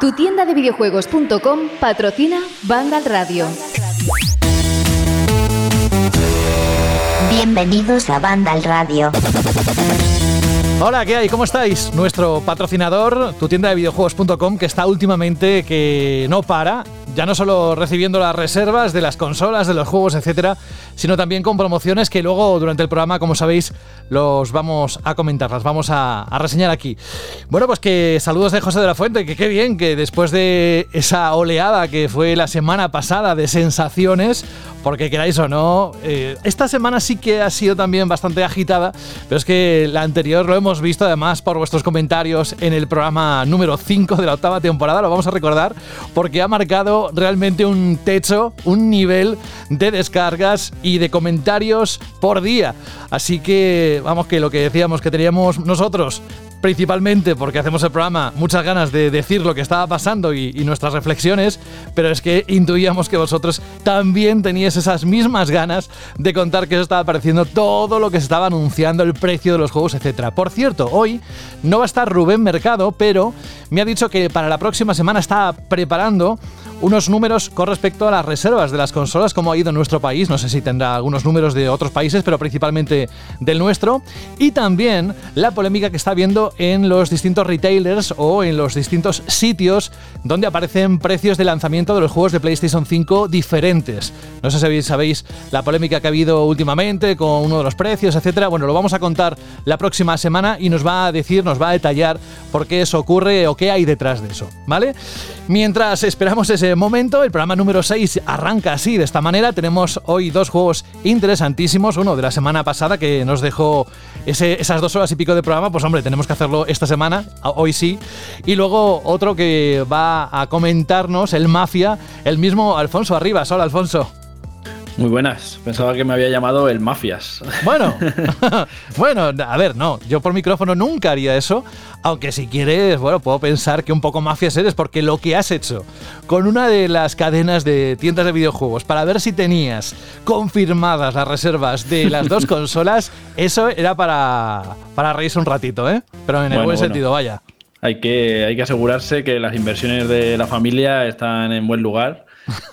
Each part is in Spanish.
Tu tienda de videojuegos.com patrocina Vandal Radio. Bienvenidos a Vandal Radio. Hola, ¿qué hay? ¿Cómo estáis? Nuestro patrocinador, tu tienda de videojuegos.com, que está últimamente que no para ya no solo recibiendo las reservas de las consolas, de los juegos, etcétera, sino también con promociones que luego durante el programa, como sabéis, los vamos a comentar, las vamos a, reseñar aquí. Bueno, pues que saludos de José de la Fuente, que qué bien que después de esa oleada que fue la semana pasada de sensaciones, porque queráis o no, eh, esta semana sí que ha sido también bastante agitada, pero es que la anterior lo hemos visto además por vuestros comentarios en el programa número 5 de la octava temporada, lo vamos a recordar, porque ha marcado realmente un techo, un nivel de descargas y de comentarios por día. Así que, vamos, que lo que decíamos que teníamos nosotros principalmente porque hacemos el programa, muchas ganas de decir lo que estaba pasando y, nuestras reflexiones, pero es que intuíamos que vosotros también teníais esas mismas ganas de contar que os estaba apareciendo todo lo que se estaba anunciando, el precio de los juegos, etc. Por cierto, hoy no va a estar Rubén Mercado, pero me ha dicho que para la próxima semana está preparando unos números con respecto a las reservas de las consolas, como ha ido en nuestro país. No sé si tendrá algunos números de otros países, pero principalmente del nuestro. Y también la polémica que está habiendo en los distintos retailers o en los distintos sitios donde aparecen precios de lanzamiento de los juegos de PlayStation 5 diferentes. No sé si sabéis la polémica que ha habido últimamente con uno de los precios, etcétera. Bueno, lo vamos a contar la próxima semana y nos va a decir, nos va a detallar por qué eso ocurre o qué hay detrás de eso, ¿vale? Mientras esperamos ese momento, el programa número 6 arranca así, de esta manera. Tenemos hoy dos juegos interesantísimos. Uno de la semana pasada que nos dejó esas dos horas y pico de programa. Pues hombre, tenemos que hacerlo esta semana, hoy sí. Y luego otro que va a comentarnos, el Mafia, el mismo Alfonso Arribas. Hola, Alfonso. Muy buenas. Pensaba que me había llamado el Mafias. Bueno, bueno, a ver, no, yo por micrófono nunca haría eso, aunque si quieres, bueno, puedo pensar que un poco mafias eres porque lo que has hecho con una de las cadenas de tiendas de videojuegos para ver si tenías confirmadas las reservas de las dos consolas, eso era para, para reírse un ratito, ¿eh? Pero en el buen sentido, vaya. Hay que, hay que asegurarse que las inversiones de la familia están en buen lugar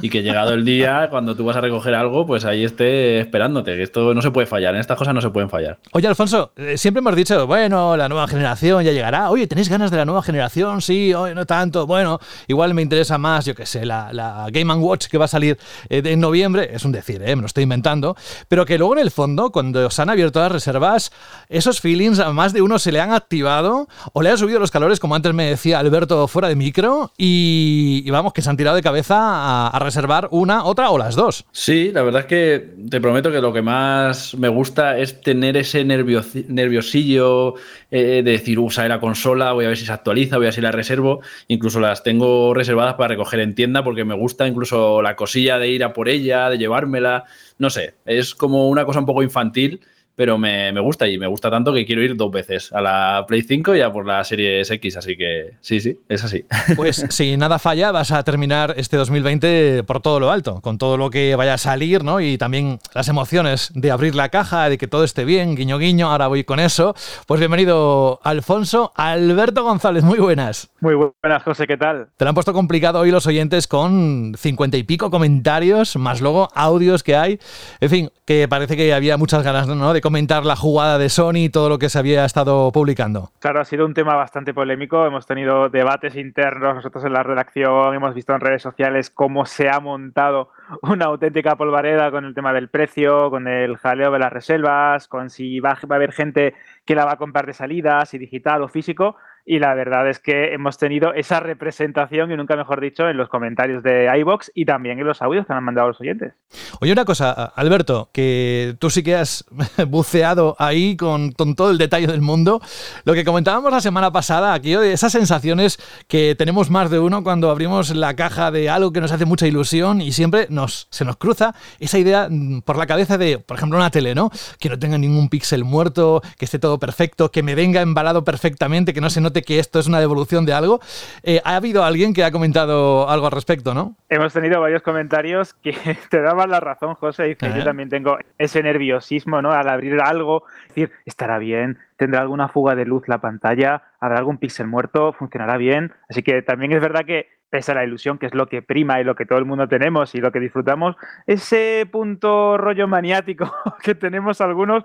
y que llegado el día, cuando tú vas a recoger algo, pues ahí esté esperándote, esto no se puede fallar, en estas cosas no se pueden fallar. Oye, Alfonso, eh, siempre hemos dicho, bueno, la nueva generación ya llegará. Oye, ¿tenéis ganas de la nueva generación? Sí, oye, no tanto. Bueno, igual me interesa más, yo qué sé, la, Game Watch que va a salir eh, en noviembre. Es un decir, eh, me lo estoy inventando. Pero que luego en el fondo, cuando se han abierto las reservas, esos feelings a más de uno se le han activado o le han subido los calores, como antes me decía Alberto fuera de micro, y, y vamos, que se han tirado de cabeza a a, reservar una, otra o las dos. Sí, la verdad es que te prometo que lo que más me gusta es tener ese nerviosillo eh, de decir, usa la consola, voy a ver si se actualiza, voy a ver si la reservo. Incluso las tengo reservadas para recoger en tienda porque me gusta incluso la cosilla de ir a por ella, de llevármela. No sé, es como una cosa un poco infantil pero me, gusta y me gusta tanto que quiero ir dos veces, a la Play 5 y a por la Series X, así que sí, sí, es así. Pues si nada falla, vas a terminar este 2020 por todo lo alto, con todo lo que vaya a salir, ¿no? Y también las emociones de abrir la caja, de que todo esté bien, guiño guiño, ahora voy con eso. Pues bienvenido, Alfonso. Alberto González, muy buenas. Muy buenas, José, ¿qué tal? Te lo han puesto complicado hoy los oyentes con cincuenta y pico comentarios, más luego audios que hay. En fin, que parece que había muchas ganas, ¿no? De comentar la jugada de Sony y todo lo que se había estado publicando. Claro, ha sido un tema bastante polémico. Hemos tenido debates internos nosotros en la redacción, hemos visto en redes sociales cómo se ha montado una auténtica polvareda con el tema del precio, con el jaleo de las reservas, con si va, va a haber gente que la va a comprar de salida, si digital o físico y la verdad es que hemos tenido esa representación, y nunca mejor dicho, en los comentarios de iBox y también en los audios que han mandado los oyentes. Oye, una cosa, Alberto, que tú sí que has buceado ahí con, todo el detalle del mundo. Lo que comentábamos la semana pasada, aquello de esas sensaciones que tenemos más de uno cuando abrimos la caja de algo que nos hace mucha ilusión y siempre nos, se nos cruza esa idea mm, por la cabeza de, por ejemplo, una tele, ¿no? Que no tenga ningún píxel muerto, que esté todo perfecto, que me venga embalado perfectamente, que no se note que esto es una devolución de algo. Eh, ¿Ha habido alguien que ha comentado algo al respecto, no? Hemos tenido varios comentarios que te daban la razón, José. y yo también tengo ese nerviosismo, ¿no? Al abrir algo, decir, estará bien, tendrá alguna fuga de luz la pantalla, habrá algún píxel muerto, funcionará bien. Así que también es verdad que pese a la ilusión, que es lo que prima y lo que todo el mundo tenemos y lo que disfrutamos, ese punto rollo maniático que tenemos algunos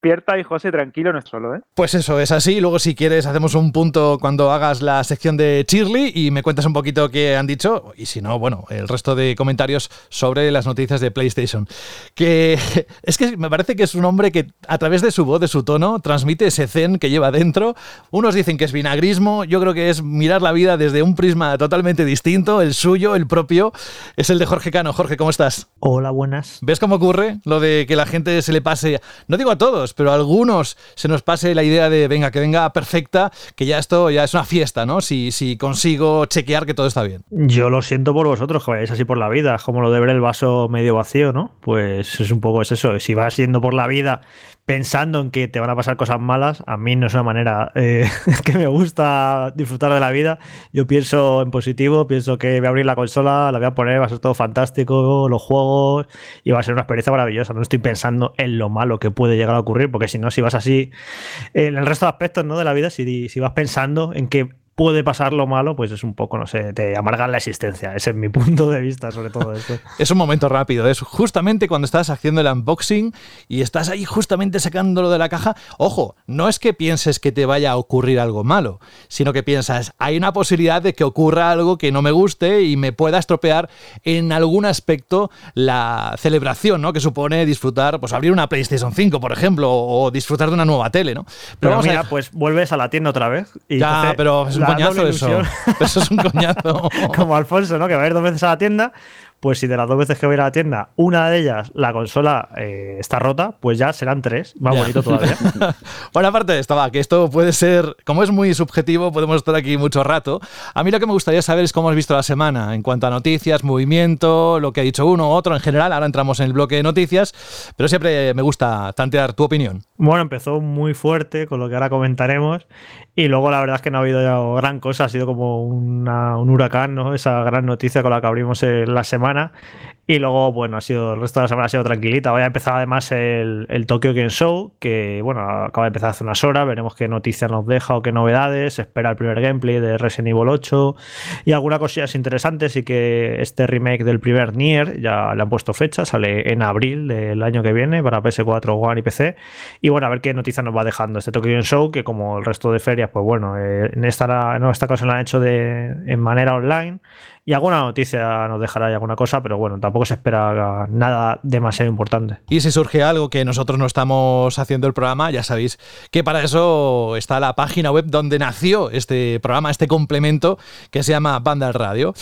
despierta y José tranquilo no es solo, ¿eh? Pues eso, es así. Luego si quieres hacemos un punto cuando hagas la sección de Shirley y me cuentas un poquito qué han dicho y si no, bueno, el resto de comentarios sobre las noticias de PlayStation. Que es que me parece que es un hombre que a través de su voz, de su tono, transmite ese zen que lleva dentro. Unos dicen que es vinagrismo, yo creo que es mirar la vida desde un prisma totalmente distinto, el suyo, el propio, es el de Jorge Cano. Jorge, ¿cómo estás? Hola, buenas. ¿Ves cómo ocurre lo de que la gente se le pase, no digo a todos, pero a algunos se nos pase la idea de, venga, que venga perfecta, que ya esto ya es una fiesta, ¿no? Si, si consigo chequear que todo está bien. Yo lo siento por vosotros, que vayáis así por la vida, como lo de ver el vaso medio vacío, ¿no? Pues es un poco es eso, si vas yendo por la vida pensando en que te van a pasar cosas malas, a mí no es una manera eh, que me gusta disfrutar de la vida. Yo pienso en positivo, pienso que voy a abrir la consola, la voy a poner, va a ser todo fantástico, los juegos, y va a ser una experiencia maravillosa. No estoy pensando en lo malo que puede llegar a ocurrir, porque si no, si vas así en el resto de aspectos ¿no? de la vida, si, si vas pensando en que puede pasar lo malo, pues es un poco, no sé, te amargan la existencia. Ese es mi punto de vista sobre todo esto. es un momento rápido, es justamente cuando estás haciendo el unboxing y estás ahí justamente sacándolo de la caja. Ojo, no es que pienses que te vaya a ocurrir algo malo, sino que piensas, hay una posibilidad de que ocurra algo que no me guste y me pueda estropear en algún aspecto la celebración, ¿no? Que supone disfrutar, pues abrir una PlayStation 5, por ejemplo, o disfrutar de una nueva tele, ¿no? Pero, mira, pues vuelves a la tienda otra vez. Y ya, pero coñazo eso. Eso es un coñazo. Como Alfonso, ¿no? Que va a ir dos veces a la tienda, pues si de las dos veces que voy a la tienda, una de ellas, la consola eh, está rota, pues ya serán tres. Más bonito todavía. bueno, aparte de esto, va, que esto puede ser, como es muy subjetivo, podemos estar aquí mucho rato. A mí lo que me gustaría saber es cómo has visto la semana en cuanto a noticias, movimiento, lo que ha dicho uno u otro en general. Ahora entramos en el bloque de noticias, pero siempre me gusta tantear tu opinión. Bueno, empezó muy fuerte con lo que ahora comentaremos y luego la verdad es que no ha habido gran cosa, ha sido como un huracán, ¿no? Esa gran noticia con la que abrimos la semana. Y luego, bueno, ha sido, el resto de la semana ha sido tranquilita. Hoy ha empezado además el, el Tokyo Game Show, que bueno, acaba de empezar hace unas horas. Veremos qué noticias nos deja o qué novedades. Se espera el primer gameplay de Resident Evil 8 y algunas cosillas interesantes. Y que este remake del primer Nier ya le han puesto fecha, sale en abril del año que viene para PS4, One y PC. Y bueno, a ver qué noticias nos va dejando este Tokyo Game Show, que como el resto de ferias, pues bueno, eh, en, esta, en esta ocasión lo han hecho de, en manera online y alguna noticia nos dejará ahí alguna cosa, pero bueno, tampoco se espera nada demasiado importante. Y si surge algo que nosotros no estamos haciendo el programa, ya sabéis que para eso está la página web donde nació este programa, este complemento que se llama Banda Radio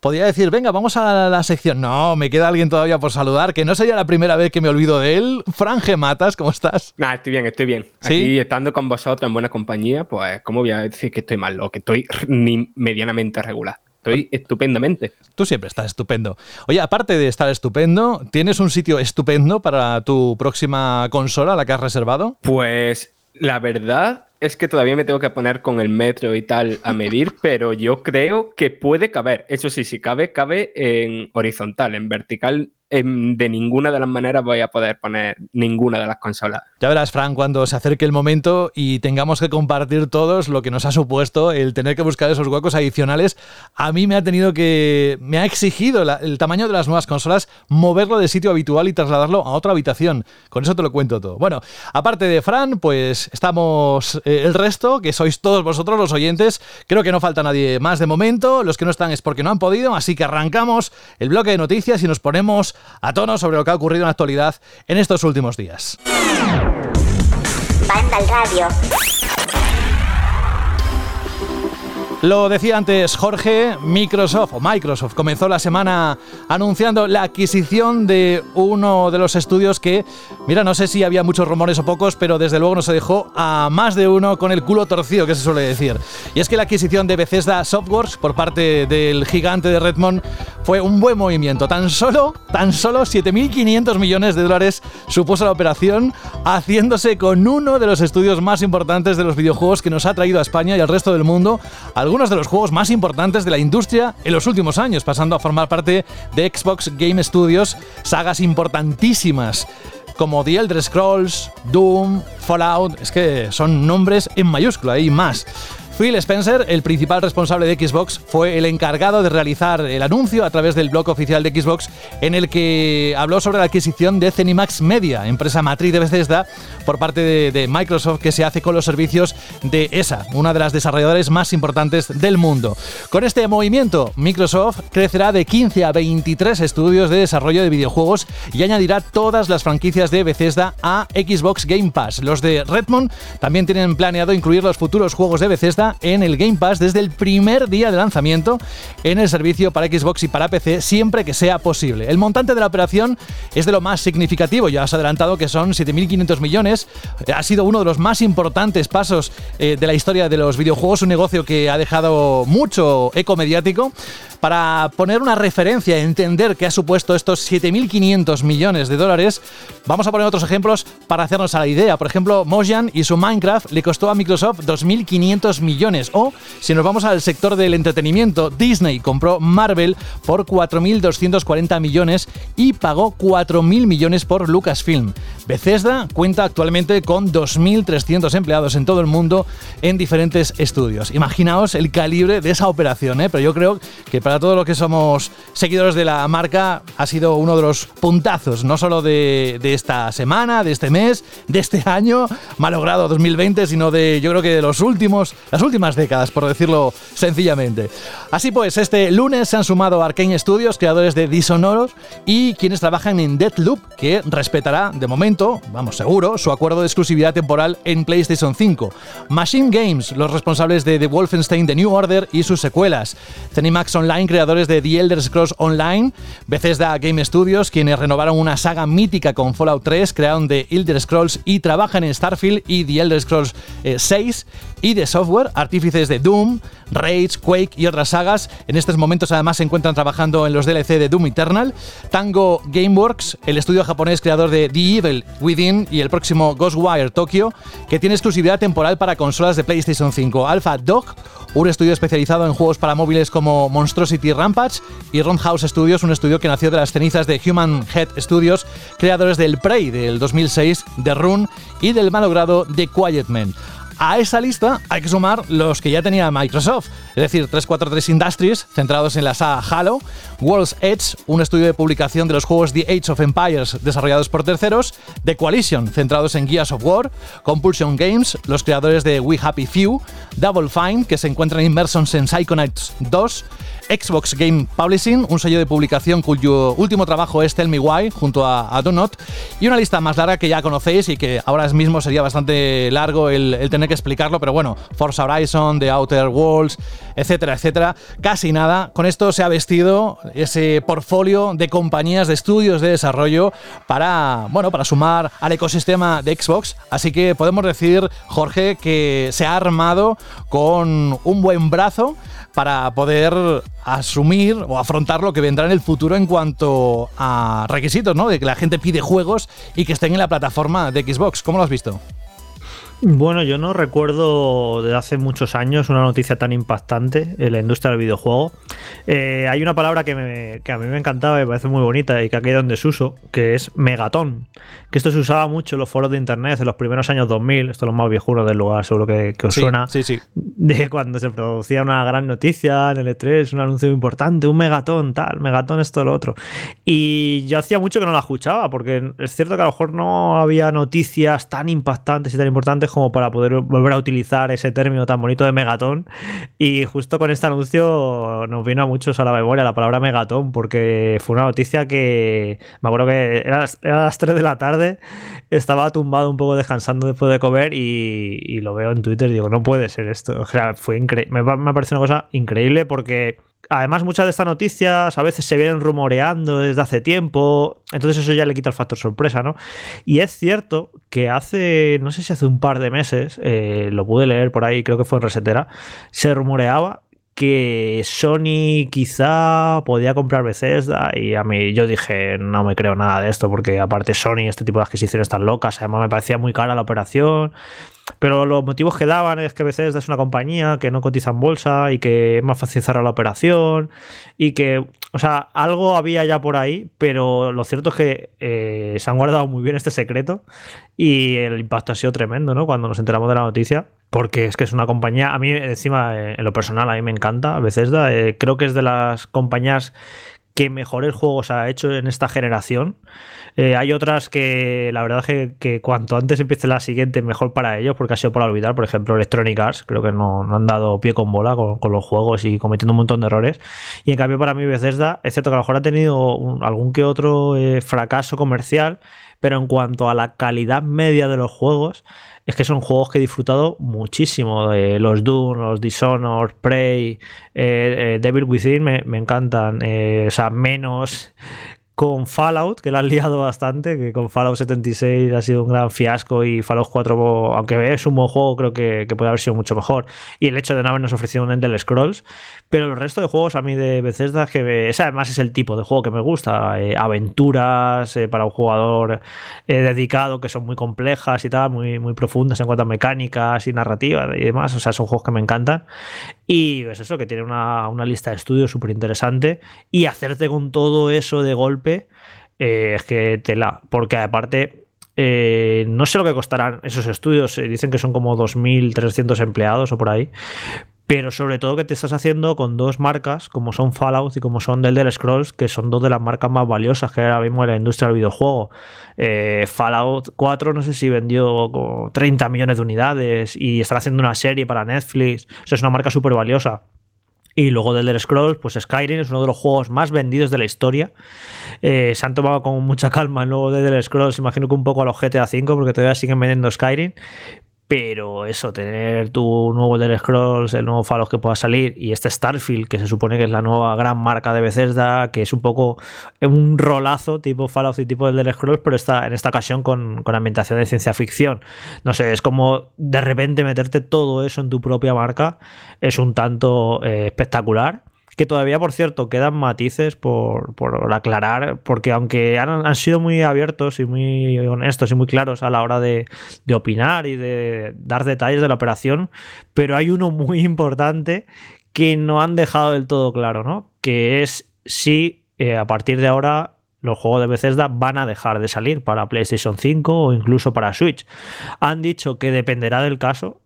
podría decir, venga, vamos a la sección. No, me queda alguien todavía por saludar, que no sería la primera vez que me olvido de él. Franje Matas, ¿cómo estás? Nah, estoy bien, estoy bien. ¿Sí? Aquí estando con vosotros en buena compañía, pues, ¿cómo voy a decir que estoy mal o que estoy ni medianamente regular? Estoy estupendamente. Tú siempre estás estupendo. Oye, aparte de estar estupendo, ¿tienes un sitio estupendo para tu próxima consola, la que has reservado? Pues la verdad es que todavía me tengo que poner con el metro y tal a medir, pero yo creo que puede caber. Eso sí, si cabe, cabe en horizontal, en vertical de ninguna de las maneras voy a poder poner ninguna de las consolas. Ya verás, Frank, cuando se acerque el momento y tengamos que compartir todos lo que nos ha supuesto el tener que buscar esos huecos adicionales, a mí me ha tenido que. me ha exigido el tamaño de las nuevas consolas moverlo de sitio habitual y trasladarlo a otra habitación. Con eso te lo cuento todo. Bueno, aparte de Fran, pues estamos eh, el resto, que sois todos vosotros los oyentes. Creo que no falta nadie más de momento. Los que no están es porque no han podido, así que arrancamos el bloque de noticias y nos ponemos a tono sobre lo que ha ocurrido en la actualidad en estos últimos días. Lo decía antes Jorge, Microsoft o Microsoft comenzó la semana anunciando la adquisición de uno de los estudios que, mira, no sé si había muchos rumores o pocos, pero desde luego no se dejó a más de uno con el culo torcido, que se suele decir. Y es que la adquisición de Bethesda Softworks por parte del gigante de Redmond fue un buen movimiento. Tan solo, tan solo 7.500 millones de dólares supuso la operación, haciéndose con uno de los estudios más importantes de los videojuegos que nos ha traído a España y al resto del mundo algunos de los juegos más importantes de la industria en los últimos años, pasando a formar parte de Xbox Game Studios, sagas importantísimas como The Elder Scrolls, Doom, Fallout, es que son nombres en mayúscula y más. Phil Spencer, el principal responsable de Xbox, fue el encargado de realizar el anuncio a través del blog oficial de Xbox en el que habló sobre la adquisición de Zenimax Media, empresa matriz de Bethesda, por parte de, de Microsoft que se hace con los servicios de ESA, una de las desarrolladoras más importantes del mundo. Con este movimiento, Microsoft crecerá de 15 a 23 estudios de desarrollo de videojuegos y añadirá todas las franquicias de Bethesda a Xbox Game Pass. Los de Redmond también tienen planeado incluir los futuros juegos de Bethesda en el Game Pass desde el primer día de lanzamiento en el servicio para Xbox y para PC siempre que sea posible. El montante de la operación es de lo más significativo, ya has adelantado que son 7.500 millones. Ha sido uno de los más importantes pasos eh, de la historia de los videojuegos, un negocio que ha dejado mucho eco mediático. Para poner una referencia, entender qué ha supuesto estos 7.500 millones de dólares, vamos a poner otros ejemplos para hacernos a la idea. Por ejemplo, Mojang y su Minecraft le costó a Microsoft 2.500 millones. O, si nos vamos al sector del entretenimiento, Disney compró Marvel por 4.240 millones y pagó 4.000 millones por Lucasfilm. Bethesda cuenta actualmente con 2.300 empleados en todo el mundo en diferentes estudios. Imaginaos el calibre de esa operación, ¿eh? pero yo creo que para todos los que somos seguidores de la marca ha sido uno de los puntazos, no solo de, esta semana, de este mes, de este año, malogrado 2020, sino de yo creo que de los últimos, las últimas décadas, por decirlo sencillamente. Así pues, este lunes se han sumado Arkane Studios, creadores de Dishonored, y quienes trabajan en Deathloop, que respetará de momento, vamos seguro, su acuerdo de exclusividad temporal en PlayStation 5. Machine Games, los responsables de The Wolfenstein The New Order y sus secuelas. Zenimax Online, creadores de The Elder Scrolls Online. Bethesda Game Studios, quienes renovaron una saga mítica con Fallout 3, crearon The Elder Scrolls y trabajan en Starfield y The Elder Scrolls 6. Y de software, artífices de Doom, Rage, Quake y otras sagas. En estos momentos además se encuentran trabajando en los DLC de Doom Eternal. Tango Gameworks, el estudio japonés creador de The Evil Within y el próximo Ghostwire Tokyo, que tiene exclusividad temporal para consolas de PlayStation 5. Alpha Dog, un estudio especializado en juegos para móviles como Monstrosity Rampage, y Roundhouse Studios, un estudio que nació de las cenizas de Human Head Studios, creadores del Prey del 2006, de Rune y del malogrado The Quiet Man. A esa lista hay que sumar los que ya tenía Microsoft, es decir, 343 Industries, centrados en la saga Halo, World's Edge, un estudio de publicación de los juegos The Age of Empires desarrollados por terceros, The Coalition, centrados en Gears of War, Compulsion Games, los creadores de We Happy Few, Double Fine, que se encuentran inmersos en Psychonauts 2, Xbox Game Publishing, un sello de publicación cuyo último trabajo es Tell Me Why, junto a, a Donut, y una lista más larga que ya conocéis y que ahora mismo sería bastante largo el, tener que explicarlo, pero bueno, Forza Horizon, The Outer Worlds, etcétera, etcétera, casi nada. Con esto se ha vestido ese portfolio de compañías, de estudios de desarrollo para, bueno, para sumar al ecosistema de Xbox. Así que podemos decir, Jorge, que se ha armado con un buen brazo para poder asumir o afrontar lo que vendrá en el futuro en cuanto a requisitos, ¿no? De que la gente pide juegos y que estén en la plataforma de Xbox. ¿Cómo lo has visto? Bueno, yo no recuerdo de hace muchos años una noticia tan impactante en la industria del videojuego. Eh, hay una palabra que, me, que, a mí me encantaba y me parece muy bonita y que ha caído en desuso, que es megatón. Que esto se usaba mucho en los foros de internet en los primeros años 2000, esto es lo más viejuno del lugar, seguro que, que os Sí, suena. sí, sí. De cuando se producía una gran noticia en el E3, un anuncio importante, un megatón, tal, megatón, esto, lo otro. Y yo hacía mucho que no la escuchaba, porque es cierto que a lo mejor no había noticias tan impactantes y tan importantes como para poder volver a utilizar ese término tan bonito de megatón. Y justo con este anuncio nos vino a muchos a la memoria la palabra megatón, porque fue una noticia que me acuerdo que era, era las 3 de la tarde, estaba tumbado un poco descansando después de comer y, y lo veo en Twitter y digo, no puede ser esto. O sea, fue increíble. Me, parecido una cosa increíble porque además muchas de estas noticias a veces se vienen rumoreando desde hace tiempo, entonces eso ya le quita el factor sorpresa, ¿no? Y es cierto que hace, no sé si hace un par de meses, eh, lo pude leer por ahí, creo que fue en Resetera, se rumoreaba que Sony quizá podía comprar Bethesda y a mí yo dije no me creo nada de esto porque aparte Sony este tipo de adquisiciones tan locas además me parecía muy cara la operación pero los motivos que daban es que Bethesda es una compañía que no cotiza en bolsa y que es más fácil cerrar la operación y que, o sea, algo había ya por ahí, pero lo cierto es que eh, se han guardado muy bien este secreto y el impacto ha sido tremendo, ¿no? Cuando nos enteramos de la noticia, porque es que es una compañía, a mí encima, eh, en lo personal, a mí me encanta Bethesda, eh, creo que es de las compañías que mejores juegos ha hecho en esta generación. Eh, hay otras que la verdad es que, cuanto antes empiece la siguiente, mejor para ellos, porque ha sido por olvidar. Por ejemplo, Electronic Arts, creo que no, han dado pie con bola con, los juegos y cometiendo un montón de errores. Y en cambio, para mí, Bethesda, es cierto que a lo mejor ha tenido algún que otro eh, fracaso comercial, pero en cuanto a la calidad media de los juegos, es que son juegos que he disfrutado muchísimo. Eh, los Doom, los Dishonored, Prey, Devil Within me encantan. o sea, menos con Fallout, que la han liado bastante, que con Fallout 76 ha sido un gran fiasco y Fallout 4, aunque es un buen juego, creo que, puede haber sido mucho mejor. Y el hecho de no habernos ofrecido un Endless Scrolls. Pero el resto de juegos a mí de Bethesda, que ese además es el tipo de juego que me gusta. Eh, aventuras eh, para un jugador eh, dedicado, que son muy complejas y tal, muy, muy profundas en cuanto a mecánicas y narrativa y demás. O sea, son juegos que me encantan. Y es eso, que tiene una, una lista de estudios súper interesante. Y hacerte con todo eso de golpe eh, es que tela, porque aparte eh, no sé lo que costarán esos estudios, eh, dicen que son como 2.300 empleados o por ahí, pero sobre todo que te estás haciendo con dos marcas como son Fallout y como son Delder Scrolls, que son dos de las marcas más valiosas que ahora mismo en la industria del videojuego. Fallout 4 no sé si vendió 30 millones de unidades y están haciendo una serie para Netflix, eso es una marca súper valiosa. Y luego Elder Scrolls, pues Skyrim es uno de los juegos más vendidos de la historia. Eh, se han tomado con mucha calma el nuevo de Elder Scrolls, imagino que un poco a los GTA V, porque todavía siguen vendiendo Skyrim. Pero eso, tener tu nuevo Elder Scrolls, el nuevo Fallout que pueda salir y este Starfield, que se supone que es la nueva gran marca de Bethesda, que es un poco un rolazo tipo Fallout y tipo Elder Scrolls, pero está en esta ocasión con, con ambientación de ciencia ficción. No sé, es como de repente meterte todo eso en tu propia marca, es un tanto eh, espectacular que todavía, por cierto, quedan matices por, aclarar, porque aunque han, sido muy abiertos y muy honestos y muy claros a la hora de, opinar y de dar detalles de la operación, pero hay uno muy importante que no han dejado del todo claro, ¿no? Que es si eh, a partir de ahora los juegos de Bethesda van a dejar de salir para PlayStation 5 o incluso para Switch. Han dicho que dependerá del caso,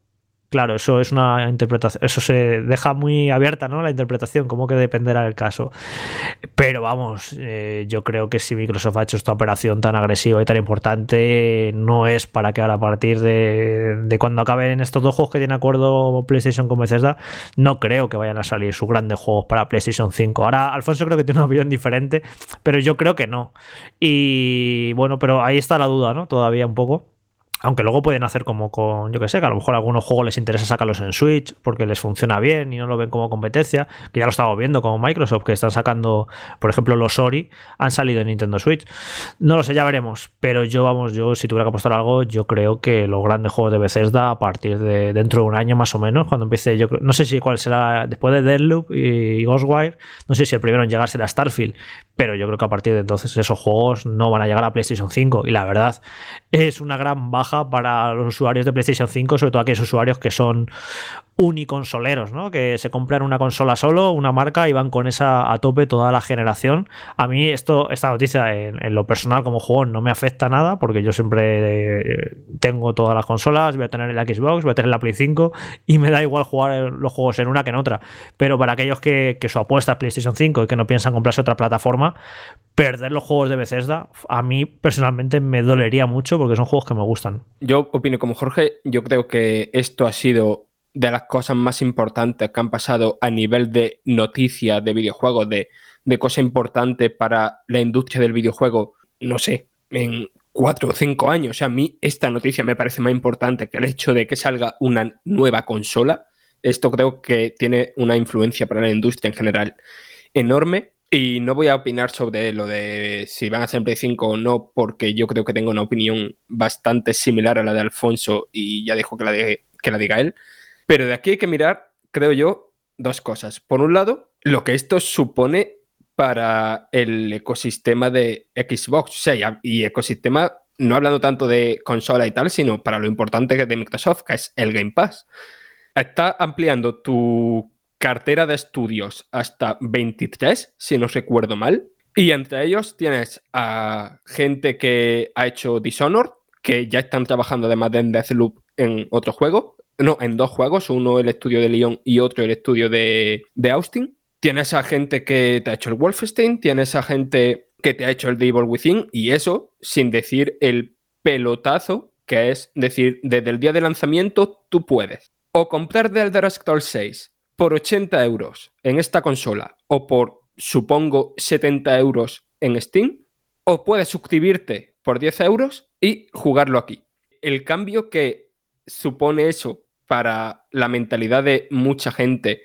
Claro, eso es una interpretación, eso se deja muy abierta, ¿no? La interpretación, como que dependerá del caso. Pero vamos, eh, yo creo que si Microsoft ha hecho esta operación tan agresiva y tan importante, no es para que ahora a partir de, cuando acaben estos dos juegos que tiene acuerdo PlayStation con Bethesda, no creo que vayan a salir sus grandes juegos para PlayStation 5. Ahora, Alfonso creo que tiene una opinión diferente, pero yo creo que no. Y bueno, pero ahí está la duda, ¿no? Todavía un poco. Aunque luego pueden hacer como con, yo que sé, que a lo mejor a algunos juegos les interesa sacarlos en Switch porque les funciona bien y no lo ven como competencia, que ya lo estamos viendo como Microsoft, que están sacando, por ejemplo, los Ori han salido en Nintendo Switch. No lo sé, ya veremos, pero yo, vamos, yo si tuviera que apostar algo, yo creo que los grandes juegos de Bethesda a partir de dentro de un año más o menos, cuando empiece, yo no sé si cuál será, después de Deadloop y Ghostwire, no sé si el primero en llegar será Starfield, pero yo creo que a partir de entonces esos juegos no van a llegar a PlayStation 5 y la verdad es una gran baja para los usuarios de PlayStation 5, sobre todo aquellos usuarios que son uniconsoleros, ¿no? Que se compran una consola solo, una marca y van con esa a tope toda la generación. A mí esto, esta noticia en, lo personal como juego no me afecta nada porque yo siempre eh, tengo todas las consolas, voy a tener el Xbox, voy a tener la Play 5 y me da igual jugar los juegos en una que en otra. Pero para aquellos que, que su apuesta es PlayStation 5 y que no piensan comprarse otra plataforma, perder los juegos de Bethesda a mí personalmente me dolería mucho porque son juegos que me gustan. Yo opino como Jorge, yo creo que esto ha sido de las cosas más importantes que han pasado a nivel de noticias de videojuegos, de, de cosa importante para la industria del videojuego, no sé, en cuatro o cinco años. O sea, a mí esta noticia me parece más importante que el hecho de que salga una nueva consola. Esto creo que tiene una influencia para la industria en general enorme. Y no voy a opinar sobre lo de si van a ser Play 5 o no, porque yo creo que tengo una opinión bastante similar a la de Alfonso y ya dejo que la, que la diga él. Pero de aquí hay que mirar, creo yo, dos cosas. Por un lado, lo que esto supone para el ecosistema de Xbox, o sea, y ecosistema no hablando tanto de consola y tal, sino para lo importante que es de Microsoft, que es el Game Pass. Está ampliando tu cartera de estudios hasta 23, si no recuerdo mal. Y entre ellos tienes a gente que ha hecho Dishonored, que ya están trabajando además de Deathloop en otro juego. No, en dos juegos, uno el estudio de Lyon y otro el estudio de, de Austin. Tienes a gente que te ha hecho el Wolfenstein, tienes a gente que te ha hecho el Devil Within, y eso sin decir el pelotazo que es decir, desde el día de lanzamiento tú puedes o comprar The Elder Scrolls 6 por 80 euros en esta consola o por, supongo, 70 euros en Steam, o puedes suscribirte por 10 euros y jugarlo aquí. El cambio que supone eso para la mentalidad de mucha gente,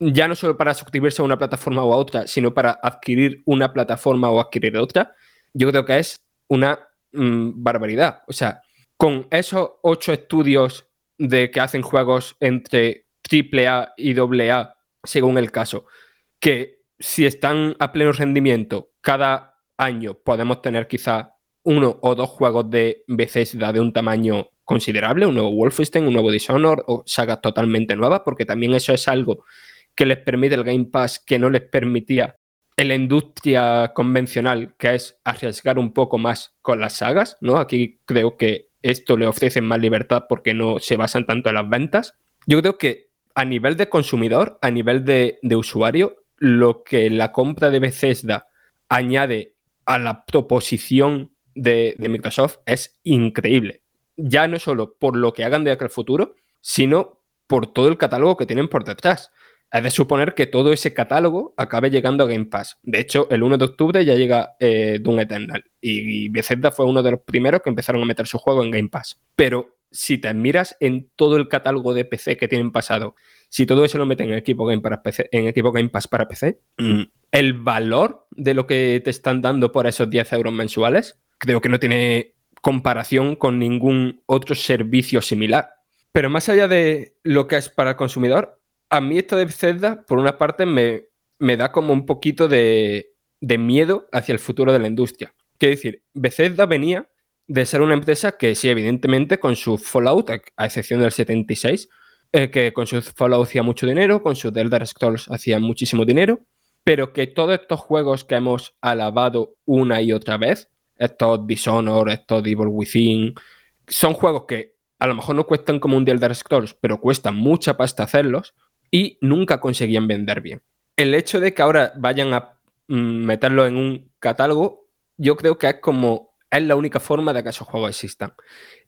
ya no solo para suscribirse a una plataforma o a otra, sino para adquirir una plataforma o adquirir otra, yo creo que es una mm, barbaridad. O sea, con esos ocho estudios de que hacen juegos entre AAA y AA, según el caso, que si están a pleno rendimiento cada año podemos tener quizá uno o dos juegos de Bethesda de un tamaño considerable, un nuevo Wolfenstein, un nuevo Dishonored o sagas totalmente nuevas, porque también eso es algo que les permite el Game Pass que no les permitía la industria convencional, que es arriesgar un poco más con las sagas, ¿no? Aquí creo que esto le ofrece más libertad porque no se basan tanto en las ventas. Yo creo que a nivel de consumidor, a nivel de, usuario, lo que la compra de Bethesda añade a la proposición de, Microsoft es increíble. Ya no solo por lo que hagan de aquí al futuro, sino por todo el catálogo que tienen por detrás. Es de suponer que todo ese catálogo acabe llegando a Game Pass. De hecho, el 1 de octubre ya llega eh, Doom Eternal y Bethesda fue uno de los primeros que empezaron a meter su juego en Game Pass. Pero si te miras en todo el catálogo de PC que tienen pasado, si todo eso lo meten en equipo Game, para PC, en equipo Game Pass para PC, mm, el valor de lo que te están dando por esos 10 euros mensuales, creo que no tiene comparación con ningún otro servicio similar. Pero más allá de lo que es para el consumidor, a mí esto de Bethesda, por una parte, me, da como un poquito de, de miedo hacia el futuro de la industria. Quiero decir, Bethesda venía de ser una empresa que sí, evidentemente, con su Fallout, a excepción del 76, eh, que con su Fallout hacía mucho dinero, con su Elder Scrolls hacía muchísimo dinero, pero que todos estos juegos que hemos alabado una y otra vez, estos Dishonored, estos Evil Within, son juegos que a lo mejor no cuestan como un The Elder Scrolls, pero cuestan mucha pasta hacerlos y nunca conseguían vender bien. El hecho de que ahora vayan a mm, meterlo en un catálogo, yo creo que es como es la única forma de que esos juegos existan.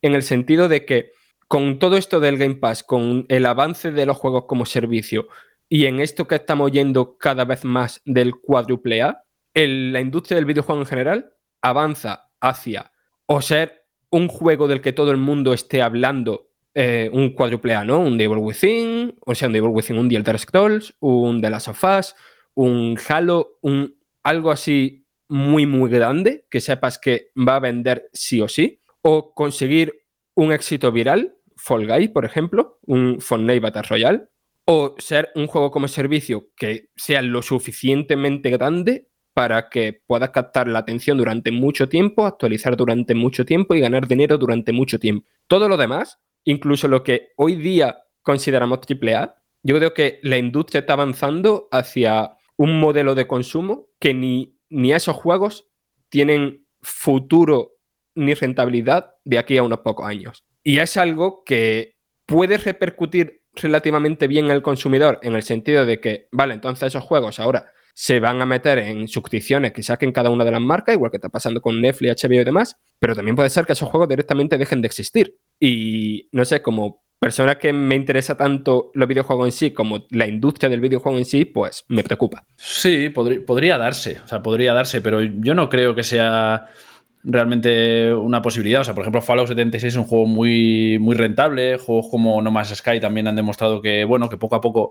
En el sentido de que con todo esto del Game Pass, con el avance de los juegos como servicio y en esto que estamos yendo cada vez más del cuádruple A, la industria del videojuego en general avanza hacia o ser un juego del que todo el mundo esté hablando, eh, un cuádruple A, ¿no? Un Devil Within, o sea, un Devil Within, un The Elder Scrolls, un The Last of Us, un Halo, un algo así muy, muy grande, que sepas que va a vender sí o sí, o conseguir un éxito viral, Fall Guy, por ejemplo, un Fortnite Battle Royale, o ser un juego como servicio que sea lo suficientemente grande para que puedas captar la atención durante mucho tiempo, actualizar durante mucho tiempo y ganar dinero durante mucho tiempo. Todo lo demás, incluso lo que hoy día consideramos AAA, yo creo que la industria está avanzando hacia un modelo de consumo que ni ni esos juegos tienen futuro ni rentabilidad de aquí a unos pocos años. Y es algo que puede repercutir relativamente bien en el consumidor en el sentido de que, vale, entonces esos juegos ahora se van a meter en suscripciones que saquen cada una de las marcas, igual que está pasando con Netflix, HBO y demás, pero también puede ser que esos juegos directamente dejen de existir. Y no sé, como persona que me interesa tanto los videojuegos en sí como la industria del videojuego en sí, pues me preocupa. Sí, podría darse, o sea, podría darse, pero yo no creo que sea realmente una posibilidad. O sea, por ejemplo, Fallout 76 es un juego muy, muy rentable. Juegos como No Man's Sky también han demostrado que, bueno, que poco a poco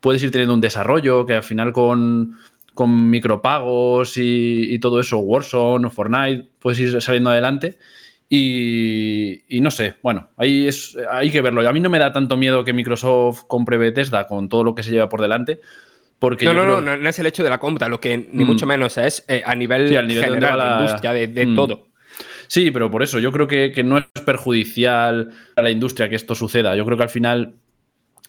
puedes ir teniendo un desarrollo, que al final con, con micropagos y, y todo eso, Warzone, Fortnite, puedes ir saliendo adelante. Y, no sé, bueno, ahí es, hay que verlo. A mí no me da tanto miedo que Microsoft compre Bethesda con todo lo que se lleva por delante. Porque no, no, no, no, es el hecho de la compra, lo que ni mm. mucho menos es eh, a nivel, general de la industria, de, mm. todo. Sí, pero por eso yo creo que, no es perjudicial a la industria que esto suceda. Yo creo que al final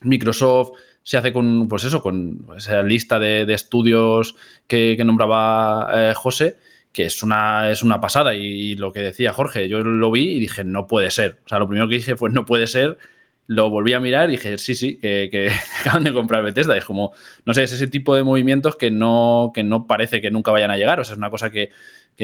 Microsoft se hace con, pues eso, con esa lista de, estudios que, nombraba eh, José que es una, es una pasada. Y, lo que decía Jorge, yo lo vi y dije, no puede ser. O sea, lo primero que dije fue, no puede ser. Lo volví a mirar y dije, sí, sí, que, acaban de comprar Bethesda. Es como, no sé, es ese tipo de movimientos que no, que no parece que nunca vayan a llegar. O sea, es una cosa que,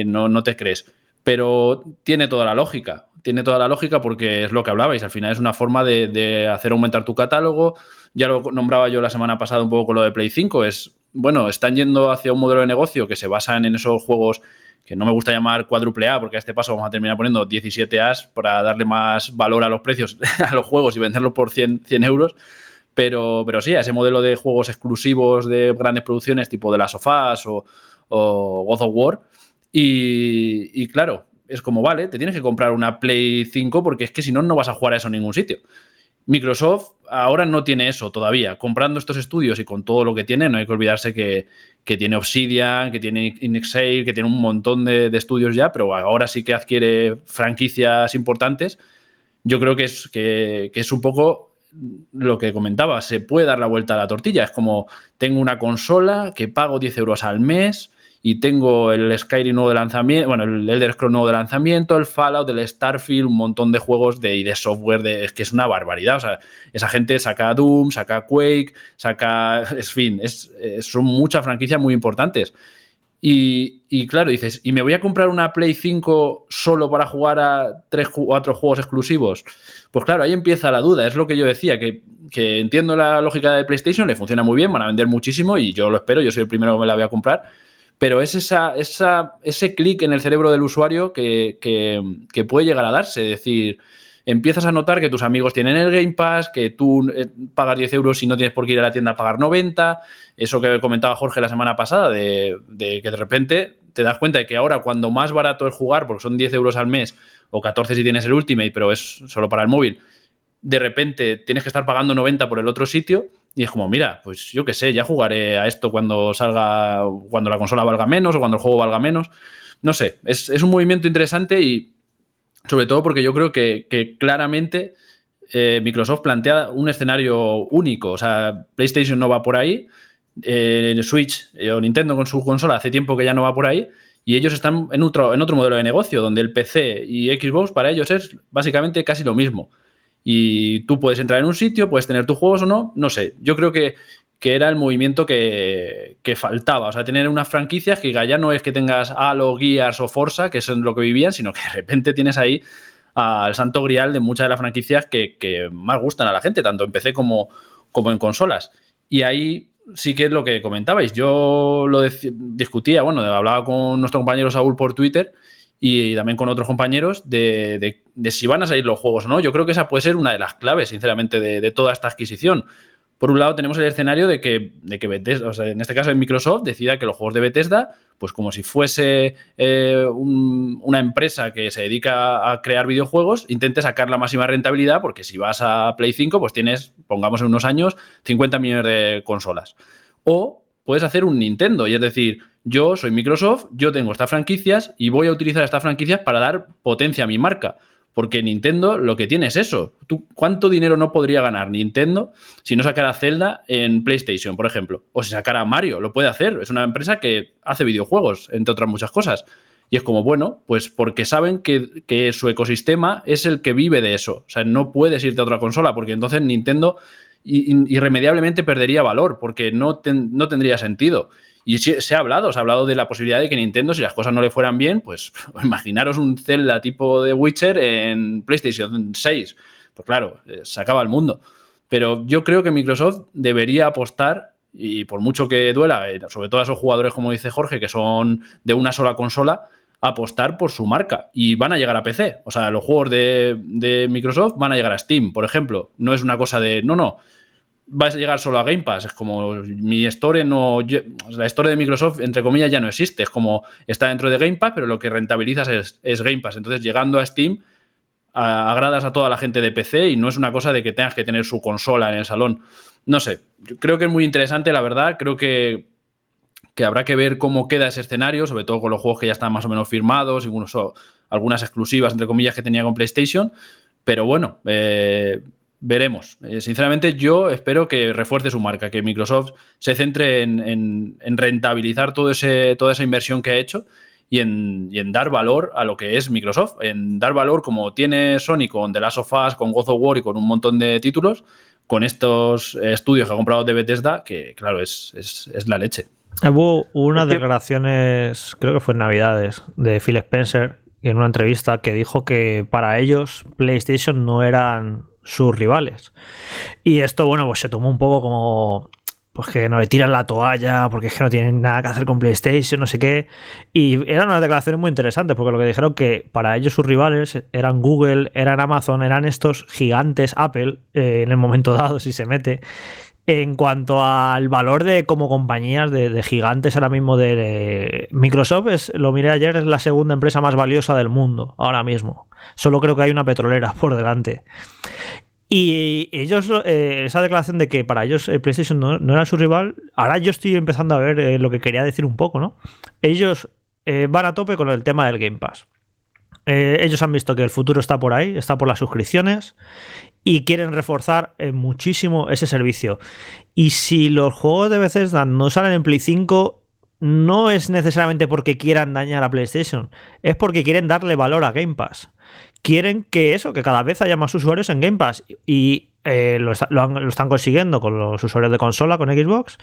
no, no te crees. Pero tiene toda la lógica. Tiene toda la lógica porque es lo que hablabais. Al final es una forma de, hacer aumentar tu catálogo. Ya lo nombraba yo la semana pasada un poco con lo de Play 5. Es, bueno, están yendo hacia un modelo de negocio que se basa en esos juegos que no me gusta llamar cuádruple A, porque a este paso vamos a terminar poniendo 17 As para darle más valor a los precios a los juegos y venderlos por 100, 100 euros. Pero, pero sí, a ese modelo de juegos exclusivos de grandes producciones tipo de las sofás o, o God of War. Y, claro, es como, vale, te tienes que comprar una Play 5 porque es que si no, no vas a jugar a eso en ningún sitio. Microsoft ahora no tiene eso todavía. Comprando estos estudios y con todo lo que tiene, no hay que olvidarse que, tiene Obsidian, que tiene Inexail, que tiene un montón de, estudios ya, pero ahora sí que adquiere franquicias importantes. Yo creo que es, que, que es un poco lo que comentaba, se puede dar la vuelta a la tortilla. Es como, tengo una consola que pago 10 euros al mes, y tengo el Skyrim nuevo de lanzamiento, bueno, el Elder Scrolls nuevo de lanzamiento, el Fallout, el Starfield, un montón de juegos de, y de software, de, es que es una barbaridad. O sea, esa gente saca Doom, saca Quake, saca, en fin, es, son muchas franquicias muy importantes. Y, y, claro, dices, ¿y me voy a comprar una Play 5 solo para jugar a tres o cuatro juegos exclusivos? Pues claro, ahí empieza la duda. Es lo que yo decía, que, que, entiendo la lógica de PlayStation, le funciona muy bien, van a vender muchísimo y yo lo espero, yo soy el primero que me la voy a comprar pero es esa, ese clic en el cerebro del usuario que, puede llegar a darse. Es decir, empiezas a notar que tus amigos tienen el Game Pass, que tú eh, pagas 10 euros y no tienes por qué ir a la tienda a pagar 90. Eso que comentaba Jorge la semana pasada, de, de, que de repente te das cuenta de que ahora cuando más barato es jugar, porque son 10 euros al mes o 14 si tienes el Ultimate, pero es solo para el móvil, de repente tienes que estar pagando 90 por el otro sitio y es como, mira, pues yo qué sé, ya jugaré a esto cuando salga, cuando la consola valga menos o cuando el juego valga menos. No sé, es, un movimiento interesante y sobre todo porque yo creo que, claramente eh, Microsoft plantea un escenario único. O sea, PlayStation no va por ahí, eh, Switch eh, o Nintendo con su consola hace tiempo que ya no va por ahí. Y ellos están en otro, en otro modelo de negocio, donde el PC y Xbox para ellos es básicamente casi lo mismo y tú puedes entrar en un sitio, puedes tener tus juegos o no, no sé. Yo creo que, era el movimiento que, faltaba. O sea, tener unas franquicias que ya no es que tengas Halo, Gears o Forza, que es lo que vivían, sino que de repente tienes ahí al santo grial de muchas de las franquicias que, más gustan a la gente, tanto en PC como, como en consolas. Y ahí sí que es lo que comentabais. Yo lo discutía, bueno, hablaba con nuestro compañero Saúl por Twitter y también con otros compañeros de, si van a salir los juegos o no. Yo creo que esa puede ser una de las claves, sinceramente, de, toda esta adquisición. Por un lado, tenemos el escenario de que, de que Bethesda, o sea, en este caso en Microsoft, decida que los juegos de Bethesda, pues como si fuese eh, una empresa que se dedica a crear videojuegos, intente sacar la máxima rentabilidad, porque si vas a Play 5, pues tienes, pongamos en unos años, 50 millones de consolas. O puedes hacer un Nintendo, y es decir, yo soy Microsoft, yo tengo estas franquicias y voy a utilizar estas franquicias para dar potencia a mi marca. Porque Nintendo lo que tiene es eso. ¿Tú, ¿Cuánto dinero no podría ganar Nintendo si no sacara Zelda en PlayStation, por ejemplo? O si sacara Mario, lo puede hacer. Es una empresa que hace videojuegos, entre otras muchas cosas. Y es como, bueno, pues porque saben que, su ecosistema es el que vive de eso. O sea, no puedes irte a otra consola, porque entonces Nintendo irremediablemente perdería valor, porque no, no tendría sentido. Y se ha hablado, se ha hablado de la posibilidad de que Nintendo, si las cosas no le fueran bien, pues imaginaros un Zelda tipo de Witcher en PlayStation 6. Pues claro, eh, se acaba el mundo. Pero yo creo que Microsoft debería apostar, y por mucho que duela, eh, sobre todo a esos jugadores, como dice Jorge, que son de una sola consola, apostar por su marca. Y van a llegar a PC. O sea, los juegos de, Microsoft van a llegar a Steam, por ejemplo. No es una cosa de, no, no, va a llegar solo a Game Pass. Es como mi store no. La store de Microsoft, entre comillas, ya no existe. Es como está dentro de Game Pass, pero lo que rentabilizas es, Game Pass. Entonces, llegando a Steam, agradas a toda la gente de PC y no es una cosa de que tengas que tener su consola en el salón. No sé, creo que es muy interesante, la verdad. Creo que, que habrá que ver cómo queda ese escenario, sobre todo con los juegos que ya están más o menos firmados, incluso algunas exclusivas, entre comillas, que tenía con PlayStation. Pero bueno, eh, veremos. Eh, sinceramente, yo espero que refuerce su marca, que Microsoft se centre en, rentabilizar todo ese, toda esa inversión que ha hecho y en, dar valor a lo que es Microsoft, en dar valor como tiene Sony con The Last of Us, con God of War y con un montón de títulos, con estos estudios que ha comprado de Bethesda, que claro, es, la leche. Hubo unas declaraciones, creo que fue en Navidades, de Phil Spencer, en una entrevista que dijo que para ellos PlayStation no eran sus rivales. Y esto, bueno, pues se tomó un poco como pues que no le tiran la toalla porque es que no tienen nada que hacer con PlayStation, no sé qué. Y eran unas declaraciones muy interesantes porque lo que dijeron que para ellos sus rivales eran Google, eran Amazon, eran estos gigantes Apple eh, en el momento dado, si se mete. En cuanto al valor de como compañías de, gigantes ahora mismo de, Microsoft, es, lo miré ayer, es la segunda empresa más valiosa del mundo ahora mismo. Solo creo que hay una petrolera por delante. Y ellos, eh, esa declaración de que para ellos eh, PlayStation no, era su rival, ahora yo estoy empezando a ver eh, lo que quería decir un poco, ¿no? Ellos van a tope con el tema del Game Pass. ellos han visto que el futuro está por ahí, está por las suscripciones y quieren reforzar muchísimo ese servicio. Y si los juegos de Bethesda no salen en Play 5, no es necesariamente porque quieran dañar a PlayStation, es porque quieren darle valor a Game Pass quieren que eso, que cada vez haya más usuarios en Game Pass. Y eh, lo, están consiguiendo con los usuarios de consola, con Xbox.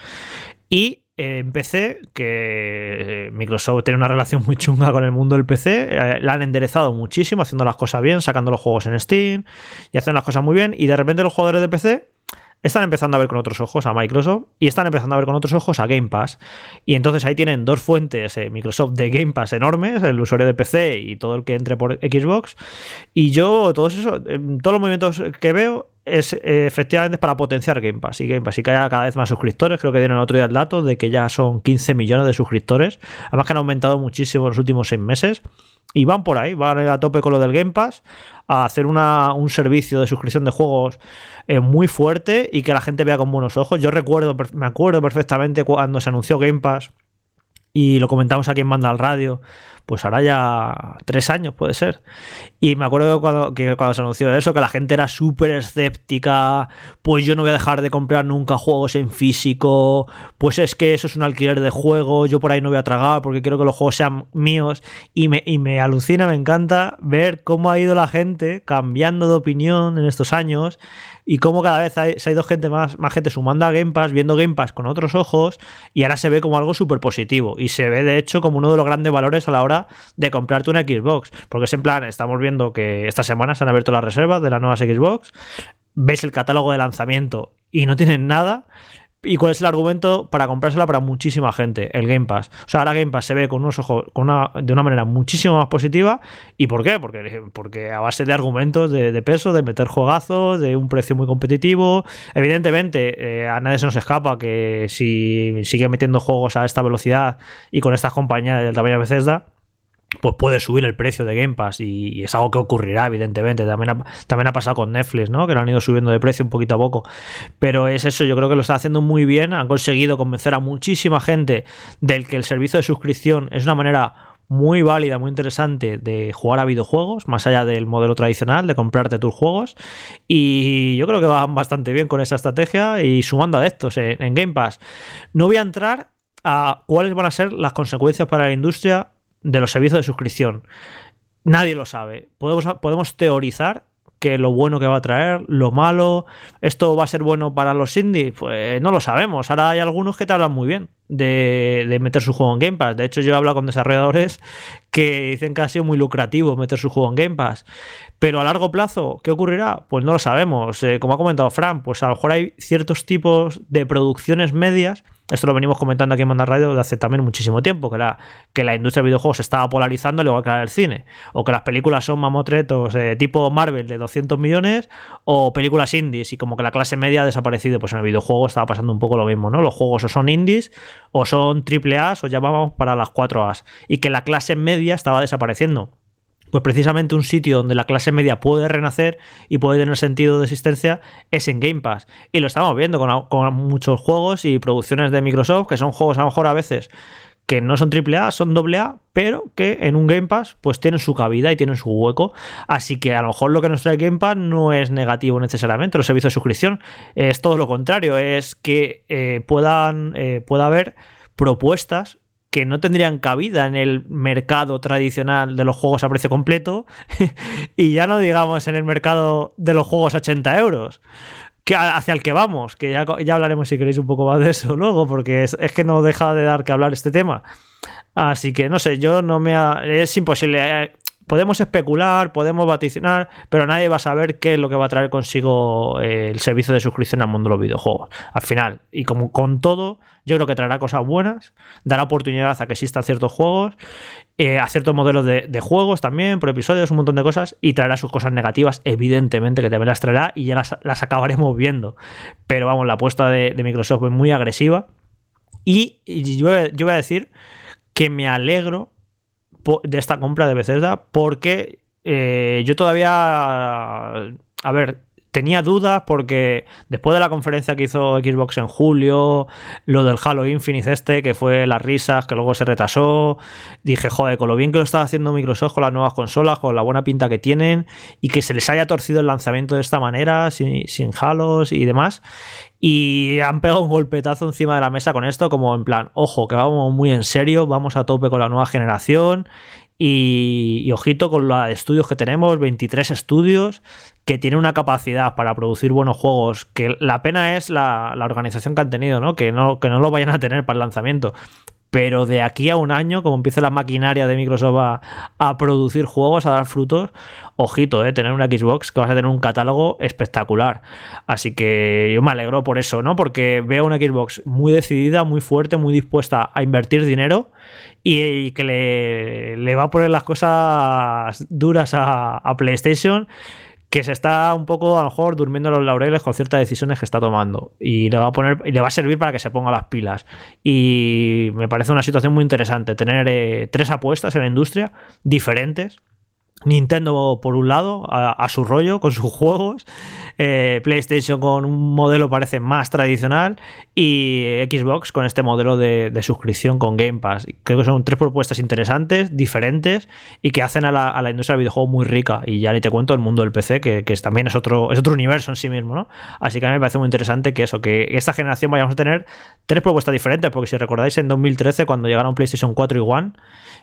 Y en PC, que Microsoft tiene una relación muy chunga con el mundo del PC, eh, la han enderezado muchísimo, haciendo las cosas bien, sacando los juegos en Steam y haciendo las cosas muy bien. Y de repente los jugadores de PC están empezando a ver con otros ojos a Microsoft y están empezando a ver con otros ojos a Game Pass. Y entonces ahí tienen dos fuentes eh, Microsoft de Game Pass enormes, el usuario de PC y todo el que entre por Xbox. Y yo, todos eso, todos los movimientos que veo es eh, efectivamente para potenciar Game Pass y Game Pass y que haya cada vez más suscriptores. Creo que dieron otro día el dato de que ya son 15 millones de suscriptores. Además que han aumentado muchísimo en los últimos seis meses. Y van por ahí, van a tope con lo del Game Pass, a hacer una, un servicio de suscripción de juegos eh, muy fuerte y que la gente vea con buenos ojos. Yo recuerdo, me acuerdo perfectamente cuando se anunció Game Pass y lo comentamos aquí en Manda al Radio, pues ahora ya tres años puede ser. Y me acuerdo cuando, que cuando se anunció eso, que la gente era súper escéptica, pues yo no voy a dejar de comprar nunca juegos en físico, pues es que eso es un alquiler de juego, yo por ahí no voy a tragar porque quiero que los juegos sean míos. Y me, y me alucina, me encanta ver cómo ha ido la gente cambiando de opinión en estos años y cómo cada vez se ha ido gente más, más gente sumando a Game Pass, viendo Game Pass con otros ojos y ahora se ve como algo súper positivo y se ve de hecho como uno de los grandes valores a la hora de comprarte una Xbox, porque es en plan, estamos viendo que esta semana se han abierto las reservas de las nuevas Xbox, ves el catálogo de lanzamiento y no tienen nada ¿Y cuál es el argumento para comprársela para muchísima gente? El Game Pass. O sea, ahora Game Pass se ve con unos ojos de una manera muchísimo más positiva. ¿Y por qué? Porque, porque a base de argumentos de, peso, de meter juegazos, de un precio muy competitivo. Evidentemente, eh, a nadie se nos escapa que si sigue metiendo juegos a esta velocidad y con estas compañías del tamaño de Bethesda, pues puede subir el precio de Game Pass y, es algo que ocurrirá, evidentemente. También ha, también ha pasado con Netflix, ¿no? Que lo han ido subiendo de precio un poquito a poco. Pero es eso, yo creo que lo está haciendo muy bien. Han conseguido convencer a muchísima gente del que el servicio de suscripción es una manera muy válida, muy interesante de jugar a videojuegos, más allá del modelo tradicional de comprarte tus juegos. Y yo creo que van bastante bien con esa estrategia y sumando adeptos en, en Game Pass. No voy a entrar a cuáles van a ser las consecuencias para la industria de los servicios de suscripción. Nadie lo sabe. Podemos, podemos teorizar que lo bueno que va a traer, lo malo, esto va a ser bueno para los indies, pues no lo sabemos. Ahora hay algunos que te hablan muy bien de, meter su juego en Game Pass. De hecho, yo he hablado con desarrolladores que dicen que ha sido muy lucrativo meter su juego en Game Pass. Pero a largo plazo, ¿qué ocurrirá? Pues no lo sabemos. Eh, como ha comentado Fran, pues a lo mejor hay ciertos tipos de producciones medias Esto lo venimos comentando aquí en Manda Radio desde hace también muchísimo tiempo, que la, que la industria de videojuegos se estaba polarizando al igual que la del cine, o que las películas son mamotretos eh, tipo Marvel de 200 millones, o películas indies, y como que la clase media ha desaparecido, pues en el videojuego estaba pasando un poco lo mismo, ¿no? Los juegos o son indies, o son triple A, o llamábamos para las 4 As, y que la clase media estaba desapareciendo pues precisamente un sitio donde la clase media puede renacer y puede tener sentido de existencia es en Game Pass. Y lo estamos viendo con, muchos juegos y producciones de Microsoft, que son juegos a lo mejor a veces que no son AAA, son AA, pero que en un Game Pass pues tienen su cabida y tienen su hueco. Así que a lo mejor lo que nos trae Game Pass no es negativo necesariamente, los servicios de suscripción, es todo lo contrario, es que eh, puedan, eh, pueda haber propuestas que no tendrían cabida en el mercado tradicional de los juegos a precio completo y ya no digamos en el mercado de los juegos a 80 euros. Que hacia el que vamos, que ya, ya hablaremos si queréis un poco más de eso luego, porque es, que no deja de dar que hablar este tema. Así que no sé, yo no me. es imposible. Eh, podemos especular, podemos vaticinar, pero nadie va a saber qué es lo que va a traer consigo eh, el servicio de suscripción al mundo de los videojuegos. Al final, y como con todo, yo creo que traerá cosas buenas, dará oportunidad a que existan ciertos juegos, eh, a ciertos modelos de, juegos también, por episodios, un montón de cosas, y traerá sus cosas negativas, evidentemente, que también las traerá y ya las, acabaremos viendo. Pero vamos, la apuesta de, Microsoft es muy agresiva. Y, yo voy a decir que me alegro de esta compra de Bethesda porque eh, yo todavía, a ver, tenía dudas porque después de la conferencia que hizo Xbox en julio, lo del Halo Infinite este, que fue las risas, que luego se retrasó, dije, joder, con lo bien que lo está haciendo Microsoft con las nuevas consolas, con la buena pinta que tienen, y que se les haya torcido el lanzamiento de esta manera, sin, sin Halos y demás. Y han pegado un golpetazo encima de la mesa con esto, como en plan, ojo, que vamos muy en serio, vamos a tope con la nueva generación. Y, ojito con los estudios que tenemos, 23 estudios, que tienen una capacidad para producir buenos juegos, que la pena es la, organización que han tenido, ¿no? Que, ¿no? que no lo vayan a tener para el lanzamiento. Pero de aquí a un año, como empiece la maquinaria de Microsoft a, producir juegos, a dar frutos, ojito, eh, tener una Xbox que vas a tener un catálogo espectacular. Así que yo me alegro por eso, ¿no? Porque veo una Xbox muy decidida, muy fuerte, muy dispuesta a invertir dinero y, que le, va a poner las cosas duras a PlayStation que se está un poco a lo mejor durmiendo los laureles con ciertas decisiones que está tomando. Y le va a poner y le va a servir para que se ponga las pilas. Y me parece una situación muy interesante tener eh, tres apuestas en la industria diferentes. Nintendo por un lado, a, su rollo, con sus juegos, eh, PlayStation con un modelo parece más tradicional y Xbox con este modelo de, suscripción con Game Pass. Creo que son tres propuestas interesantes, diferentes y que hacen a la, industria del videojuego muy rica. Y ya ni te cuento el mundo del PC, que, también es otro, es otro universo en sí mismo. ¿no? Así que a mí me parece muy interesante que eso, que esta generación vayamos a tener tres propuestas diferentes, porque si recordáis en 2013 cuando llegaron PlayStation 4 y One,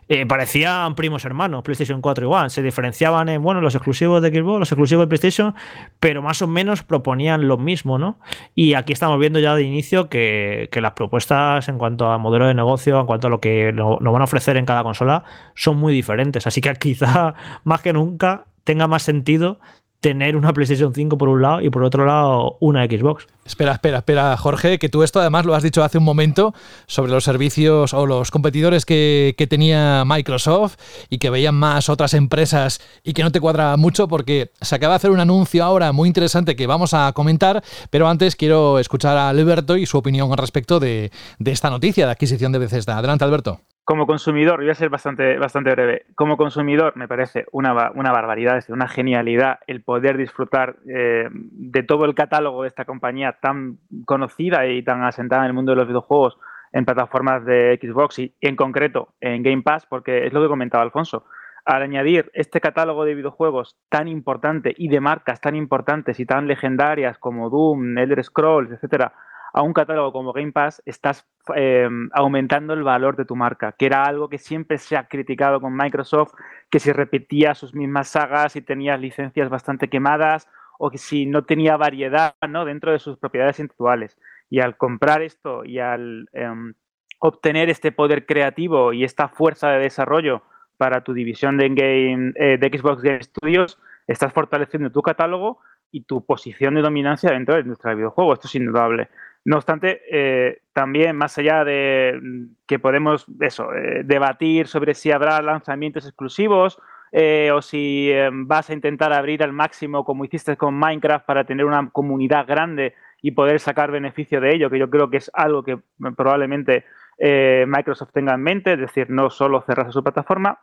eh, parecían primos hermanos, PlayStation 4 y One. Se diferenciaban en, bueno, los exclusivos de Xbox, los exclusivos de PlayStation, pero más o menos proponían lo mismo, ¿no? Y aquí estamos viendo ya de inicio que, las propuestas en cuanto a modelo de negocio, en cuanto a lo que nos van a ofrecer en cada consola, son muy diferentes. Así que quizá más que nunca tenga más sentido tener una PlayStation 5 por un lado y por otro lado una Xbox. Espera, espera, espera, Jorge, que tú esto además lo has dicho hace un momento sobre los servicios o los competidores que, tenía Microsoft y que veían más otras empresas y que no te cuadra mucho porque se acaba de hacer un anuncio ahora muy interesante que vamos a comentar, pero antes quiero escuchar a Alberto y su opinión al respecto de, de esta noticia de adquisición de Bethesda. Adelante, Alberto como consumidor, voy a ser bastante, bastante breve, como consumidor me parece una, una barbaridad, es una genialidad el poder disfrutar eh, de todo el catálogo de esta compañía tan conocida y tan asentada en el mundo de los videojuegos en plataformas de Xbox y en concreto en Game Pass, porque es lo que comentaba Alfonso. Al añadir este catálogo de videojuegos tan importante y de marcas tan importantes y tan legendarias como Doom, Elder Scrolls, etcétera, a un catálogo como Game Pass, estás eh, aumentando el valor de tu marca, que era algo que siempre se ha criticado con Microsoft, que si repetía sus mismas sagas y tenía licencias bastante quemadas o que si no tenía variedad ¿no? dentro de sus propiedades intelectuales. Y al comprar esto y al em, obtener este poder creativo y esta fuerza de desarrollo para tu división de, game, eh, de Xbox Game Studios, estás fortaleciendo tu catálogo y tu posición de dominancia dentro de la industria del videojuego. Esto es indudable. No obstante, eh, también más allá de mm, que podemos eso, eh, debatir sobre si habrá lanzamientos exclusivos eh, o si vas a intentar abrir al máximo como hiciste con Minecraft para tener una comunidad grande y poder sacar beneficio de ello, que yo creo que es algo que probablemente Microsoft tenga en mente, es decir, no solo cerrarse su plataforma.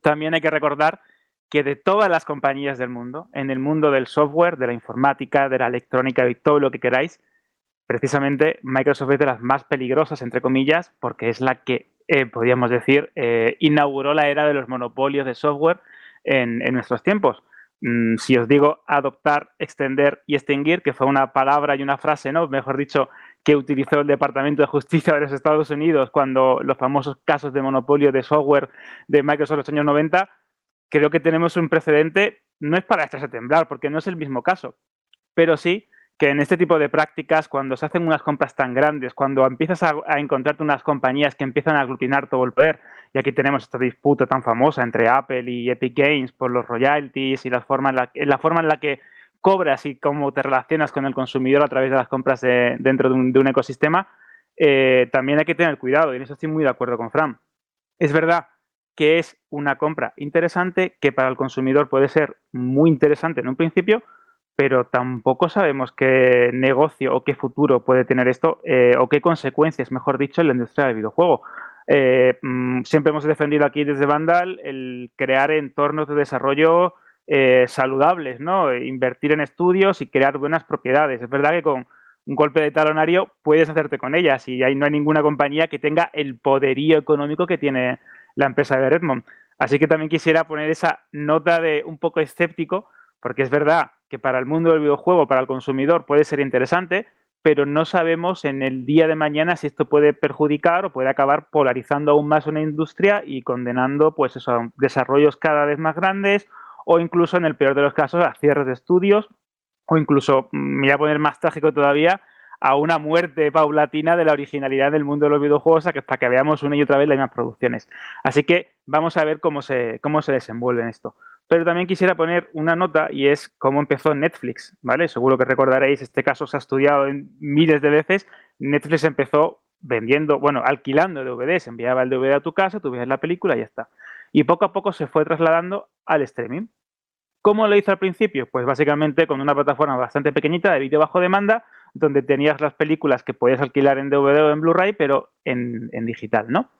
También hay que recordar que de todas las compañías del mundo, en el mundo del software, de la informática, de la electrónica y todo lo que queráis, precisamente Microsoft es de las más peligrosas, entre comillas, porque es la que, eh, podríamos decir, eh, inauguró la era de los monopolios de software en, nuestros tiempos. Mm, si os digo adoptar, extender y extinguir, que fue una palabra y una frase, ¿no? Mejor dicho, que utilizó el Departamento de Justicia de los Estados Unidos cuando los famosos casos de monopolio de software de Microsoft en los años 90, creo que tenemos un precedente, no es para estarse a temblar, porque no es el mismo caso, pero sí que en este tipo de prácticas, cuando se hacen unas compras tan grandes, cuando empiezas a, encontrarte unas compañías que empiezan a aglutinar todo el poder, y aquí tenemos esta disputa tan famosa entre Apple y Epic Games por los royalties y la forma en la, la forma en la que cobras y cómo te relacionas con el consumidor a través de las compras dentro de un, ecosistema, eh, también hay que tener cuidado, y en eso estoy muy de acuerdo con Fran. Es verdad que es una compra interesante, que para el consumidor puede ser muy interesante en un principio, pero tampoco sabemos qué negocio o qué futuro puede tener esto eh, o qué consecuencias, mejor dicho, en la industria del videojuego. Eh, mm, siempre hemos defendido aquí desde Vandal el crear entornos de desarrollo eh, saludables, ¿no? Invertir en estudios y crear buenas propiedades. Es verdad que con un golpe de talonario puedes hacerte con ellas y ahí no hay ninguna compañía que tenga el poderío económico que tiene la empresa de Redmond. Así que también quisiera poner esa nota de un poco escéptico, porque es verdad que para el mundo del videojuego, para el consumidor, puede ser interesante, pero no sabemos en el día de mañana si esto puede perjudicar o puede acabar polarizando aún más una industria y condenando pues a desarrollos cada vez más grandes o incluso en el peor de los casos a cierres de estudios o incluso, mm, me voy a poner más trágico todavía, a una muerte paulatina de la originalidad del mundo de los videojuegos hasta que veamos una y otra vez las mismas producciones. Así que vamos a ver cómo se, cómo se desenvuelve en esto. Pero también quisiera poner una nota y es cómo empezó Netflix, ¿vale? Seguro que recordaréis, este caso se ha estudiado miles de veces. Netflix empezó vendiendo, bueno, alquilando DVDs, enviaba el DVD a tu casa, tú ves la película y ya está. Y poco a poco se fue trasladando al streaming. ¿Cómo lo hizo al principio? Pues básicamente con una plataforma bastante pequeñita de vídeo bajo demanda, donde tenías las películas que podías alquilar en DVD o en Blu-ray, pero en, en digital, ¿no?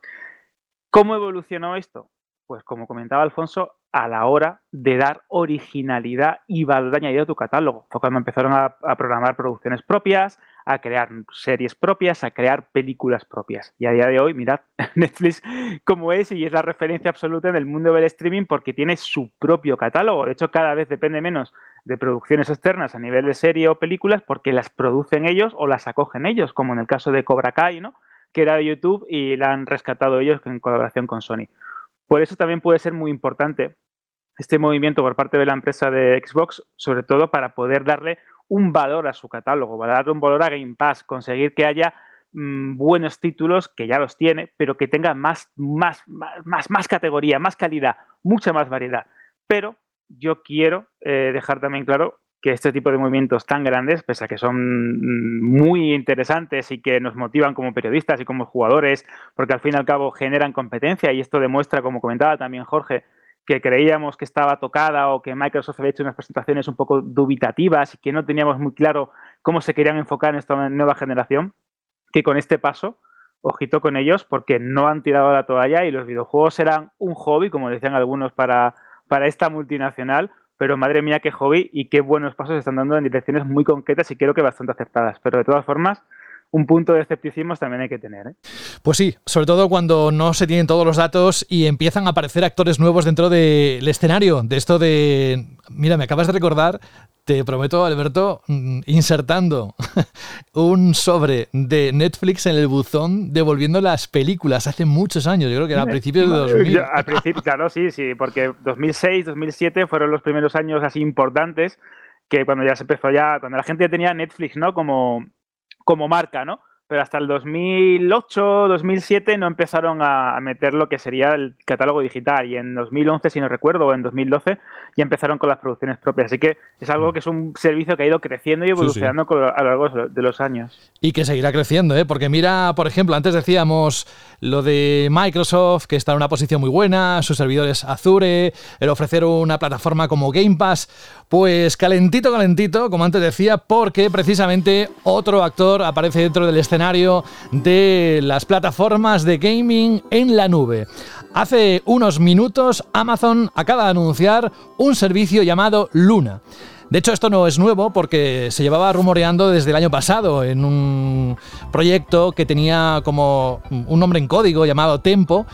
¿Cómo evolucionó esto? Pues como comentaba Alfonso, a la hora de dar originalidad y valor añadido a tu catálogo. Fue cuando empezaron a, programar producciones propias, a crear series propias, a crear películas propias. Y a día de hoy, mirad, Netflix como es y es la referencia absoluta en el mundo del streaming porque tiene su propio catálogo. De hecho, cada vez depende menos de producciones externas a nivel de serie o películas porque las producen ellos o las acogen ellos, como en el caso de Cobra Kai, ¿no? que era de YouTube y la han rescatado ellos en colaboración con Sony. Por eso también puede ser muy importante este movimiento por parte de la empresa de Xbox, sobre todo para poder darle un valor a su catálogo, para darle un valor a Game Pass, conseguir que haya mm, buenos títulos, que ya los tiene, pero que tenga más, más, más, más categoría, más calidad, mucha más variedad. Pero yo quiero eh, dejar también claro que este tipo de movimientos tan grandes, pese a que son mm, muy interesantes y que nos motivan como periodistas y como jugadores, porque al fin y al cabo generan competencia y esto demuestra, como comentaba también Jorge, que creíamos que estaba tocada o que Microsoft había hecho unas presentaciones un poco dubitativas y que no teníamos muy claro cómo se querían enfocar en esta nueva generación, que con este paso, ojito con ellos, porque no han tirado la toalla y los videojuegos serán un hobby, como decían algunos, para, para esta multinacional, pero madre mía qué hobby y qué buenos pasos están dando en direcciones muy concretas y creo que bastante aceptadas. Pero de todas formas, un punto de escepticismo también hay que tener. ¿eh? Pues sí, sobre todo cuando no se tienen todos los datos y empiezan a aparecer actores nuevos dentro del escenario. De esto de. Mira, me acabas de recordar, te prometo, Alberto, mm, insertando un sobre de Netflix en el buzón devolviendo las películas hace muchos años. Yo creo que era a principios de 2000. Al principio, claro, sí, sí, porque 2006, 2007 fueron los primeros años así importantes que cuando ya se empezó ya, cuando la gente ya tenía Netflix, ¿no? Como, como marca, ¿no? Pero hasta el 2008, 2007 no empezaron a, meter lo que sería el catálogo digital y en 2011, si no recuerdo, o en 2012 ya empezaron con las producciones propias. Así que es algo que es un servicio que ha ido creciendo y evolucionando a lo largo de los años. Y que seguirá creciendo, ¿eh? porque mira, por ejemplo, antes decíamos lo de Microsoft, que está en una posición muy buena, sus servidores Azure, el ofrecer una plataforma como Game Pass, pues calentito, calentito, como antes decía, porque precisamente otro actor aparece dentro del escenario de las plataformas de gaming en la nube. Hace unos minutos Amazon acaba de anunciar un servicio llamado Luna. De hecho, esto no es nuevo porque se llevaba rumoreando desde el año pasado en un proyecto que tenía como un nombre en código llamado Tempo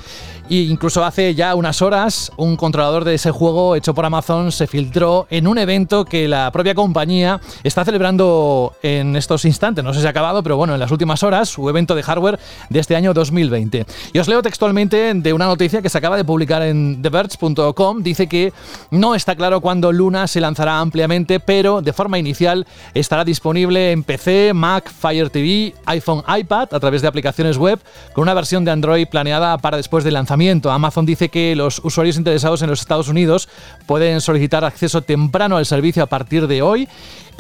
y incluso hace ya unas horas, un controlador de ese juego hecho por Amazon se filtró en un evento que la propia compañía está celebrando en estos instantes. No sé si ha acabado, pero bueno, en las últimas horas, su evento de hardware de este año 2020. Y os leo textualmente de una noticia que se acaba de publicar en TheVerge.com. Dice que no está claro cuándo Luna se lanzará ampliamente, pero de forma inicial estará disponible en PC, Mac, Fire TV, iPhone, iPad a través de aplicaciones web, con una versión de Android planeada para después del lanzamiento Amazon dice que los usuarios interesados en los Estados Unidos pueden solicitar acceso temprano al servicio a partir de hoy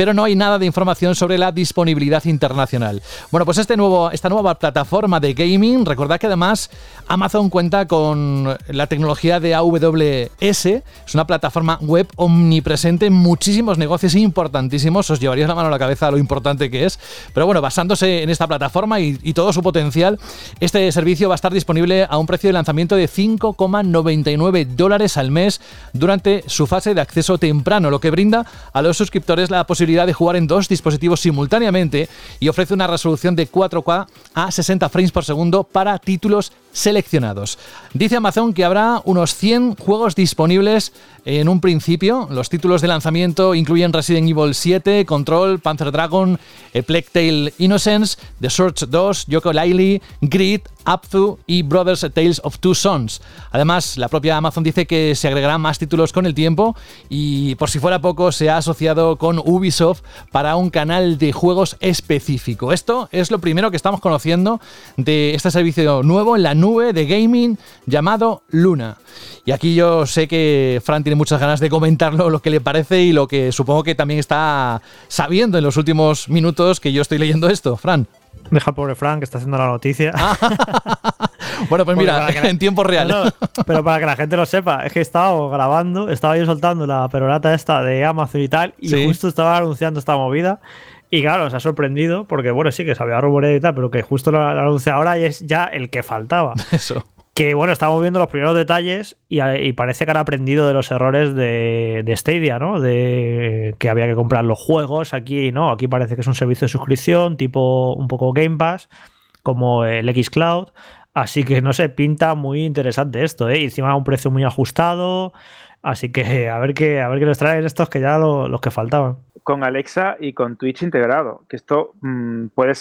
pero no hay nada de información sobre la disponibilidad internacional. Bueno, pues este nuevo, esta nueva plataforma de gaming, recordad que además Amazon cuenta con la tecnología de AWS, es una plataforma web omnipresente en muchísimos negocios importantísimos, os llevaríais la mano a la cabeza lo importante que es, pero bueno, basándose en esta plataforma y todo su potencial, este servicio va a estar disponible a un precio de lanzamiento de 5,99 dólares al mes durante su fase de acceso temprano, lo que brinda a los suscriptores la posibilidad de jugar en dos dispositivos simultáneamente y ofrece una resolución de 4K a 60 frames por segundo para títulos seleccionados. Dice Amazon que habrá unos 100 juegos disponibles en un principio. Los títulos de lanzamiento incluyen Resident Evil 7, Control, Panzer Dragon, A Plague Tale Innocence, The Search 2, Yoko Laili, Grid, Apzu y Brothers Tales of Two Sons. Además, la propia Amazon dice que se agregarán más títulos con el tiempo y por si fuera poco se ha asociado con Ubisoft para un canal de juegos específico. Esto es lo primero que estamos conociendo de este servicio nuevo en la nube de gaming llamado Luna. Y aquí yo sé que Fran tiene muchas ganas de comentarlo, lo que le parece y lo que supongo que también está sabiendo en los últimos minutos que yo estoy leyendo esto. Fran. Deja al pobre Fran que está haciendo la noticia. bueno, pues mira, en tiempo real. pero para que la gente lo sepa, es que he estado grabando, estaba yo soltando la perorata esta de Amazon y tal, y justo estaba anunciando esta movida. Y claro, se ha sorprendido, porque bueno, sí que se había rumoreado y tal, pero que justo lo anuncia ahora y es ya el que faltaba. Eso. Que bueno, estamos viendo los primeros detalles y, parece que han aprendido de los errores de, de, Stadia, ¿no? De que había que comprar los juegos. Aquí no, aquí parece que es un servicio de suscripción, tipo un poco Game Pass, como el X Cloud. Así que no sé, pinta muy interesante esto, ¿eh? Y encima un precio muy ajustado. Así que a ver qué, a ver qué nos traen estos que ya los que faltaban con Alexa y con Twitch integrado. Que esto mm, puede,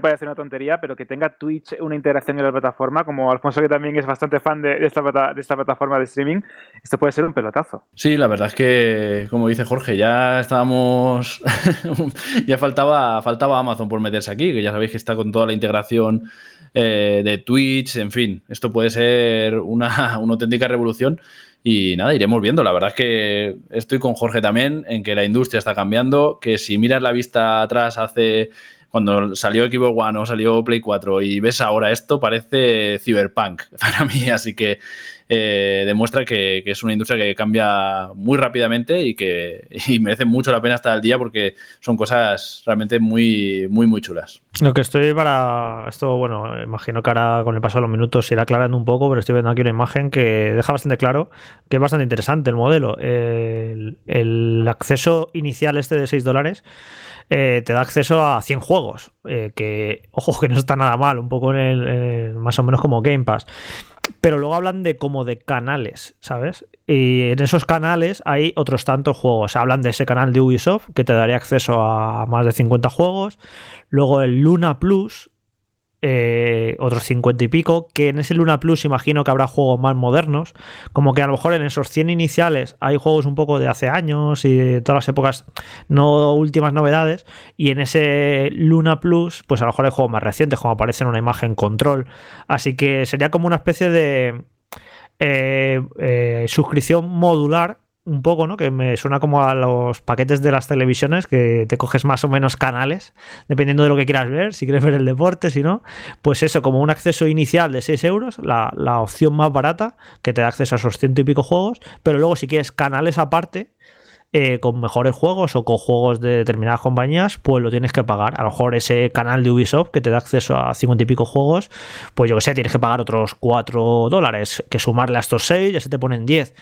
parecer una tontería, pero que tenga Twitch una integración en la plataforma, como Alfonso que también es bastante fan de, esta, de esta plataforma de streaming, esto puede ser un pelotazo. Sí, la verdad es que, como dice Jorge, ya estábamos, ya faltaba, faltaba Amazon por meterse aquí, que ya sabéis que está con toda la integración eh, de Twitch, en fin, esto puede ser una, una auténtica revolución. Y nada, iremos viendo. La verdad es que estoy con Jorge también en que la industria está cambiando, que si miras la vista atrás hace cuando salió Xbox One o salió Play 4 y ves ahora esto, parece Cyberpunk para mí. Así que eh, demuestra que, es una industria que cambia muy rápidamente y que merece mucho la pena estar al día porque son cosas realmente muy, muy, muy chulas. Lo que estoy para esto, bueno, imagino que ahora con el paso de los minutos se irá aclarando un poco, pero estoy viendo aquí una imagen que deja bastante claro que es bastante interesante el modelo. El, acceso inicial este de 6 dólares eh, te da acceso a 100 juegos, eh, que, ojo, que no está nada mal, un poco en el, más o menos como Game Pass pero luego hablan de como de canales, ¿sabes? Y en esos canales hay otros tantos juegos. Hablan de ese canal de Ubisoft que te daría acceso a más de 50 juegos. Luego el Luna Plus, eh, otros 50 y pico, que en ese Luna Plus imagino que habrá juegos más modernos, como que a lo mejor en esos 100 iniciales hay juegos un poco de hace años y de todas las épocas, no últimas novedades, y en ese Luna Plus, pues a lo mejor hay juegos más recientes, como aparece en una imagen control, así que sería como una especie de eh, eh, suscripción modular un poco, ¿no? Que me suena como a los paquetes de las televisiones, que te coges más o menos canales, dependiendo de lo que quieras ver, si quieres ver el deporte, si no, pues eso, como un acceso inicial de 6 euros, la, opción más barata, que te da acceso a esos ciento y pico juegos, pero luego si quieres canales aparte, eh, con mejores juegos o con juegos de determinadas compañías, pues lo tienes que pagar. A lo mejor ese canal de Ubisoft que te da acceso a 50 y pico juegos, pues yo que sé, tienes que pagar otros 4 dólares, que sumarle a estos 6 ya se te ponen 10.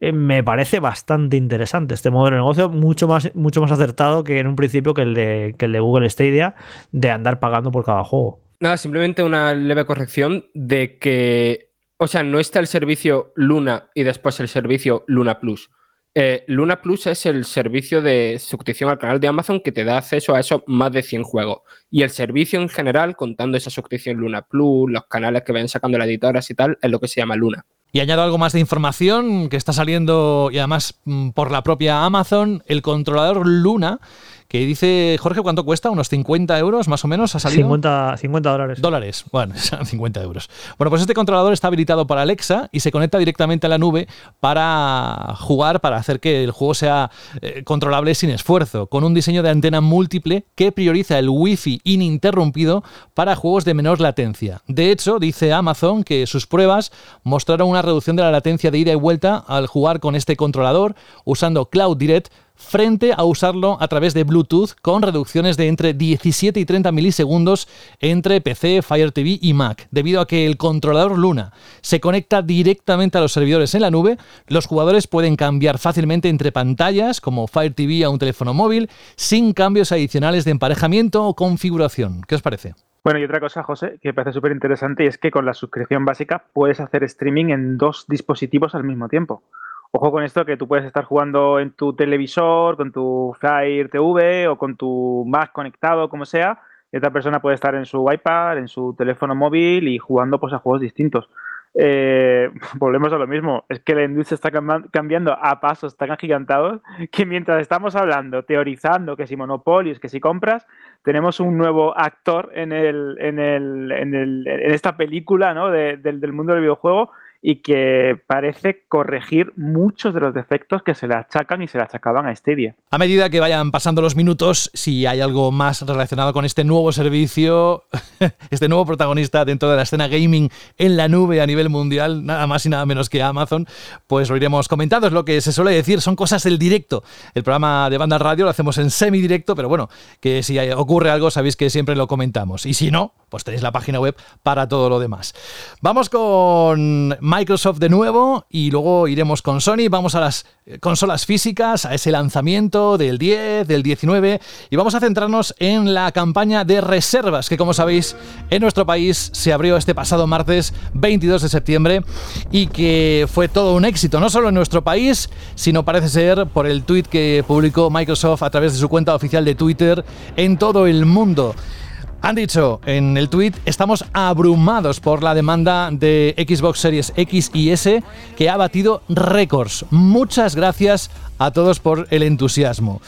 Eh, me parece bastante interesante este modelo de negocio, mucho más, mucho más acertado que en un principio que el, de, que de Google Stadia, de andar pagando por cada juego. Nada, simplemente una leve corrección de que, o sea, no está el servicio Luna y después el servicio Luna Plus. Eh, Luna Plus es el servicio de suscripción al canal de Amazon que te da acceso a esos más de 100 juegos. Y el servicio en general, contando esa suscripción Luna Plus, los canales que vayan sacando las editoras y tal, es lo que se llama Luna. Y añado algo más de información que está saliendo y además mm, por la propia Amazon, el controlador Luna que dice, Jorge, ¿cuánto cuesta? ¿Unos 50 euros más o menos? ¿Ha salido? 50, 50 dólares. Dólares, bueno, 50 euros. Bueno, pues este controlador está habilitado para Alexa y se conecta directamente a la nube para jugar, para hacer que el juego sea eh, controlable sin esfuerzo, con un diseño de antena múltiple que prioriza el Wi-Fi ininterrumpido para juegos de menor latencia. De hecho, dice Amazon que sus pruebas mostraron una reducción de la latencia de ida y vuelta al jugar con este controlador usando Cloud Direct frente a usarlo a través de Bluetooth con reducciones de entre 17 y 30 milisegundos entre PC, Fire TV y Mac. Debido a que el controlador Luna se conecta directamente a los servidores en la nube, los jugadores pueden cambiar fácilmente entre pantallas como Fire TV a un teléfono móvil sin cambios adicionales de emparejamiento o configuración. ¿Qué os parece? Bueno, y otra cosa, José, que me parece súper interesante y es que con la suscripción básica puedes hacer streaming en dos dispositivos al mismo tiempo. Ojo con esto que tú puedes estar jugando en tu televisor, con tu Fire TV o con tu Mac conectado, como sea, y otra persona puede estar en su iPad, en su teléfono móvil y jugando pues, a juegos distintos. Eh, volvemos a lo mismo, es que la industria está cambiando a pasos tan agigantados que mientras estamos hablando, teorizando que si monopolios, que si compras, tenemos un nuevo actor en, el, en, el, en, el, en esta película ¿no? del, del mundo del videojuego y que parece corregir muchos de los defectos que se le achacan y se le achacaban a Stadia. A medida que vayan pasando los minutos, si hay algo más relacionado con este nuevo servicio, este nuevo protagonista dentro de la escena gaming en la nube a nivel mundial, nada más y nada menos que Amazon, pues lo iremos comentando. Es lo que se suele decir, son cosas del directo. El programa de banda radio lo hacemos en semi-directo, pero bueno, que si ocurre algo sabéis que siempre lo comentamos. Y si no, pues tenéis la página web para todo lo demás. Vamos con Microsoft de nuevo y luego iremos con Sony, vamos a las eh, consolas físicas, a ese lanzamiento del 10, del 19 y vamos a centrarnos en la campaña de reservas que como sabéis en nuestro país se abrió este pasado martes 22 de septiembre y que fue todo un éxito, no solo en nuestro país, sino parece ser por el tweet que publicó Microsoft a través de su cuenta oficial de Twitter en todo el mundo. Han dicho en el tweet, estamos abrumados por la demanda de Xbox Series X y S que ha batido récords. Muchas gracias a todos por el entusiasmo.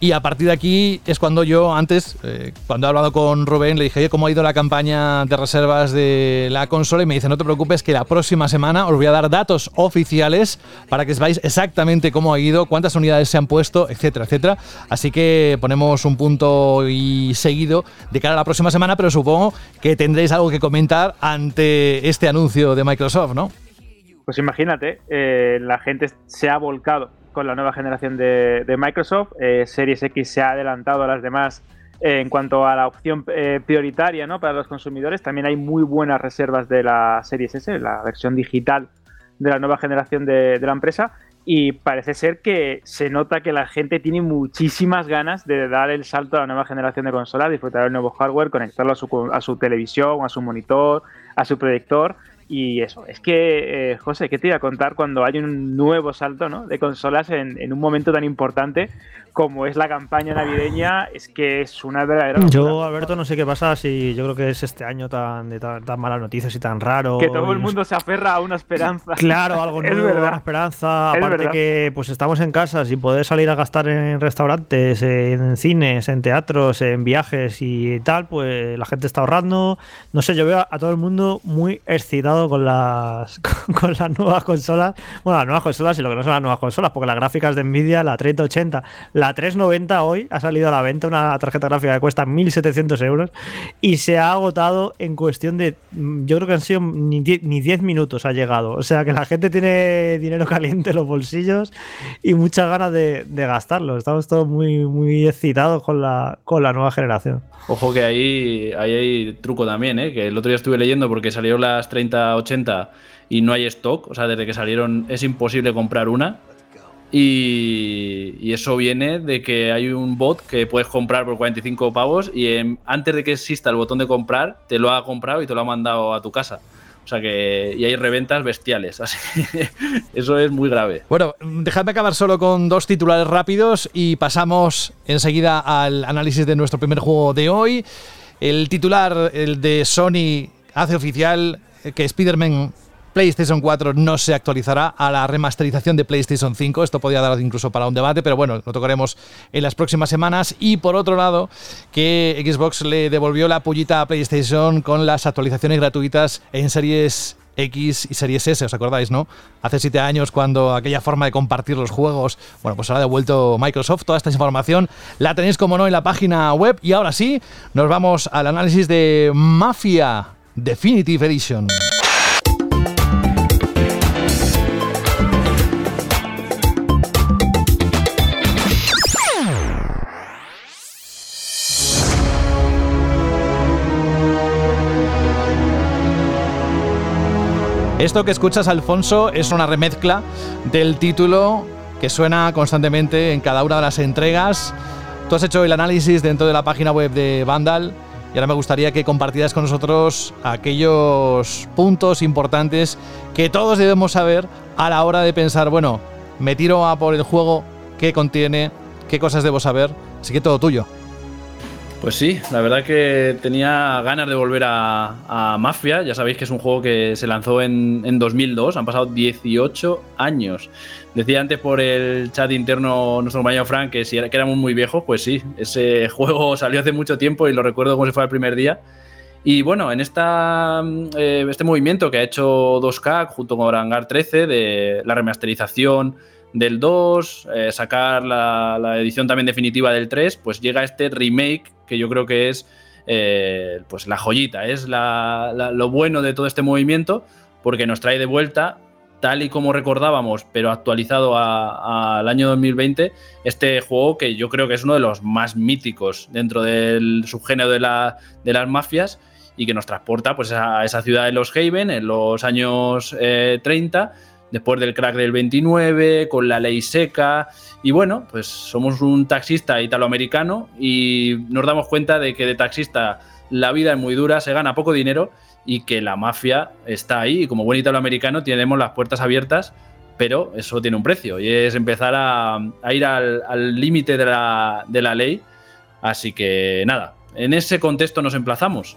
Y a partir de aquí es cuando yo antes, eh, cuando he hablado con Rubén, le dije, oye, ¿cómo ha ido la campaña de reservas de la consola? Y me dice, no te preocupes, que la próxima semana os voy a dar datos oficiales para que sepáis exactamente cómo ha ido, cuántas unidades se han puesto, etcétera, etcétera. Así que ponemos un punto y seguido de cara a la próxima semana, pero supongo que tendréis algo que comentar ante este anuncio de Microsoft, ¿no? Pues imagínate, eh, la gente se ha volcado con la nueva generación de, Microsoft. Eh, Series X se ha adelantado a las demás en cuanto a la opción eh, prioritaria ¿no? para los consumidores. También hay muy buenas reservas de la Series S, la versión digital de la nueva generación de, la empresa. Y parece ser que se nota que la gente tiene muchísimas ganas de dar el salto a la nueva generación de consolas, disfrutar del nuevo hardware, conectarlo a su televisión, a su monitor, a su proyector Y eso, es que, eh, José, ¿qué te iba a contar cuando hay un nuevo salto ¿no? de consolas en, en, un momento tan importante como es la campaña navideña? Es que es una verdadera. Yo, Alberto, no sé qué pasa si yo creo que es este año tan de tan, tan malas noticias y tan raro. Que todo el mundo se aferra a una esperanza. Claro, algo nuevo, una esperanza. Aparte que pues estamos en casa sin poder salir a gastar en restaurantes, en cines, en teatros, en viajes y tal, pues la gente está ahorrando. No sé, yo veo a todo el mundo muy excitado con las, con, las nuevas consolas. Bueno, las nuevas consolas y lo que no son las nuevas consolas, porque las gráficas de Nvidia, la 3080, la 390 hoy ha salido a la venta, una tarjeta gráfica que cuesta 1.700 euros y se ha agotado en cuestión de, mm, yo creo que han sido ni 10, minutos ha llegado. O sea que la gente tiene dinero caliente en los bolsillos y muchas ganas de, gastarlo. Estamos todos muy, muy excitados con la, con la nueva generación. Ojo que ahí, ahí hay truco también, ¿eh? que el otro día estuve leyendo porque salieron las 3080 y no hay stock, o sea, desde que salieron es imposible comprar una. Y, eso viene de que hay un bot que puedes comprar por 45 pavos y antes de que exista el botón de comprar, te lo ha comprado y te lo ha mandado a tu casa. O sea que y hay reventas bestiales. Así eso es muy grave. Bueno, dejadme acabar solo con dos titulares rápidos y pasamos enseguida al análisis de nuestro primer juego de hoy. El titular, el de Sony, hace oficial que Spider-Man PlayStation 4 no se actualizará a la remasterización de PlayStation 5. Esto podría dar incluso para un debate, pero bueno, lo tocaremos en las próximas semanas. Y por otro lado, que Xbox le devolvió la pullita a PlayStation con las actualizaciones gratuitas en series X y Series S, ¿os acordáis, no? Hace siete años cuando aquella forma de compartir los juegos, bueno, pues ahora ha devuelto Microsoft toda esta información, la tenéis como no en la página web y ahora sí, nos vamos al análisis de Mafia Definitive Edition. Esto que escuchas, Alfonso, es una remezcla del título que suena constantemente en cada una de las entregas. Tú has hecho el análisis dentro de la página web de Vandal y ahora me gustaría que compartieras con nosotros aquellos puntos importantes que todos debemos saber a la hora de pensar, bueno, me tiro a por el juego, qué contiene, qué cosas debo saber. Así que todo tuyo. Pues sí, la verdad que tenía ganas de volver a, Mafia. Ya sabéis que es un juego que se lanzó en, 2002, han pasado 18 años. Decía antes por el chat interno nuestro compañero Frank que si era, que éramos muy viejos, pues sí, ese juego salió hace mucho tiempo y lo recuerdo como si fuera el primer día. Y bueno, en esta, eh, este movimiento que ha hecho 2K junto con Hangar 13 de la remasterización del 2, eh, sacar la, la, edición también definitiva del 3, pues llega este remake que yo creo que es eh, pues la joyita, es lo bueno de todo este movimiento, porque nos trae de vuelta, tal y como recordábamos, pero actualizado al año 2020, este juego que yo creo que es uno de los más míticos dentro del subgénero de, de las mafias y que nos transporta pues, a esa ciudad de Los Haven en los años 30 eh, después del crack del 29, con la ley seca. Y bueno, pues somos un taxista italoamericano y nos damos cuenta de que de taxista la vida es muy dura, se gana poco dinero y que la mafia está ahí. Y como buen italoamericano tenemos las puertas abiertas, pero eso tiene un precio y es empezar a, ir al límite de la, de la ley. Así que nada, en ese contexto nos emplazamos.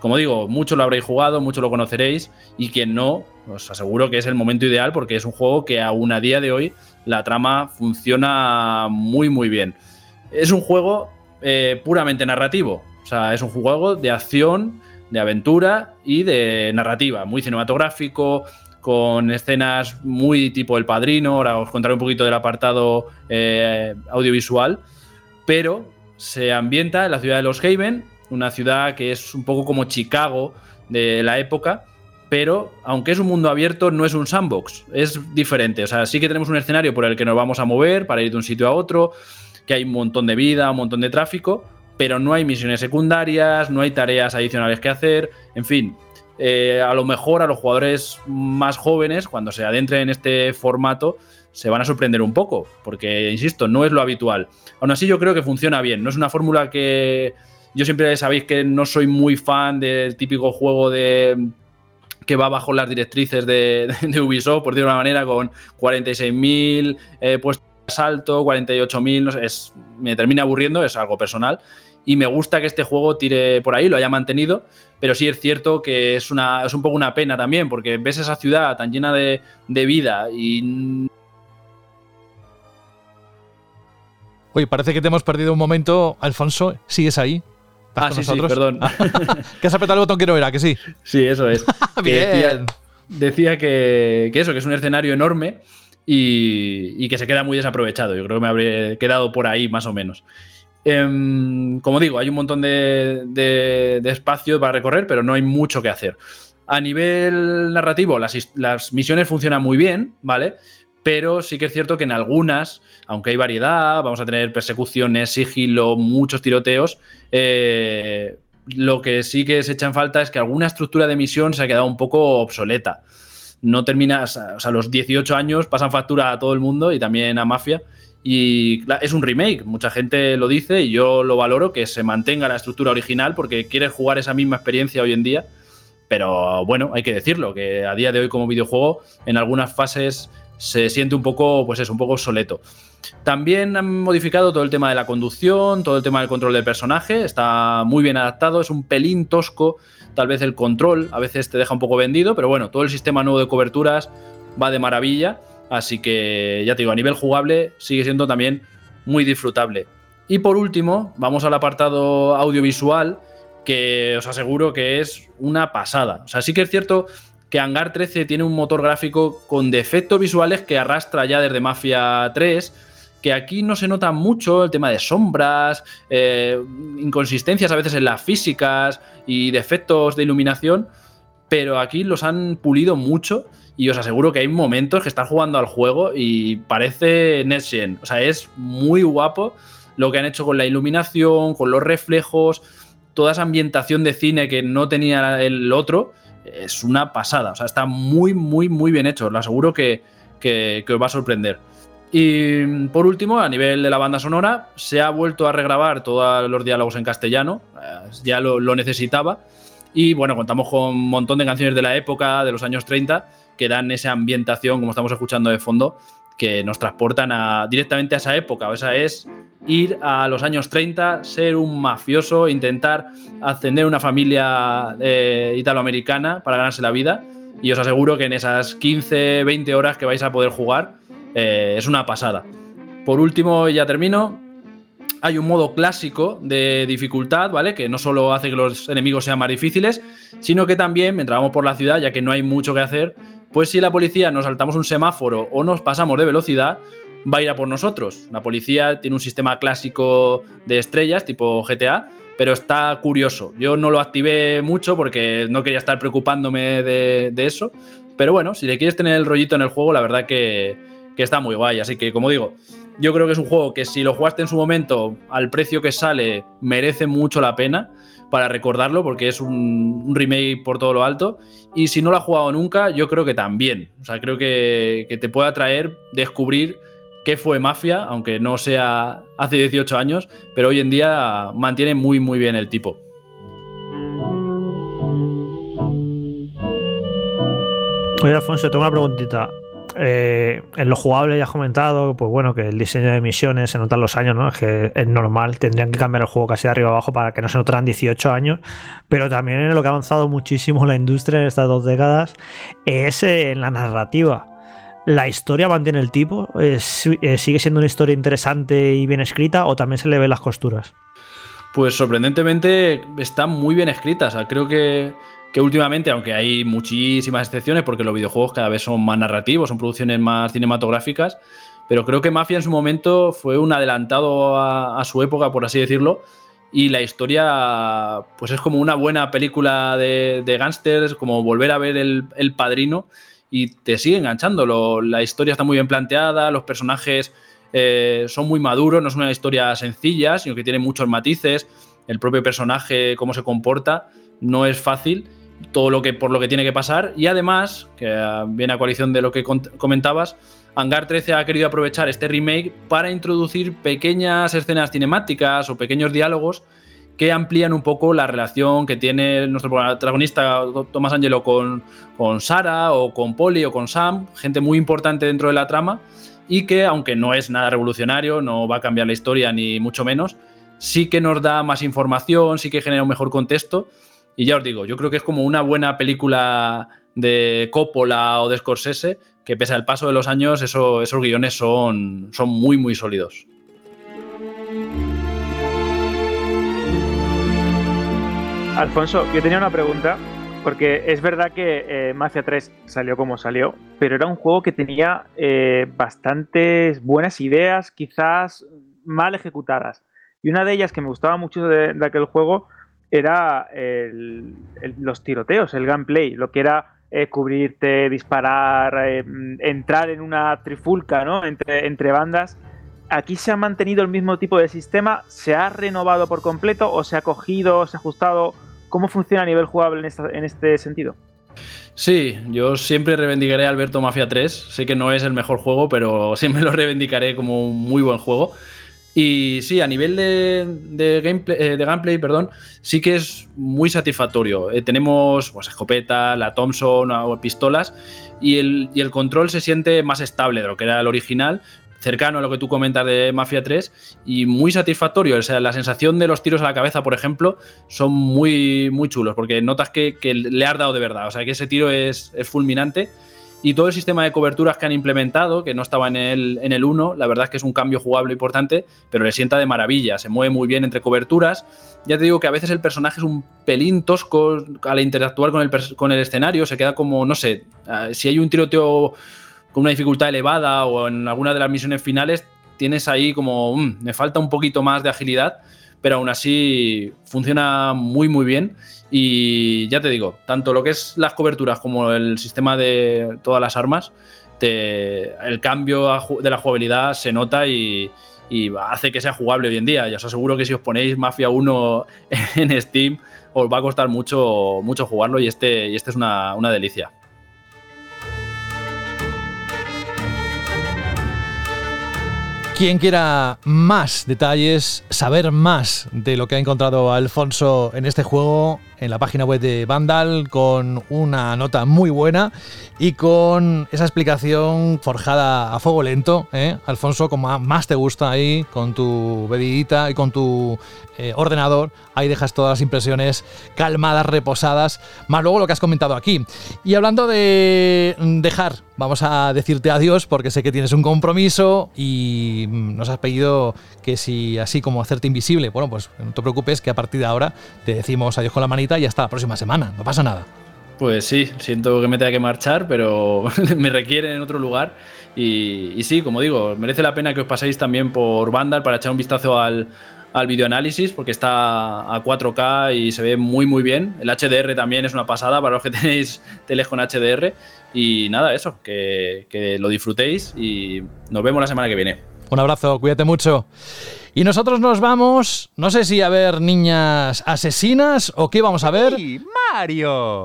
Como digo, mucho lo habréis jugado, mucho lo conoceréis y quien no, os aseguro que es el momento ideal porque es un juego que aún a día de hoy la trama funciona muy muy bien. Es un juego eh, puramente narrativo, o sea, es un juego de acción, de aventura y de narrativa, muy cinematográfico, con escenas muy tipo El Padrino, ahora os contaré un poquito del apartado eh, audiovisual, pero se ambienta en la ciudad de Los Haven, una ciudad que es un poco como Chicago de la época, pero aunque es un mundo abierto, no es un sandbox, es diferente. O sea, sí que tenemos un escenario por el que nos vamos a mover para ir de un sitio a otro, que hay un montón de vida, un montón de tráfico, pero no hay misiones secundarias, no hay tareas adicionales que hacer, en fin. Eh, a lo mejor a los jugadores más jóvenes, cuando se adentren en este formato, se van a sorprender un poco, porque, insisto, no es lo habitual. Aún así, yo creo que funciona bien. No es una fórmula que yo siempre sabéis que no soy muy fan del típico juego de que va bajo las directrices de, Ubisoft, por decirlo de una manera, con 46.000 eh, puestos de asalto, 48.000, no sé, es, me termina aburriendo, es algo personal. Y me gusta que este juego tire por ahí, lo haya mantenido, pero sí es cierto que es, una, es un poco una pena también, porque ves esa ciudad tan llena de, de vida y Oye, parece que te hemos perdido un momento. Alfonso, ¿sigues ahí? Ah, sí, sí, perdón. que has apretado el botón que no era, que sí. Sí, eso es. Bien. Decía, que, eso, que es un escenario enorme y, que se queda muy desaprovechado. Yo creo que me habría quedado por ahí más o menos. Em, como digo, hay un montón de, de, espacio para recorrer, pero no hay mucho que hacer. A nivel narrativo, las, las misiones funcionan muy bien, ¿vale? Pero sí que es cierto que en algunas, aunque hay variedad, vamos a tener persecuciones, sigilo, muchos tiroteos, eh, lo que sí que se echa en falta es que alguna estructura de misión se ha quedado un poco obsoleta. No terminas, o sea, los 18 años pasan factura a todo el mundo y también a Mafia. Y es un remake, mucha gente lo dice y yo lo valoro, que se mantenga la estructura original porque quieres jugar esa misma experiencia hoy en día. Pero bueno, hay que decirlo, que a día de hoy como videojuego, en algunas fases se siente un poco, pues es un poco obsoleto. También han modificado todo el tema de la conducción, todo el tema del control del personaje, está muy bien adaptado, es un pelín tosco, tal vez el control a veces te deja un poco vendido, pero bueno, todo el sistema nuevo de coberturas va de maravilla, así que ya te digo, a nivel jugable sigue siendo también muy disfrutable. Y por último, vamos al apartado audiovisual, que os aseguro que es una pasada. O sea, sí que es cierto que Hangar 13 tiene un motor gráfico con defectos visuales que arrastra ya desde Mafia 3, que aquí no se nota mucho el tema de sombras, eh, inconsistencias a veces en las físicas y defectos de iluminación, pero aquí los han pulido mucho y os aseguro que hay momentos que están jugando al juego y parece Next O sea, es muy guapo lo que han hecho con la iluminación, con los reflejos, toda esa ambientación de cine que no tenía el otro es una pasada. O sea, está muy, muy, muy bien hecho. Lo aseguro que, os va a sorprender. Y por último, a nivel de la banda sonora, se ha vuelto a regrabar todos los diálogos en castellano. Eh, ya lo, lo necesitaba. Y bueno, contamos con un montón de canciones de la época, de los años 30, que dan esa ambientación, como estamos escuchando de fondo, que nos transportan a, directamente a esa época. O esa es ir a los años 30, ser un mafioso, intentar ascender una familia eh, italoamericana para ganarse la vida. Y os aseguro que en esas 15, 20 horas que vais a poder jugar eh, es una pasada. Por último, ya termino. Hay un modo clásico de dificultad, ¿vale? Que no solo hace que los enemigos sean más difíciles, sino que también, mientras vamos por la ciudad, ya que no hay mucho que hacer, pues si la policía nos saltamos un semáforo o nos pasamos de velocidad, va a ir a por nosotros. La policía tiene un sistema clásico de estrellas, tipo GTA, pero está curioso. Yo no lo activé mucho porque no quería estar preocupándome de, eso. Pero bueno, si le quieres tener el rollito en el juego, la verdad que, que está muy guay. Así que, como digo, yo creo que es un juego que si lo jugaste en su momento, al precio que sale, merece mucho la pena para recordarlo, porque es un, remake por todo lo alto. Y si no lo has jugado nunca, yo creo que también. O sea, creo que, te puede atraer descubrir qué fue Mafia, aunque no sea hace 18 años, pero hoy en día mantiene muy, muy bien el tipo. Oye, Alfonso, tengo una preguntita. Eh, en lo jugable ya has comentado, pues bueno, que el diseño de misiones se notan los años, ¿no? Es que es normal, tendrían que cambiar el juego casi de arriba abajo para que no se notaran 18 años, pero también en lo que ha avanzado muchísimo la industria en estas dos décadas es en la narrativa. ¿La historia mantiene el tipo? Eh, ¿Sigue siendo una historia interesante y bien escrita o también se le ven las costuras? Pues sorprendentemente está muy bien escrita. O sea, creo que que últimamente, aunque hay muchísimas excepciones, porque los videojuegos cada vez son más narrativos, son producciones más cinematográficas, pero creo que Mafia en su momento fue un adelantado a, su época, por así decirlo, y la historia pues es como una buena película de, gángsters, como volver a ver el, Padrino y te sigue enganchando. la historia está muy bien planteada, los personajes eh, son muy maduros, no es una historia sencilla, sino que tiene muchos matices, el propio personaje, cómo se comporta, no es fácil todo lo que por lo que tiene que pasar. Y además, que ah, viene a coalición de lo que comentabas, Hangar 13 ha querido aprovechar este remake para introducir pequeñas escenas cinemáticas o pequeños diálogos que amplían un poco la relación que tiene nuestro protagonista Tomás Angelo con, con Sara o con Polly o con Sam, gente muy importante dentro de la trama y que aunque no es nada revolucionario, no va a cambiar la historia ni mucho menos, sí que nos da más información, sí que genera un mejor contexto y ya os digo, yo creo que es como una buena película de Coppola o de Scorsese, que pese al paso de los años, esos guiones son, son muy, muy sólidos. Alfonso, yo tenía una pregunta, porque es verdad que eh, Mafia 3 salió como salió, pero era un juego que tenía eh, bastantes buenas ideas, quizás mal ejecutadas. Y una de ellas que me gustaba mucho de, aquel juego era los tiroteos, el gameplay, lo que era eh, cubrirte, disparar, entrar en una trifulca ¿no? entre, entre bandas aquí se ha mantenido el mismo tipo de sistema, se ha renovado por completo o se ha cogido, se ha ajustado ¿Cómo funciona a nivel jugable en, este sentido? Sí, yo siempre reivindicaré Alberto Mafia 3. Sé que no es el mejor juego, pero siempre lo reivindicaré como un muy buen juego. Y sí, a nivel de, gameplay, eh, de gameplay, perdón, sí que es muy satisfactorio. Eh, tenemos pues, escopeta, la Thompson o pistolas y el, y el, control se siente más estable de lo que era el original, cercano a lo que tú comentas de Mafia 3 y muy satisfactorio. O sea, la sensación de los tiros a la cabeza, por ejemplo, son muy, muy chulos porque notas que, le has dado de verdad. O sea, que ese tiro es, fulminante. Y todo el sistema de coberturas que han implementado, que no estaba en el, en el 1, la verdad es que es un cambio jugable importante, pero le sienta de maravilla. Se mueve muy bien entre coberturas. Ya te digo que a veces el personaje es un pelín tosco al interactuar con el, con el escenario. Se queda como, no sé, ah, si hay un tiroteo con una dificultad elevada o en alguna de las misiones finales, tienes ahí como, mm, me falta un poquito más de agilidad, pero aún así funciona muy muy bien. Y ya te digo, tanto lo que es las coberturas como el sistema de todas las armas, el cambio de la jugabilidad se nota y, hace que sea jugable hoy en día. Ya os aseguro que si os ponéis Mafia 1 en Steam, os va a costar mucho, mucho jugarlo y este, y este es una, una delicia. Quien quiera más detalles, saber más de lo que ha encontrado Alfonso en este juego, en la página web de Vandal, con una nota muy buena y con esa explicación forjada a fuego lento, ¿eh? Alfonso, como más te gusta ahí, con tu bebidita y con tu eh, ordenador, ahí dejas todas las impresiones calmadas, reposadas, más luego lo que has comentado aquí. Y hablando de dejar, vamos a decirte adiós porque sé que tienes un compromiso y nos has pedido que si así como hacerte invisible, bueno, pues no te preocupes que a partir de ahora te decimos adiós con la manita y hasta la próxima semana, no pasa nada. Pues sí, siento que me tenga que marchar, pero me requieren en otro lugar. Y, y, sí, como digo, merece la pena que os paséis también por Vandal para echar un vistazo al, al videoanálisis porque está a 4K y se ve muy muy bien. El HDR también es una pasada para los que tenéis teles con HDR. Y nada, eso, que, que lo disfrutéis y nos vemos la semana que viene. Un abrazo, cuídate mucho. Y nosotros nos vamos, no sé si a ver niñas asesinas o qué vamos a ver.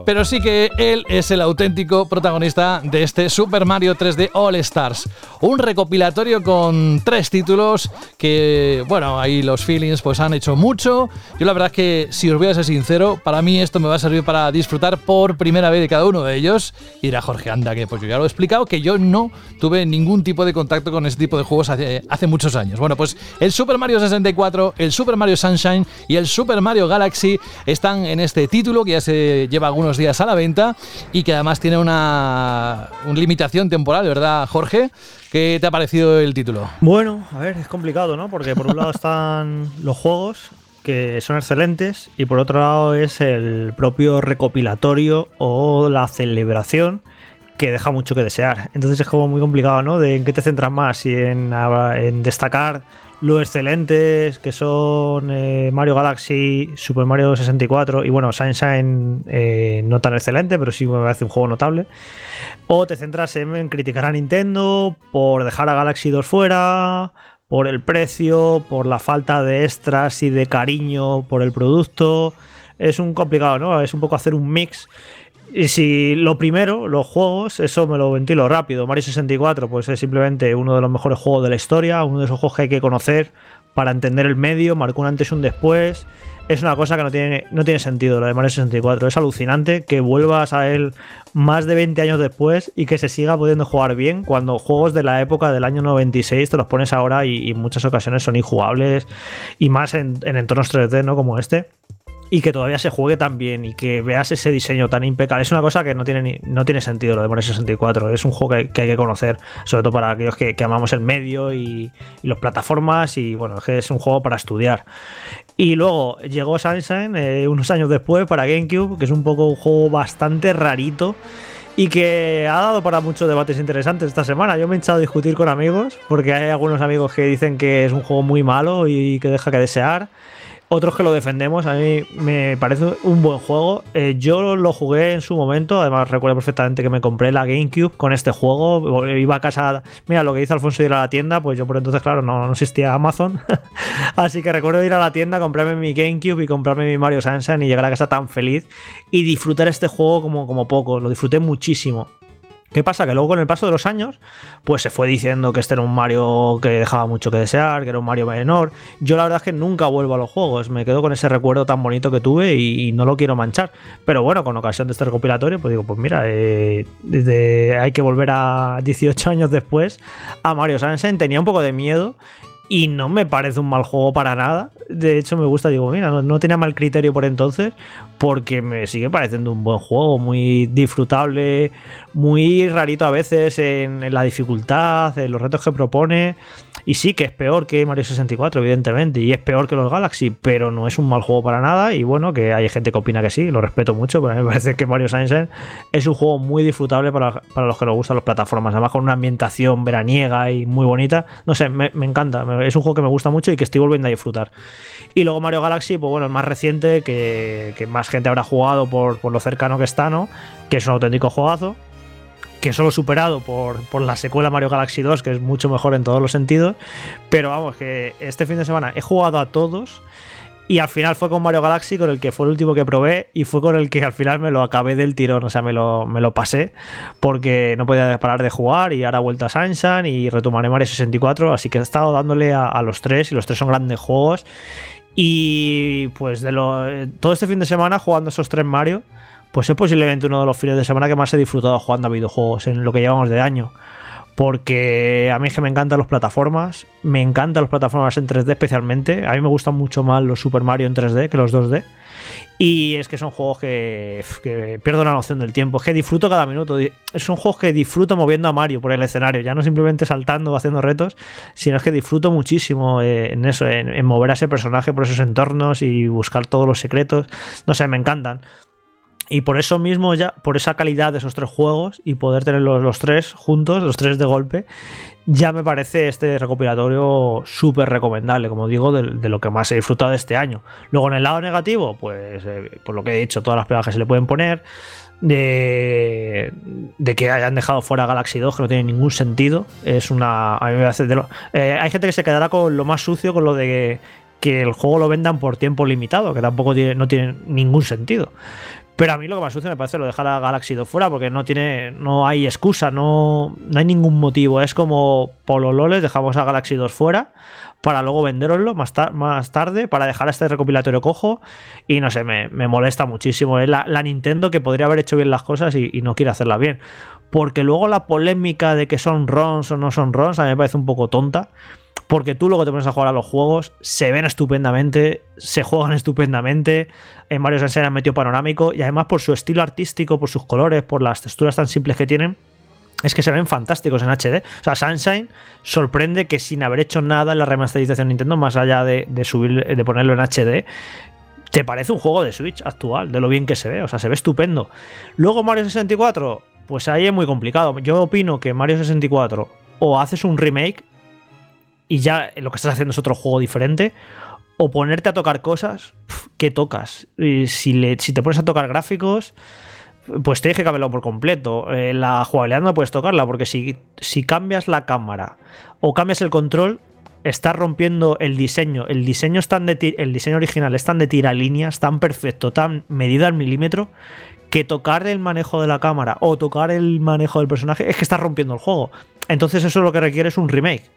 Pero sí que él es el auténtico protagonista de este Super Mario 3D All Stars. Un recopilatorio con tres títulos que, bueno, ahí los feelings pues han hecho mucho. Yo la verdad es que, si os voy a ser sincero, para mí esto me va a servir para disfrutar por primera vez de cada uno de ellos. Y dirá Jorge, anda, que pues yo ya lo he explicado, que yo no tuve ningún tipo de contacto con este tipo de juegos hace muchos años. Bueno, pues el Super Mario 64, el Super Mario Sunshine y el Super Mario Galaxy están en este título que ya se lleva algunos días a la venta y que además tiene una, limitación temporal, ¿verdad, Jorge? ¿Qué te ha parecido el título? Bueno, a ver, es complicado, ¿no? Porque por un lado están los juegos, que son excelentes, y por otro lado es el propio recopilatorio o la celebración que deja mucho que desear. Entonces es como muy complicado, ¿no? De en qué te centras más, en, en destacar lo excelentes que son eh, Mario Galaxy, Super Mario 64 y bueno, Sunshine eh, no tan excelente, pero sí me parece un juego notable. O te centras en, criticar a Nintendo por dejar a Galaxy 2 fuera, por el precio, por la falta de extras y de cariño por el producto. Es un complicado, ¿no? Es un poco hacer un mix y si lo primero, los juegos, eso me lo ventilo rápido. Mario 64, pues es simplemente uno de los mejores juegos de la historia, uno de esos juegos que hay que conocer para entender el medio, marcó un antes y un después. Es una cosa que no tiene, no tiene sentido, lo de Mario 64. Es alucinante que vuelvas a él más de 20 años después y que se siga pudiendo jugar bien cuando juegos de la época del año 96 te los pones ahora y, en muchas ocasiones son injugables y más en, en entornos 3D, ¿no? Como este y que todavía se juegue tan bien y que veas ese diseño tan impecable. Es una cosa que no tiene, no tiene sentido lo de Mario 64. Es un juego que, hay que conocer, sobre todo para aquellos que, que amamos el medio y, y las plataformas. Y bueno, es que es un juego para estudiar. Y luego llegó Sunshine eh, unos años después para GameCube, que es un poco un juego bastante rarito. Y que ha dado para muchos debates interesantes esta semana. Yo me he echado a discutir con amigos, porque hay algunos amigos que dicen que es un juego muy malo y que deja que desear otros que lo defendemos. A mí me parece un buen juego. Eh, yo lo jugué en su momento. Además, recuerdo perfectamente que me compré la GameCube con este juego. Iba a casa. Mira, lo que dice Alfonso de ir a la tienda. Pues yo por entonces, claro, no, no existía Amazon. Así que recuerdo ir a la tienda, comprarme mi GameCube y comprarme mi Mario Sunshine y llegar a casa tan feliz y disfrutar este juego como, como poco. Lo disfruté muchísimo. ¿Qué pasa? Que luego con el paso de los años, pues se fue diciendo que este era un Mario que dejaba mucho que desear, que era un Mario menor. Yo la verdad es que nunca vuelvo a los juegos, me quedo con ese recuerdo tan bonito que tuve y, no lo quiero manchar. Pero bueno, con ocasión de este recopilatorio, pues digo, pues mira, eh, desde, hay que volver a 18 años después a Mario Sunshine. Tenía un poco de miedo y no me parece un mal juego para nada. De hecho, me gusta, digo, mira, no tenía mal criterio por entonces, porque me sigue pareciendo un buen juego, muy disfrutable, muy rarito a veces en, la dificultad, en los retos que propone. Y sí que es peor que Mario 64, evidentemente, y es peor que los Galaxy, pero no es un mal juego para nada. Y bueno, que hay gente que opina que sí, lo respeto mucho, pero a mí me parece que Mario Sunshine es un juego muy disfrutable para, para los que nos gustan las plataformas, además con una ambientación veraniega y muy bonita. No sé, me, encanta, es un juego que me gusta mucho y que estoy volviendo a disfrutar. Y luego Mario Galaxy, pues bueno, es más reciente, que, que más gente habrá jugado por, por lo cercano que está, ¿no? Que es un auténtico juegazo que solo superado por, por la secuela Mario Galaxy 2, que es mucho mejor en todos los sentidos. Pero vamos, que este fin de semana he jugado a todos. Y al final fue con Mario Galaxy, con el que fue el último que probé, y fue con el que al final me lo acabé del tirón, o sea, me lo, me lo pasé, porque no podía parar de jugar, y ahora he vuelto a Sunshine y retomaré Mario 64, así que he estado dándole a, a los tres, y los tres son grandes juegos. Y pues de lo, eh, todo este fin de semana jugando esos tres Mario, pues es posiblemente uno de los fines de semana que más he disfrutado jugando a videojuegos en lo que llevamos de año. Porque a mí es que me encantan las plataformas, me encantan las plataformas en 3D especialmente. A mí me gustan mucho más los Super Mario en 3D que los 2D. Y es que son juegos que, pierdo la noción del tiempo. Es que disfruto cada minuto. Son juegos que disfruto moviendo a Mario por el escenario. Ya no simplemente saltando o haciendo retos, sino es que disfruto muchísimo eh, en eso, en mover a ese personaje por esos entornos y buscar todos los secretos. No sé, me encantan. Y por eso mismo, ya, por esa calidad de esos tres juegos y poder tener los, tres juntos, los tres de golpe, ya me parece este recopilatorio súper recomendable, como digo, de, lo que más he disfrutado de este año. Luego, en el lado negativo, pues eh, por lo que he dicho, todas las pegas que se le pueden poner, de, de, que hayan dejado fuera Galaxy 2, que no tiene ningún sentido. Es una. A mí me hace de eh, hay gente que se quedará con lo más sucio, con lo de que, el juego lo vendan por tiempo limitado, que tampoco no tiene ningún sentido. Pero a mí lo que más sucio me parece lo dejar a Galaxy 2 fuera porque no tiene no hay excusa, no, no hay ningún motivo. Es como Polololes, dejamos a Galaxy 2 fuera para luego venderoslo más, más tarde, para dejar este recopilatorio cojo. Y no sé, me, me molesta muchísimo. Es la, la, Nintendo que podría haber hecho bien las cosas y, y no quiere hacerlas bien. Porque luego la polémica de que son ROMs o no son ROMs a mí me parece un poco tonta porque tú luego te pones a jugar a los juegos, se ven estupendamente, se juegan estupendamente. En Mario Sunshine han metido panorámico y además por su estilo artístico, por sus colores, por las texturas tan simples que tienen, es que se ven fantásticos en HD. O sea, Sunshine sorprende que sin haber hecho nada en la remasterización de Nintendo, más allá de, de subir, de ponerlo en HD, te parece un juego de Switch actual, de lo bien que se ve. O sea, se ve estupendo. Luego Mario 64, pues ahí es muy complicado. Yo opino que Mario 64 o haces un remake y ya lo que estás haciendo es otro juego diferente, o ponerte a tocar cosas, ¿qué tocas? Si, le, si te pones a tocar gráficos, pues tienes que cambiarlo por completo. Eh, la jugabilidad no puedes tocarla, porque si, si cambias la cámara o cambias el control, estás rompiendo el diseño. El diseño, es tan de el diseño original es tan de tiralíneas, tan perfecto, tan medido al milímetro, que tocar el manejo de la cámara o tocar el manejo del personaje es que estás rompiendo el juego. Entonces eso lo que requiere es un remake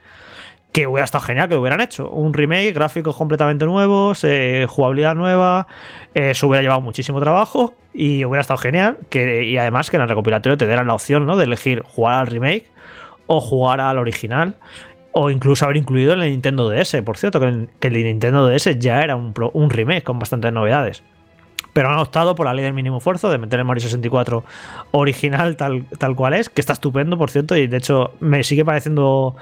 que hubiera estado genial que hubieran hecho. Un remake, gráficos completamente nuevos, eh, jugabilidad nueva, eh, se hubiera llevado muchísimo trabajo y hubiera estado genial. Y además que en el recopilatorio te dieran la opción ¿no? de elegir jugar al remake o jugar al original. O incluso haber incluido el Nintendo DS. Por cierto, que el, Nintendo DS ya era un, un remake con bastantes novedades. Pero han optado por la ley del mínimo esfuerzo de meter el Mario 64 original tal, tal cual es, que está estupendo, por cierto, y de hecho me sigue pareciendo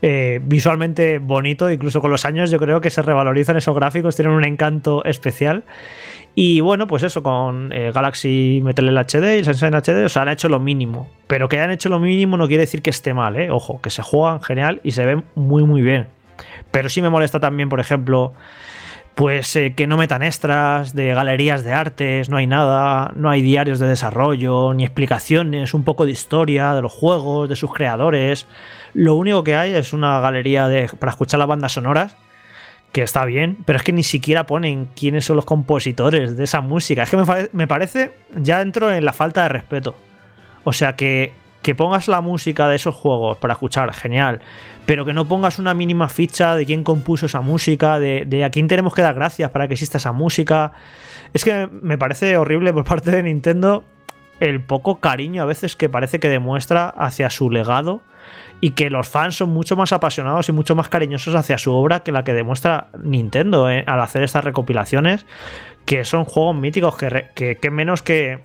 eh, visualmente bonito, incluso con los años yo creo que se revalorizan esos gráficos, tienen un encanto especial. Y bueno, pues eso, con eh, Galaxy el HD y el Sunshine HD, o sea, han hecho lo mínimo. Pero que hayan hecho lo mínimo no quiere decir que esté mal, ¿eh? Ojo, que se juegan genial y se ven muy, muy bien. Pero sí me molesta también, por ejemplo, pues que no metan extras de galerías de artes, no hay nada, no hay diarios de desarrollo, ni explicaciones, un poco de historia de los juegos, de sus creadores. Lo único que hay es una galería de, para escuchar las bandas sonoras, que está bien, pero es que ni siquiera ponen quiénes son los compositores de esa música. Es que me, me parece, ya entro en la falta de respeto. O sea, que, que pongas la música de esos juegos para escuchar, genial. Pero que no pongas una mínima ficha de quién compuso esa música, de, de a quién tenemos que dar gracias para que exista esa música. Es que me parece horrible por parte de Nintendo el poco cariño a veces que parece que demuestra hacia su legado y que los fans son mucho más apasionados y mucho más cariñosos hacia su obra que la que demuestra Nintendo eh, al hacer estas recopilaciones, que son juegos míticos que, que menos que,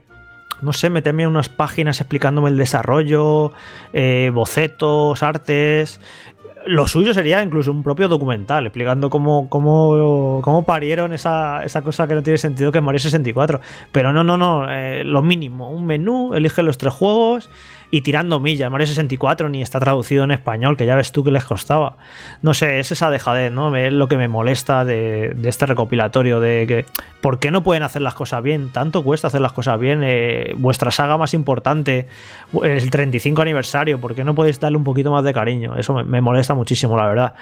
no sé, meterme en unas páginas explicándome el desarrollo, eh, bocetos, artes. Lo suyo sería incluso un propio documental explicando cómo, cómo, cómo parieron esa, esa cosa que no tiene sentido que es Mario 64. Pero no, no, no, eh, lo mínimo, un menú, elige los tres juegos y tirando millas. Mario 64 ni está traducido en español, que ya ves tú que les costaba. No sé, es esa dejadez, ¿no? Es lo que me molesta de, este recopilatorio, de que ¿por qué no pueden hacer las cosas bien? Tanto cuesta hacer las cosas bien. Eh, vuestra saga más importante, el 35 aniversario, ¿por qué no podéis darle un poquito más de cariño? Eso me, me molesta muchísimo, la verdad.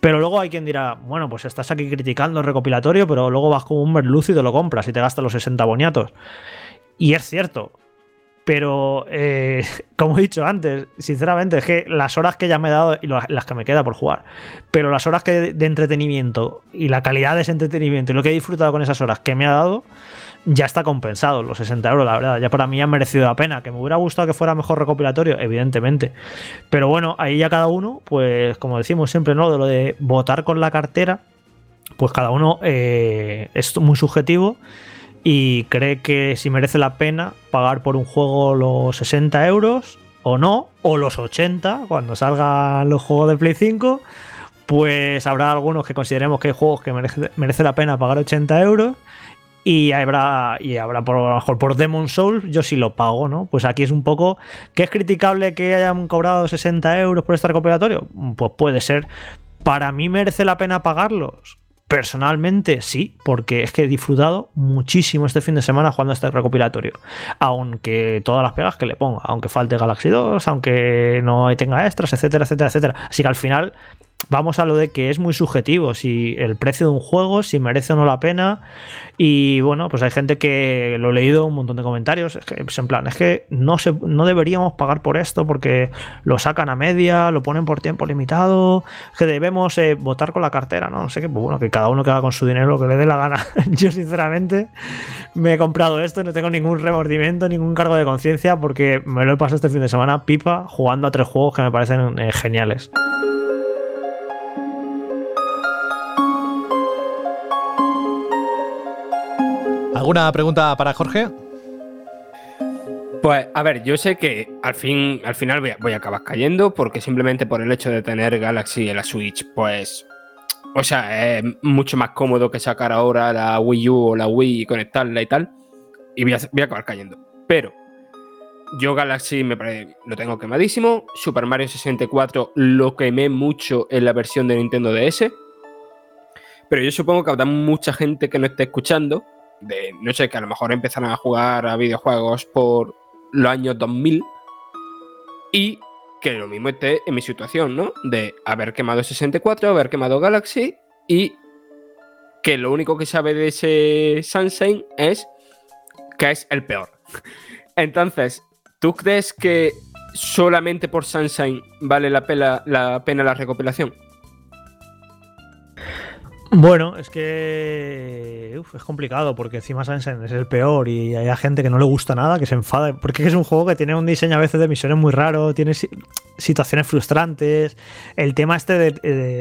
Pero luego hay quien dirá, bueno, pues estás aquí criticando el recopilatorio, pero luego vas como un merlucio y te lo compras y te gastas los 60 boniatos. Y es cierto, pero eh, como he dicho antes, sinceramente, es que las horas que ya me he dado y las que me queda por jugar, pero las horas que de entretenimiento y la calidad de ese entretenimiento y lo que he disfrutado con esas horas que me ha dado, ya está compensado los 60 euros, la verdad. Ya para mí ha merecido la pena. Que me hubiera gustado que fuera mejor recopilatorio, evidentemente. Pero bueno, ahí ya cada uno, pues como decimos siempre, ¿no? De lo de votar con la cartera, pues cada uno eh, es muy subjetivo y cree que si merece la pena pagar por un juego los 60 euros o no, o los 80 cuando salgan los juegos de Play 5, pues habrá algunos que consideremos que hay juegos que merece, la pena pagar 80 euros. Y habrá, y habrá por, a lo mejor por Demon Souls, yo sí lo pago, ¿no? Pues aquí es un poco. ¿Que es criticable que hayan cobrado 60 euros por este recopilatorio? Pues puede ser. ¿Para mí merece la pena pagarlos? Personalmente sí, porque es que he disfrutado muchísimo este fin de semana jugando a este recopilatorio. Aunque todas las pegas que le ponga, aunque falte Galaxy 2, aunque no tenga extras, etcétera, etcétera, etcétera. Así que al final vamos a lo de que es muy subjetivo, si el precio de un juego, si merece o no la pena. Y bueno, pues hay gente que lo he leído un montón de comentarios, es que pues en plan, es que no, se, no deberíamos pagar por esto porque lo sacan a media, lo ponen por tiempo limitado, que debemos eh, votar con la cartera, ¿no? No sé qué, pues bueno, que cada uno que haga con su dinero lo que le dé la gana. Yo sinceramente me he comprado esto, no tengo ningún remordimiento, ningún cargo de conciencia porque me lo he pasado este fin de semana pipa jugando a tres juegos que me parecen eh, geniales. ¿Alguna pregunta para Jorge? Pues, a ver, yo sé que al, fin, al final voy a, acabar cayendo porque simplemente por el hecho de tener Galaxy en la Switch, pues. O sea, es mucho más cómodo que sacar ahora la Wii U o la Wii y conectarla y tal. Y voy a, voy a acabar cayendo. Pero yo Galaxy me parece, lo tengo quemadísimo. Super Mario 64 lo quemé mucho en la versión de Nintendo DS. Pero yo supongo que habrá mucha gente que no esté escuchando. De, no sé, que a lo mejor empezaron a jugar a videojuegos por los años 2000 y que lo mismo esté en mi situación, ¿no? De haber quemado 64, haber quemado Galaxy y que lo único que sabe de ese Sunshine es que es el peor. Entonces, ¿tú crees que solamente por Sunshine vale la pena la, pena la recopilación? Bueno, es que es complicado porque encima Sunshine es el peor y hay gente que no le gusta nada, que se enfada, porque es un juego que tiene un diseño a veces de misiones muy raro, tiene si- situaciones frustrantes, el tema este de,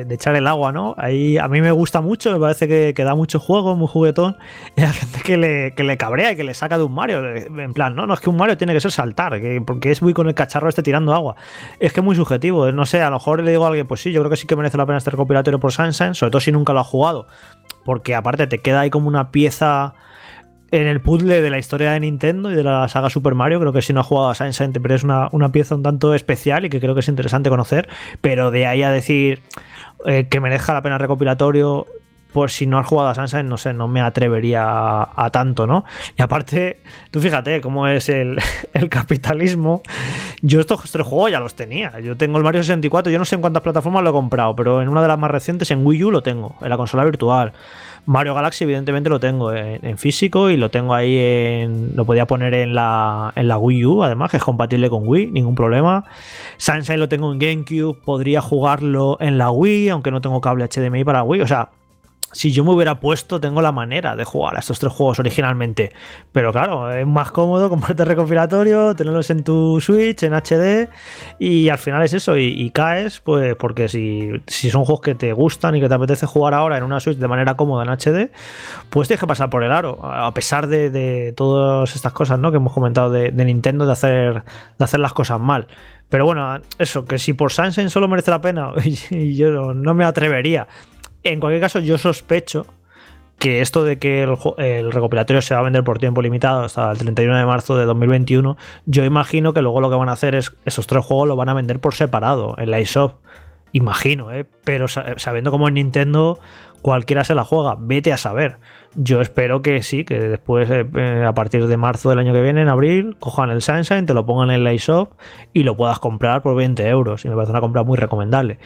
de- echar el agua, ¿no? Ahí a mí me gusta mucho, me parece que, da mucho juego, muy juguetón, y hay gente que le, que le cabrea y que le saca de un Mario, en plan, no, no, es que un Mario tiene que ser saltar, que, porque es muy con el cacharro este tirando agua. Es que es muy subjetivo, no sé, a lo mejor le digo a alguien, pues sí, yo creo que sí que merece la pena este recopilatorio por Sunshine, sobre todo si nunca lo ha jugado, porque aparte te queda ahí como una pieza en el puzzle de la historia de Nintendo y de la saga Super Mario. Creo que si no ha jugado a Sunshine, pero es una, una pieza un tanto especial y que creo que es interesante conocer. Pero de ahí a decir eh, que merezca la pena recopilatorio, pues si no has jugado a Sunshine, no sé, no me atrevería a, tanto, ¿no? Y aparte, tú fíjate cómo es el, el capitalismo. Yo estos tres juegos ya los tenía. Yo tengo el Mario 64, yo no sé en cuántas plataformas lo he comprado, pero en una de las más recientes, en Wii U, lo tengo, en la consola virtual. Mario Galaxy, evidentemente, lo tengo en, en físico y lo tengo ahí en. Lo podía poner en la, en la Wii U, además, que es compatible con Wii, ningún problema. Sunshine lo tengo en GameCube, podría jugarlo en la Wii, aunque no tengo cable HDMI para Wii. O sea, si yo me hubiera puesto, tengo la manera de jugar a estos tres juegos originalmente. Pero claro, es más cómodo comprarte recopilatorio, tenerlos en tu Switch, en HD, y al final es eso, y, caes, pues porque si, si son juegos que te gustan y que te apetece jugar ahora en una Switch de manera cómoda en HD, pues tienes que pasar por el aro, a pesar de, de todas estas cosas ¿no? que hemos comentado de, de Nintendo, de hacer, de hacer las cosas mal. Pero bueno, eso, que si por Sunshine solo merece la pena, y yo no me atrevería. En cualquier caso, yo sospecho que esto de que el, recopilatorio se va a vender por tiempo limitado hasta el 31 de marzo de 2021, yo imagino que luego lo que van a hacer es esos tres juegos lo van a vender por separado en la eShop. Imagino, ¿eh? Pero sa- sabiendo cómo en Nintendo cualquiera se la juega, vete a saber. Yo espero que sí, que después, eh, eh, a partir de marzo del año que viene, en abril, cojan el Sunshine, te lo pongan en la eShop y lo puedas comprar por 20 euros. Y me parece una compra muy recomendable.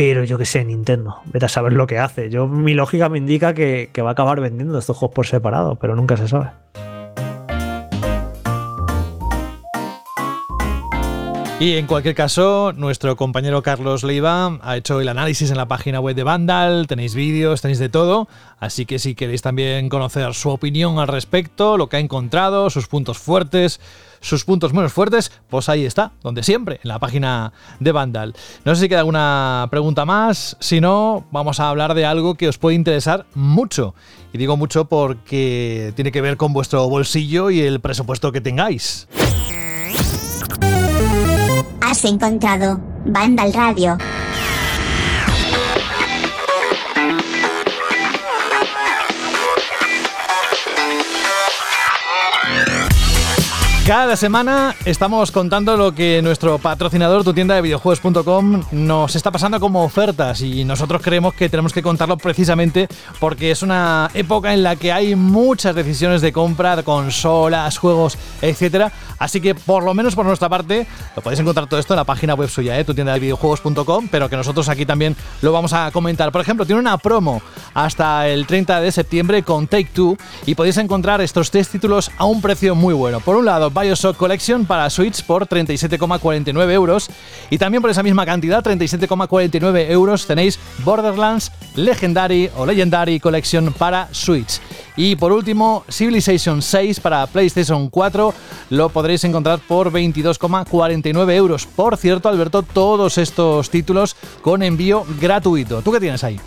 Pero yo que sé, Nintendo, vete a saber lo que hace. Yo, mi lógica me indica que, que va a acabar vendiendo estos juegos por separado, pero nunca se sabe. Y en cualquier caso, nuestro compañero Carlos Leiva ha hecho el análisis en la página web de Vandal, tenéis vídeos, tenéis de todo, así que si queréis también conocer su opinión al respecto, lo que ha encontrado, sus puntos fuertes, sus puntos menos fuertes, pues ahí está, donde siempre, en la página de Vandal. No sé si queda alguna pregunta más, si no, vamos a hablar de algo que os puede interesar mucho. Y digo mucho porque tiene que ver con vuestro bolsillo y el presupuesto que tengáis. Has encontrado Vandal Radio. Cada semana estamos contando lo que nuestro patrocinador, tu tienda de videojuegos.com, nos está pasando como ofertas y nosotros creemos que tenemos que contarlo precisamente porque es una época en la que hay muchas decisiones de compra de consolas, juegos, etcétera. Así que por lo menos por nuestra parte lo podéis encontrar todo esto en la página web suya, ¿eh? tu tienda de videojuegos.com, pero que nosotros aquí también lo vamos a comentar. Por ejemplo, tiene una promo hasta el 30 de septiembre con Take Two y podéis encontrar estos tres títulos a un precio muy bueno. Por un lado, Bioshock Collection para Switch por 37,49 euros y también por esa misma cantidad, 37,49 euros, tenéis Borderlands Legendary o Legendary Collection para Switch. Y por último, Civilization 6 para PlayStation 4 lo podréis encontrar por 22,49 euros. Por cierto, Alberto, todos estos títulos con envío gratuito. ¿Tú qué tienes ahí?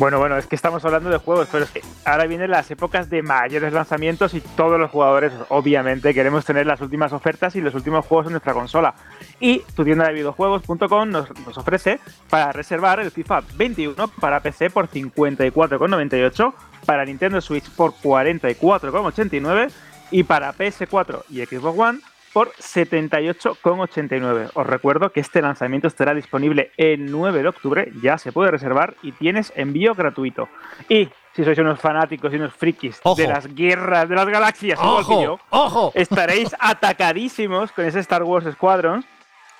Bueno, bueno, es que estamos hablando de juegos, pero es que ahora vienen las épocas de mayores lanzamientos y todos los jugadores, obviamente, queremos tener las últimas ofertas y los últimos juegos en nuestra consola. Y tu tienda de videojuegos.com nos, nos ofrece para reservar el FIFA 21 para PC por 54,98, para Nintendo Switch por 44,89 y para PS4 y Xbox One por 78,89. Os recuerdo que este lanzamiento estará disponible el 9 de octubre, ya se puede reservar y tienes envío gratuito. Y si sois unos fanáticos y unos frikis Ojo. de las guerras de las galaxias, igual que yo, ¡Ojo! estaréis atacadísimos con ese Star Wars Squadrons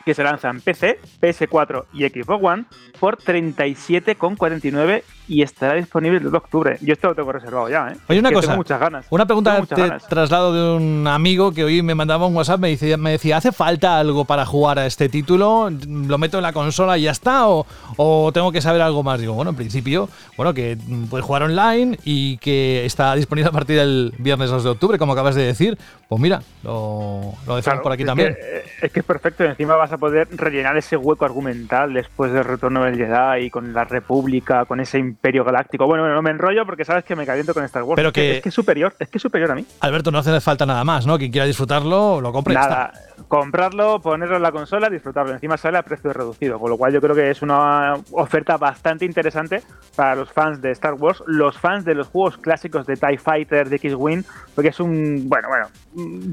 que se lanza en PC, PS4 y Xbox One por 37,49 y estará disponible el 2 de octubre. Yo esto lo tengo reservado ya, ¿eh? Oye, una Que cosa. Tengo muchas ganas. Una pregunta te ganas. traslado de un amigo que hoy me mandaba un WhatsApp, me decía, me decía, ¿hace falta algo para jugar a este título? ¿Lo meto en la consola y ya está? ¿O, o tengo que saber algo más? Digo, bueno, en principio, bueno, que puedes jugar online y que está disponible a partir del viernes 2 de octubre, como acabas de decir. Pues mira, lo, lo decimos Claro, por aquí es también. que, eh, es que es perfecto. Encima vas a poder rellenar ese hueco argumental después del retorno del Jedi y con la República, con ese Imperio Galáctico. Bueno, bueno, no me enrollo porque sabes que me caliento con Star Wars. Pero Es que, es que es superior, es que es superior a mí. Alberto, no hace falta nada más, ¿no? Quien quiera disfrutarlo, lo compre Nada, comprarlo, ponerlo en la consola, disfrutarlo. Encima sale a precio reducido, con lo cual yo creo que es una oferta bastante interesante para los fans de Star Wars, los fans de los juegos clásicos de TIE Fighter, de X-Wing, porque es un. Bueno, bueno.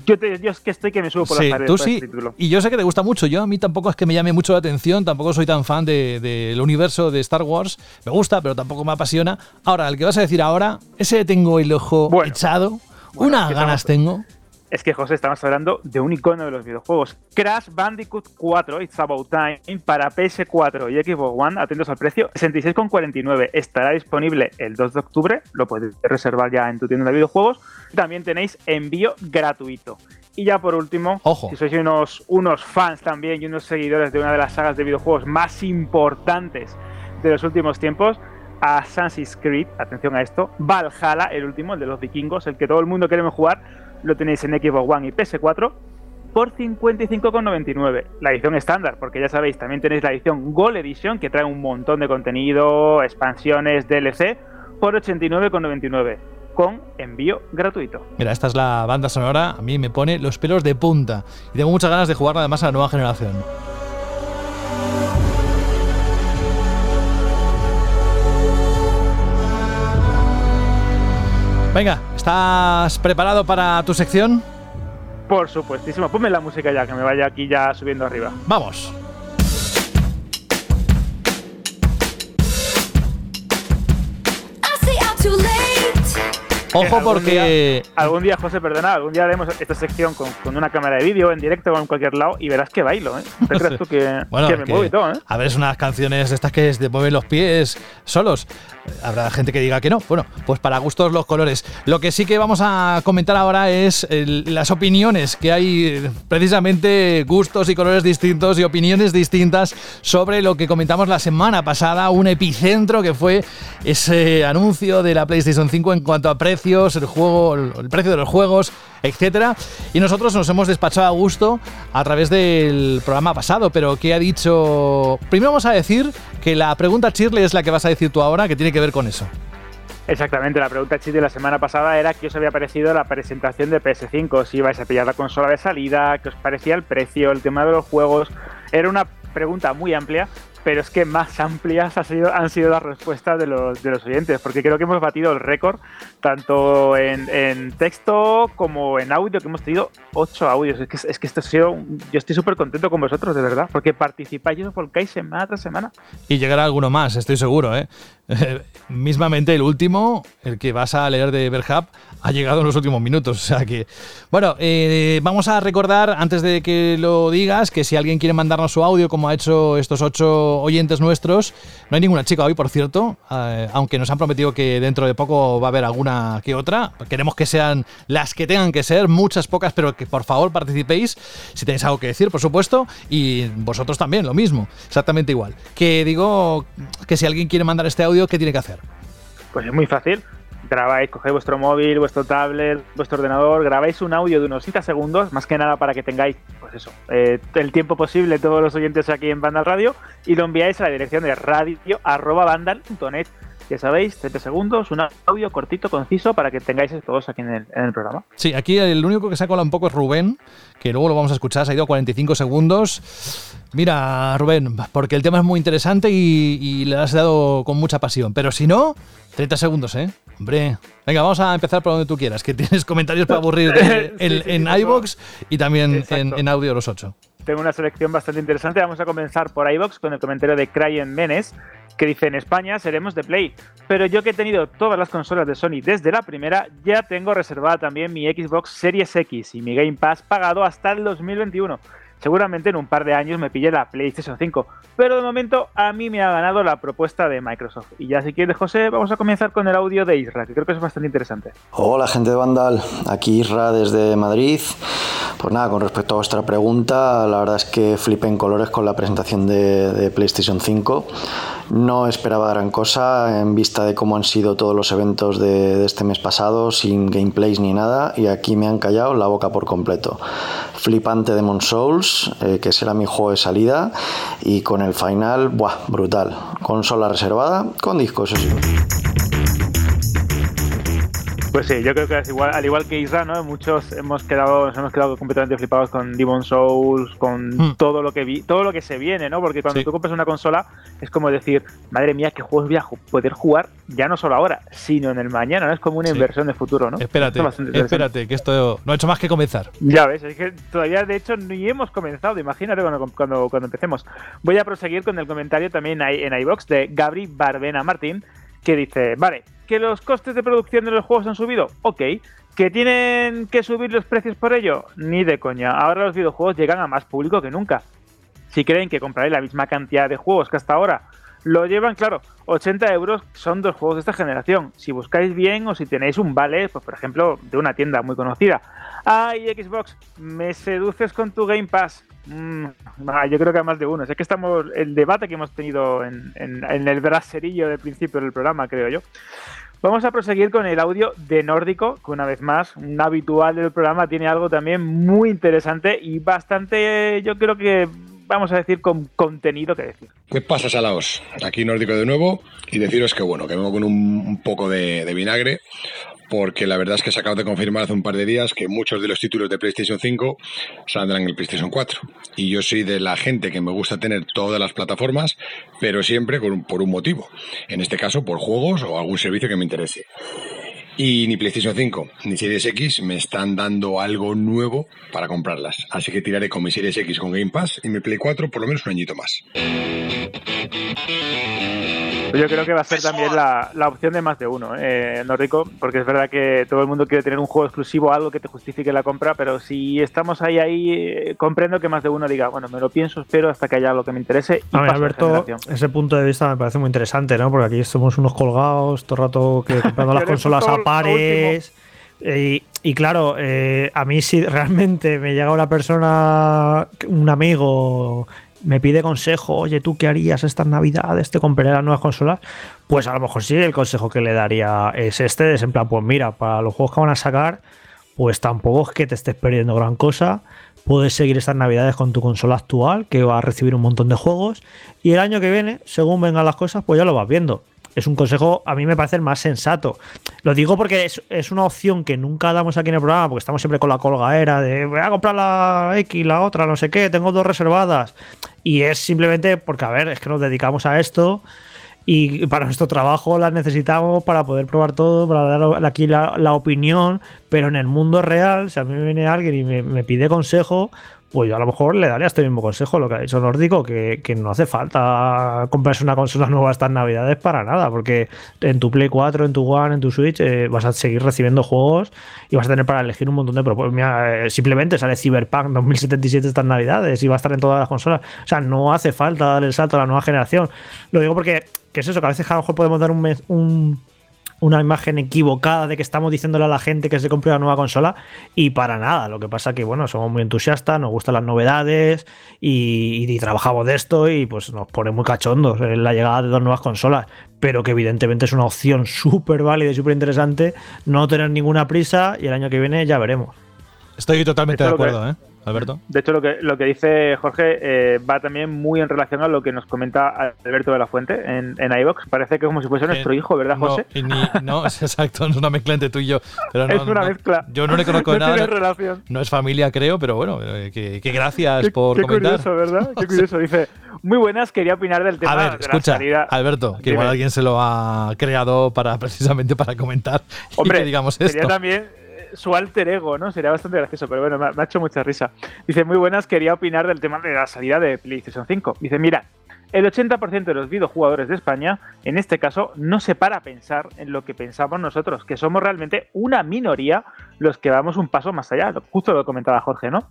Yo, te- yo es que estoy que me subo por Sí, las paredes tú sí. este título. Y yo sé que te gusta mucho. Yo a mí tampoco es que me llame mucho la atención. Tampoco soy tan fan de- del universo de Star Wars. Me gusta, pero tampoco me apasiona. Ahora, el que vas a decir ahora, ese tengo el ojo Bueno. echado. Bueno, Unas que ganas tengo. Es que, José, estamos hablando de un icono de los videojuegos. Crash Bandicoot 4, It's About Time, para PS4 y Xbox One, atentos al precio, 66,49. Estará disponible el 2 de octubre, lo podéis reservar ya en tu tienda de videojuegos. También tenéis envío gratuito. Y ya por último, Ojo. si sois unos, unos fans también y unos seguidores de una de las sagas de videojuegos más importantes de los últimos tiempos, Assassin's Creed, atención a esto, Valhalla, el último, el de los vikingos, el que todo el mundo queremos jugar, lo tenéis en Xbox One y PS4 por 55,99. La edición estándar, porque ya sabéis, también tenéis la edición Gold Edition, que trae un montón de contenido, expansiones, DLC, por 89,99, con envío gratuito. Mira, esta es la banda sonora. A mí me pone los pelos de punta. Y tengo muchas ganas de jugarla además a la nueva generación. Venga, ¿estás preparado para tu sección? Por supuestísimo, ponme la música ya, que me vaya aquí ya subiendo arriba. Vamos. Ojo Algún porque Algún día, José, perdona, algún día haremos esta sección con, con una cámara de vídeo en directo o en cualquier lado y verás que bailo, ¿eh? ¿Te crees tú que, Bueno, que me que- muevo y todo, ¿eh? A ver, es unas canciones estas que te mueven los pies solos. Habrá gente que diga que no. Bueno, pues para gustos los colores. Lo que sí que vamos a comentar ahora es el- las opiniones, que hay precisamente gustos y colores distintos y opiniones distintas sobre lo que comentamos la semana pasada, un epicentro que fue ese anuncio de la PlayStation 5 en cuanto a precios, el juego, el precio de los juegos, etcétera. Y nosotros nos hemos despachado a gusto a través del programa pasado, pero ¿qué ha dicho? Primero vamos a decir que la pregunta Shirley es la que vas a decir tú ahora, que tiene que ver con eso. Exactamente, la pregunta chiste de la semana pasada era qué os había parecido la presentación de PS5, si ibais a pillar la consola de salida, qué os parecía el precio, el tema de los juegos. Era una pregunta muy amplia, pero es que más amplias ha sido- han sido las respuestas de los, de los oyentes, porque creo que hemos batido el récord, tanto en, en texto como en audio, que hemos tenido ocho audios. Es que, es que esto ha sido, yo estoy súper contento con vosotros, de verdad, porque participáis y os volcáis semana tras semana. Y llegará alguno más, estoy seguro, ¿eh? Mismamente el último, el que vas a leer de Berhab, ha llegado en los últimos minutos. O sea que. Bueno, eh, vamos a recordar, antes de que lo digas, que si alguien quiere mandarnos su audio, como ha hecho estos ocho oyentes nuestros, no hay ninguna chica hoy, por cierto, eh, aunque nos han prometido que dentro de poco va a haber alguna que otra. Queremos que sean las que tengan que ser, muchas pocas, pero que por favor participéis si tenéis algo que decir, por supuesto, y vosotros también, lo mismo, exactamente igual. Que digo que si alguien quiere mandar este ¿qué tiene que hacer? Pues es muy fácil. Grabáis, cogéis vuestro móvil, vuestro tablet, vuestro ordenador, grabáis un audio de unos 30 segundos, más que nada para que tengáis, pues eso, eh, el tiempo posible todos los oyentes aquí en Vandal Radio y lo enviáis a la dirección de radio@vandal.net. Ya sabéis, 30 segundos, un audio cortito, conciso, para que tengáis todos aquí en el, en el programa. Sí, aquí el único que se ha colado un poco es Rubén, que luego lo vamos a escuchar, se ha ido a 45 segundos. Mira, Rubén, porque el tema es muy interesante y, y le has dado con mucha pasión, pero si no, 30 segundos, ¿eh? Hombre, venga, vamos a empezar por donde tú quieras, que tienes comentarios para aburrir en, en y también en, en audio los 8. Tengo una selección bastante interesante. Vamos a comenzar por iBox con el comentario de Cryen Menes, que dice: En España seremos de Play, pero yo que he tenido todas las consolas de Sony desde la primera, ya tengo reservada también mi Xbox Series X y mi Game Pass pagado hasta el 2021. Seguramente en un par de años me pille la PlayStation 5. Pero de momento a mí me ha ganado la propuesta de Microsoft. Y ya si quieres, José, vamos a comenzar con el audio de Isra, que creo que es bastante interesante. Hola gente de Vandal, aquí Isra desde Madrid. Pues nada, con respecto a vuestra pregunta, la verdad es que flipé en colores con la presentación de, de PlayStation 5. No esperaba gran cosa en vista de cómo han sido todos los eventos de, este mes pasado, sin gameplays ni nada, y aquí me han callado la boca por completo. Flipante Demon Souls, eh, que será mi juego de salida, y con el final, ¡buah! Brutal. Consola reservada, con disco, eso sí. Pues sí, yo creo que es igual, al igual que Isra, ¿no? Muchos hemos quedado, nos hemos quedado completamente flipados con Demon Souls, con Hmm. todo lo que vi, todo lo que se viene, ¿no? Porque cuando Sí. tú compras una consola es como decir, madre mía, qué juegos voy a poder jugar ya no solo ahora, sino en el mañana, ¿no? Es como una Sí. inversión de futuro, ¿no? Espérate, espérate, que esto no ha hecho más que comenzar. Ya ves, es que todavía de hecho ni hemos comenzado, imagínate cuando, cuando, cuando empecemos. Voy a proseguir con el comentario también en iBox de Gabri Barbena Martín, que dice, vale, que los costes de producción de los juegos han subido, ok. ¿Que tienen que subir los precios por ello? Ni de coña. Ahora los videojuegos llegan a más público que nunca. Si creen que compraré la misma cantidad de juegos que hasta ahora, lo llevan, claro, 80 euros son dos juegos de esta generación. Si buscáis bien o si tenéis un vale, pues por ejemplo, de una tienda muy conocida. Ay, Xbox, me seduces con tu Game Pass. Mm, ah, yo creo que a más de uno. Es que estamos. El debate que hemos tenido en, en- el braserillo del principio del programa, creo yo. Vamos a proseguir con el audio de Nórdico, que una vez más, un habitual del programa, tiene algo también muy interesante y bastante, yo creo que, vamos a decir, con contenido que decir. ¿Qué pasa, Salaos? Aquí Nórdico de nuevo y deciros que bueno, que vengo con un, poco de vinagre porque la verdad es que se acaba de confirmar hace un par de días que muchos de los títulos de PlayStation 5 saldrán en el PlayStation 4. Y yo soy de la gente que me gusta tener todas las plataformas, pero siempre con un- por un motivo. En este caso, por juegos o algún servicio que me interese. Y ni PlayStation 5 ni Series X me están dando algo nuevo para comprarlas. Así que tiraré con mi Series X con Game Pass y mi Play 4 por lo menos un añito más. Pues yo creo que va a ser también la, la opción de más de uno, ¿eh, Nórdico, porque es verdad que todo el mundo quiere tener un juego exclusivo, algo que te justifique la compra, pero si estamos ahí, ahí, eh, comprendo que más de uno diga, bueno, me lo pienso, espero hasta que haya algo que me interese y A ver, Alberto, ese punto de vista me parece muy interesante, ¿no? Porque aquí somos unos colgados, todo el rato que comprando las Queremos consolas a lo pares. Y, y claro, eh, a mí si realmente me llega una persona, un amigo, me pide consejo, oye, ¿tú qué harías estas navidades? ¿Te compraré las nuevas consolas? Pues a lo mejor sí, el consejo que le daría es este, es en plan, pues mira, para los juegos que van a sacar, pues tampoco es que te estés perdiendo gran cosa. Puedes seguir estas navidades con tu consola actual, que va a recibir un montón de juegos. Y el año que viene, según vengan las cosas, pues ya lo vas viendo. Es un consejo, a mí me parece el más sensato. Lo digo porque es, una opción que nunca damos aquí en el programa, porque estamos siempre con la colgaera de voy a comprar la X, la otra, no sé qué, tengo dos reservadas. Y es simplemente porque, a ver, es que nos dedicamos a esto y para nuestro trabajo las necesitamos para poder probar todo, para dar aquí la, opinión, pero en el mundo real, si a mí me viene alguien y me pide consejo, pues yo a lo mejor le daría este mismo consejo, lo que ha dicho Nórdico, que, que no hace falta comprarse una consola nueva estas navidades para nada, porque en tu Play 4, en tu One, en tu Switch, eh, vas a seguir recibiendo juegos y vas a tener para elegir un montón de propuestas. Eh, simplemente sale Cyberpunk 2077 estas navidades y va a estar en todas las consolas. O sea, no hace falta dar el salto a la nueva generación. Lo digo porque, que es eso, que a veces a lo mejor podemos dar un, un una imagen equivocada de que estamos diciéndole a la gente que se compre una nueva consola y para nada. Lo que pasa que, bueno, somos muy entusiastas, nos gustan las novedades y, y trabajamos de esto y pues nos pone muy cachondos en la llegada de dos nuevas consolas, pero que evidentemente es una opción súper válida y súper interesante no tener ninguna prisa y el año que viene ya veremos. Estoy totalmente de que- acuerdo, ¿eh, Alberto? De hecho, lo que, lo que dice Jorge eh, va también muy en relación a lo que nos comenta Alberto de la Fuente en, en iVox. Parece que como si fuese nuestro hijo, ¿verdad, José? ni- no, es exacto, es una mezcla entre tú y yo. Pero no, es una no, mezcla. Yo no le conozco de nada. relación. No es familia, creo, pero bueno, eh, que, que gracias Qué, por qué comentar. curioso, ¿verdad? Qué curioso. Dice, muy buenas, quería opinar del tema A ver, de la escucha, salida. Alberto, que Dime. igual alguien se lo ha creado para precisamente para comentar Hombre, y que digamos sería esto. también eh, su alter ego, ¿no? Sería bastante gracioso, pero bueno, me ha, hecho mucha risa. Dice, muy buenas, quería opinar del tema de la salida de PlayStation 5. Dice, mira, el 80% de los videojugadores de España, en este caso, no se para a pensar en lo que pensamos nosotros, que somos realmente una minoría los que vamos un paso más allá, justo lo comentaba Jorge, ¿no?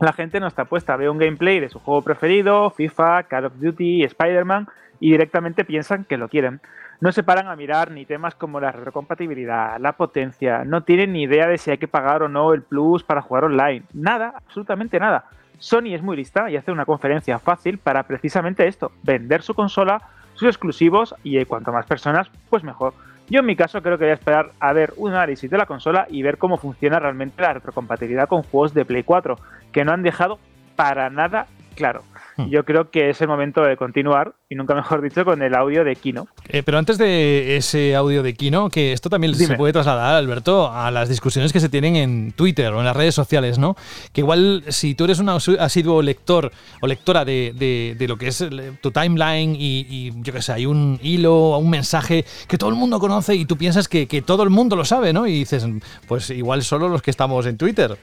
la gente no está puesta. Ve un gameplay de su juego preferido, FIFA, Call of Duty, Spider-Man, y directamente piensan que lo quieren. No se paran a mirar ni temas como la retrocompatibilidad, la potencia, no tienen ni idea de si hay que pagar o no el plus para jugar online. Nada, absolutamente nada. Sony es muy lista y hace una conferencia fácil para precisamente esto, vender su consola, sus exclusivos y cuanto más personas, pues mejor. Yo en mi caso creo que voy a esperar a ver un análisis de la consola y ver cómo funciona realmente la retrocompatibilidad con juegos de Play 4, que no han dejado para nada claro. Hmm. Yo creo que es el momento de continuar, y nunca mejor dicho, con el audio de Kino. Eh, pero antes de ese audio de Kino, que esto también se puede trasladar, Alberto, a las discusiones que se tienen en Twitter o en las redes sociales, ¿no? Que igual si tú eres un asiduo lector o lectora de, lo que es tu timeline y, yo qué sé, hay un hilo, un mensaje que todo el mundo conoce y tú piensas que, que todo el mundo lo sabe, ¿no? Y dices, pues igual solo los que estamos en Twitter.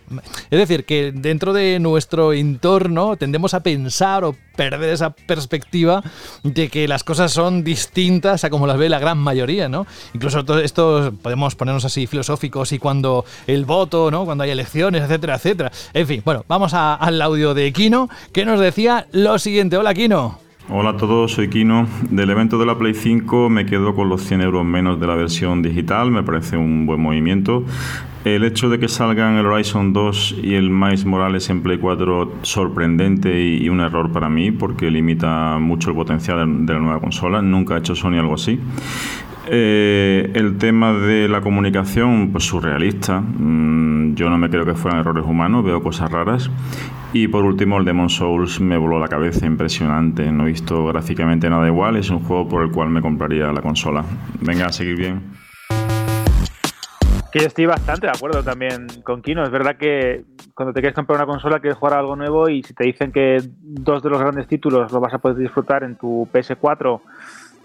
Es decir, que dentro de nuestro entorno tendemos a pensar o perder esa perspectiva de que las cosas son distintas a como las ve la gran mayoría, ¿no? Incluso esto podemos ponernos así filosóficos y cuando el voto, ¿no? Cuando hay elecciones, etcétera, etcétera. En fin, bueno, vamos al audio de Kino que nos decía lo siguiente. Hola, Kino. Hola a todos, soy Kino. Del evento de la Play 5 me quedo con los 100 euros menos de la versión digital, me parece un buen movimiento. El hecho de que salgan el Horizon 2 y el Miles Morales en Play 4 sorprendente y, un error para mí porque limita mucho el potencial de la nueva consola. Nunca ha hecho Sony algo así. Eh, el tema de la comunicación, pues surrealista. Mm, yo no me creo que fueran errores humanos, veo cosas raras. Y por último, el Demon Souls me voló la cabeza, impresionante. No he visto gráficamente nada igual, es un juego por el cual me compraría la consola. Venga, a seguir bien. Que yo estoy bastante de acuerdo también con Kino. Es verdad que cuando te quieres comprar una consola quieres jugar algo nuevo y si te dicen que dos de los grandes títulos lo vas a poder disfrutar en tu PS4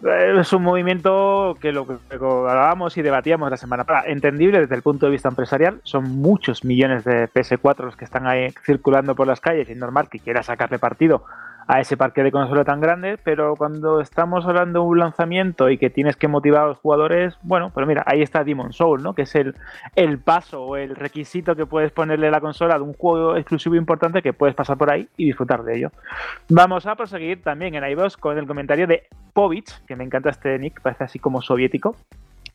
eh, es un movimiento que lo que hablábamos y debatíamos la semana pasada. Entendible desde el punto de vista empresarial. Son muchos millones de PS4 los que están ahí circulando por las calles y es normal que quieras sacarle partido a ese parque de consola tan grande, pero cuando estamos hablando de un lanzamiento y que tienes que motivar a los jugadores, bueno, pero mira, ahí está Demon Soul, ¿no? Que es el, el paso o el requisito que puedes ponerle a la consola de un juego exclusivo importante que puedes pasar por ahí y disfrutar de ello. Vamos a proseguir también en iVoox con el comentario de Povich, que me encanta este nick, parece así como soviético,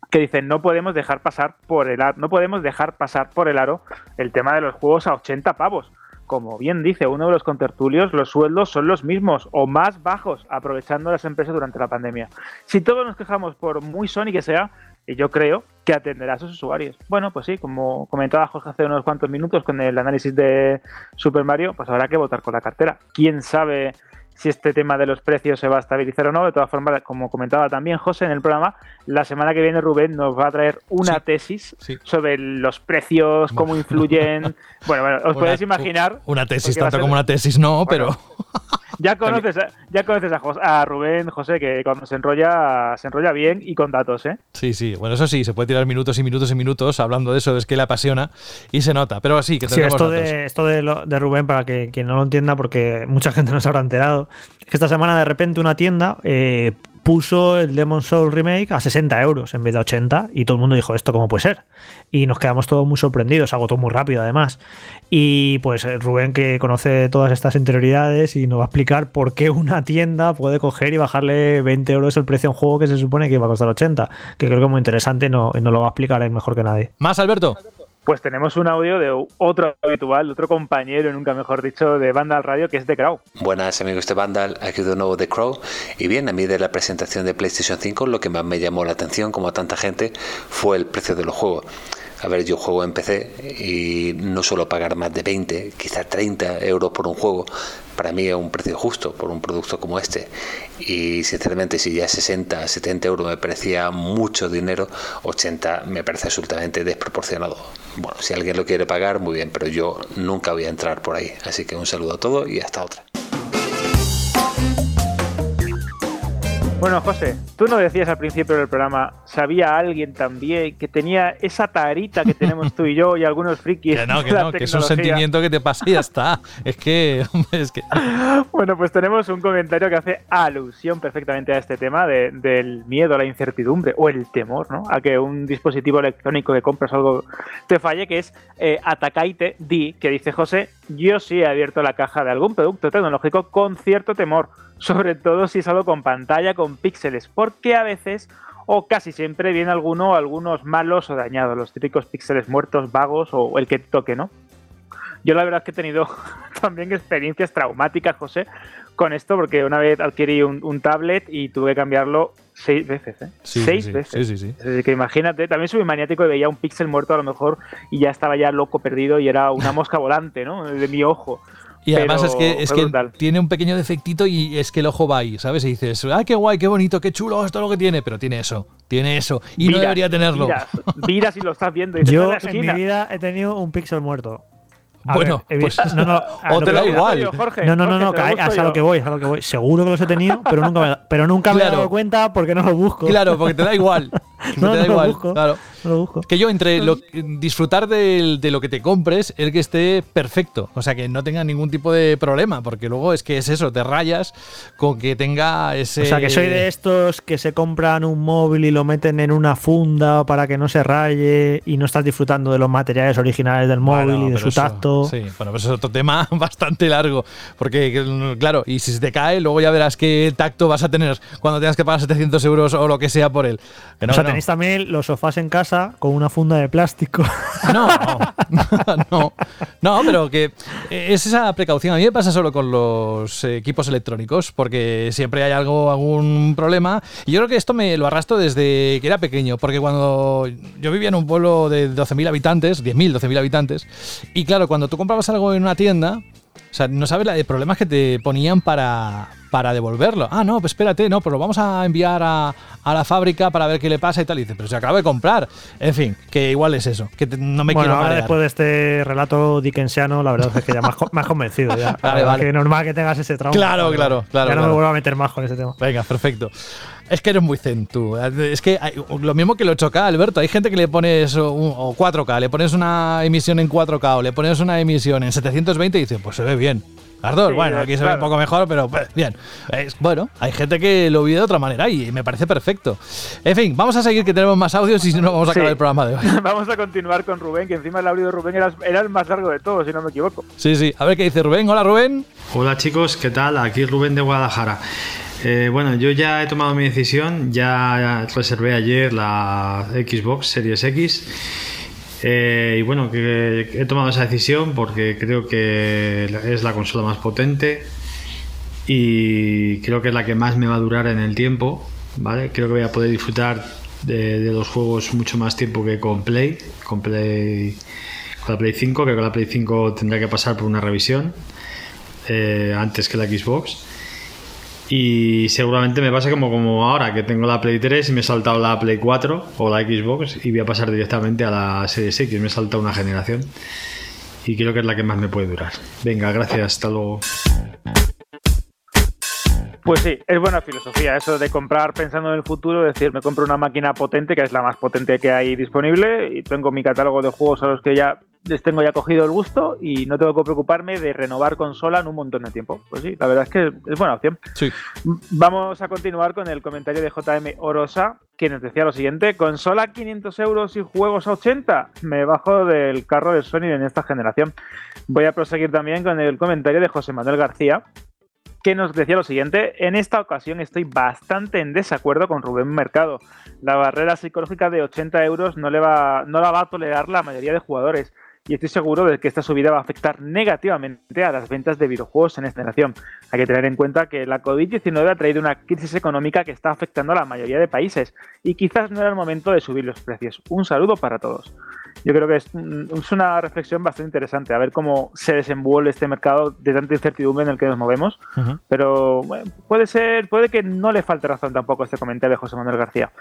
que dice no podemos dejar pasar por el no podemos dejar pasar por el aro el tema de los juegos a 80 pavos como bien dice uno de los contertulios, los sueldos son los mismos o más bajos, aprovechando las empresas durante la pandemia. Si todos nos quejamos por muy Sony que sea, y yo creo que atenderá a sus usuarios. Bueno, pues sí, como comentaba Jorge hace unos cuantos minutos con el análisis de Super Mario, pues habrá que votar con la cartera. ¿Quién sabe si este tema de los precios se va a estabilizar o no. De todas formas, como comentaba también José en el programa, la semana que viene Rubén nos va a traer una tesis sobre los precios, cómo influyen. bueno, bueno, os podéis imaginar. Una tesis, tanto como una tesis no, pero. Ya conoces, ya conoces a, Rubén, José, que cuando se enrolla, se enrolla bien y con datos, ¿eh? Sí, sí. Bueno, eso sí, se puede tirar minutos y minutos y minutos hablando de eso, es que le apasiona y se nota. Pero sí, que tenemos esto de esto de, de, Rubén, para que quien no lo entienda, porque mucha gente no se habrá enterado, es que esta semana de repente una tienda eh, puso el Demon Soul Remake a 60 euros en vez de 80 y todo el mundo dijo, ¿esto cómo puede ser? Y nos quedamos todos muy sorprendidos, agotó muy rápido además. Y pues eh, Rubén que conoce todas estas interioridades y nos va a explicar por qué una tienda puede coger y bajarle 20 euros el precio a un juego que se supone que iba a costar 80, que creo que es muy interesante y no, no lo va a explicar él mejor que nadie. Más Alberto. Pues tenemos un audio de otro habitual, otro compañero, nunca mejor dicho, de Vandal Radio, que es The Crow. Buenas amigos de Vandal, aquí de nuevo The Crow. Y bien, a mí de la presentación de PlayStation 5 lo que más me llamó la atención, como a tanta gente, fue el precio de los juegos. A ver, yo juego en PC y no suelo pagar más de 20, quizá 30 euros por un juego. Para mí es un precio justo por un producto como este. Y sinceramente, si ya 60, 70 euros me parecía mucho dinero, 80 me parece absolutamente desproporcionado. Bueno, si alguien lo quiere pagar, muy bien, pero yo nunca voy a entrar por ahí. Así que un saludo a todos y hasta otra. Bueno, José, tú no decías al principio del programa sabía alguien también que tenía esa tarita que tenemos tú y yo y algunos frikis. Que no, que no, que es un sentimiento que te pasa y ya está. Es que, hombre, es que. Bueno, pues tenemos un comentario que hace alusión perfectamente a este tema de- del miedo a la incertidumbre o el temor, ¿no? A que un dispositivo electrónico que compras o algo te falle, que es eh, Atacaite Di, que dice José, yo sí he abierto la caja de algún producto tecnológico con cierto temor, sobre todo si es algo con pantalla, con píxeles, porque a veces o casi siempre viene alguno algunos malos o dañados, los típicos píxeles muertos, vagos o el que toque, ¿no? Yo la verdad es que he tenido también experiencias traumáticas, José, con esto, porque una vez adquirí un, un tablet y tuve que cambiarlo seis veces, ¿eh? Sí, seis sí, veces. sí, sí, sí. Así que imagínate, también soy maniático y veía un píxel muerto a lo mejor y ya estaba ya loco perdido y era una mosca volante, ¿no? De mi ojo. Y además es que, es que tiene un pequeño defectito y es que el ojo va ahí, ¿sabes? Y dices, ¡ay, qué guay, qué bonito, qué chulo, esto es lo que tiene! Pero tiene eso, tiene eso. Y no debería tenerlo. Miras, miras y lo estás viendo. Y Yo "En mi esquina". vida he tenido un píxel muerto. A Bueno, ver, pues- no, no, o te da igual. Jorge, No, no, no, Jorge, no, busco es a lo yo. que voy, es a lo que voy. Seguro que los he tenido, pero nunca me, pero nunca me he dado cuenta porque no los busco. Claro, porque te da igual. No, te da no lo igual. busco. Claro. No lo busco. Que yo entre lo- disfrutar de, lo que te compres es que esté perfecto, o sea que no tenga ningún tipo de problema, porque luego es que es eso, te rayas con que tenga ese... O sea, que soy de estos que se compran un móvil y lo meten en una funda para que no se raye y no estás disfrutando de los materiales originales del móvil Bueno, y de su eso- sí, bueno, pues es otro tema bastante largo. Porque, claro, y si se te cae, luego ya verás qué tacto vas a tener cuando tengas que pagar 700 euros o lo que sea por él. Que no, o sea, que no. tenéis también los sofás en casa con una funda de plástico. No, no, no, pero que es esa precaución. A mí me pasa solo con los equipos electrónicos, porque siempre hay algo, algún problema. Y yo creo que esto me lo arrastro desde que era pequeño, porque cuando yo vivía en un pueblo de 12.000 habitantes, 10.000, 12.000 habitantes, y claro, cuando tú comprabas algo en una tienda, o sea, no sabes la de problemas que te ponían para, para devolverlo. Ah, no, pues espérate, no, pues lo vamos a enviar a, a la fábrica para ver qué le pasa y tal. Y dices, pero se acaba de comprar. En fin, que igual es eso, que te- no me bueno, quiero ahora marear. después de este relato dickensiano, la verdad es que ya me has, co- me has convencido. Ya. Vale. Que normal que tengas ese trauma. Claro, claro, claro, Ya no me vuelvo a meter más con ese tema. Venga, perfecto. Es que eres muy zen tú. Es que hay- lo mismo que el 8K, Alberto. Hay gente que le pones un- o 4K, le pones una emisión en 4K o le pones una emisión en 720 y dices, pues se ve bien. Las dos, Sí, bueno, aquí se ve claro. un poco mejor, pero pues, bien. Es- bueno, hay gente que lo vive de otra manera y me parece perfecto. En fin, vamos a seguir que tenemos más audios y si no vamos a acabar Sí. el programa de hoy. Vamos a continuar con Rubén, que encima el audio de Rubén era, era el más largo de todos, si no me equivoco. Sí, sí. A ver qué dice Rubén. Hola, Rubén. Hola chicos, ¿qué tal? Aquí Rubén de Guadalajara. Eh, bueno, yo ya he tomado mi decisión, ya reservé ayer la Xbox Series X. Eh, y bueno, que he tomado esa decisión porque creo que es la consola más potente y creo que es la que más me va a durar en el tiempo. ¿vale? Creo que voy a poder disfrutar de, los juegos mucho más tiempo que con Play, con Play, con la Play 5. Creo que la Play 5 tendrá que pasar por una revisión eh, antes que la Xbox. Y seguramente me pasa como, como ahora, que tengo la Play 3 y me he saltado la Play 4 o la Xbox y voy a pasar directamente a la Series X. Me he saltado una generación y creo que es la que más me puede durar. Venga, gracias, hasta luego. Pues sí, es buena filosofía eso de comprar pensando en el futuro, decir, me compro una máquina potente, que es la más potente que hay disponible, y tengo mi catálogo de juegos a los que ya les tengo ya cogido el gusto y no tengo que preocuparme de renovar consola en un montón de tiempo. Pues sí, la verdad es que es buena opción. Sí. Vamos a continuar con el comentario de JM Orosa, que nos decía lo siguiente: consola 500 euros y juegos a 80. Me bajo del carro de Sony en esta generación. Voy a proseguir también con el comentario de José Manuel García, que nos decía lo siguiente, en esta ocasión estoy bastante en desacuerdo con Rubén Mercado. La barrera psicológica de 80 euros no, le va, no la va a tolerar la mayoría de jugadores y estoy seguro de que esta subida va a afectar negativamente a las ventas de videojuegos en esta generación. Hay que tener en cuenta que la COVID-19 ha traído una crisis económica que está afectando a la mayoría de países y quizás no era el momento de subir los precios. Un saludo para todos. Yo creo que es, una reflexión bastante interesante, a ver cómo se desenvuelve este mercado de tanta incertidumbre en el que nos movemos. Pero bueno, puede ser, puede que no le falte razón tampoco a este comentario de José Manuel García.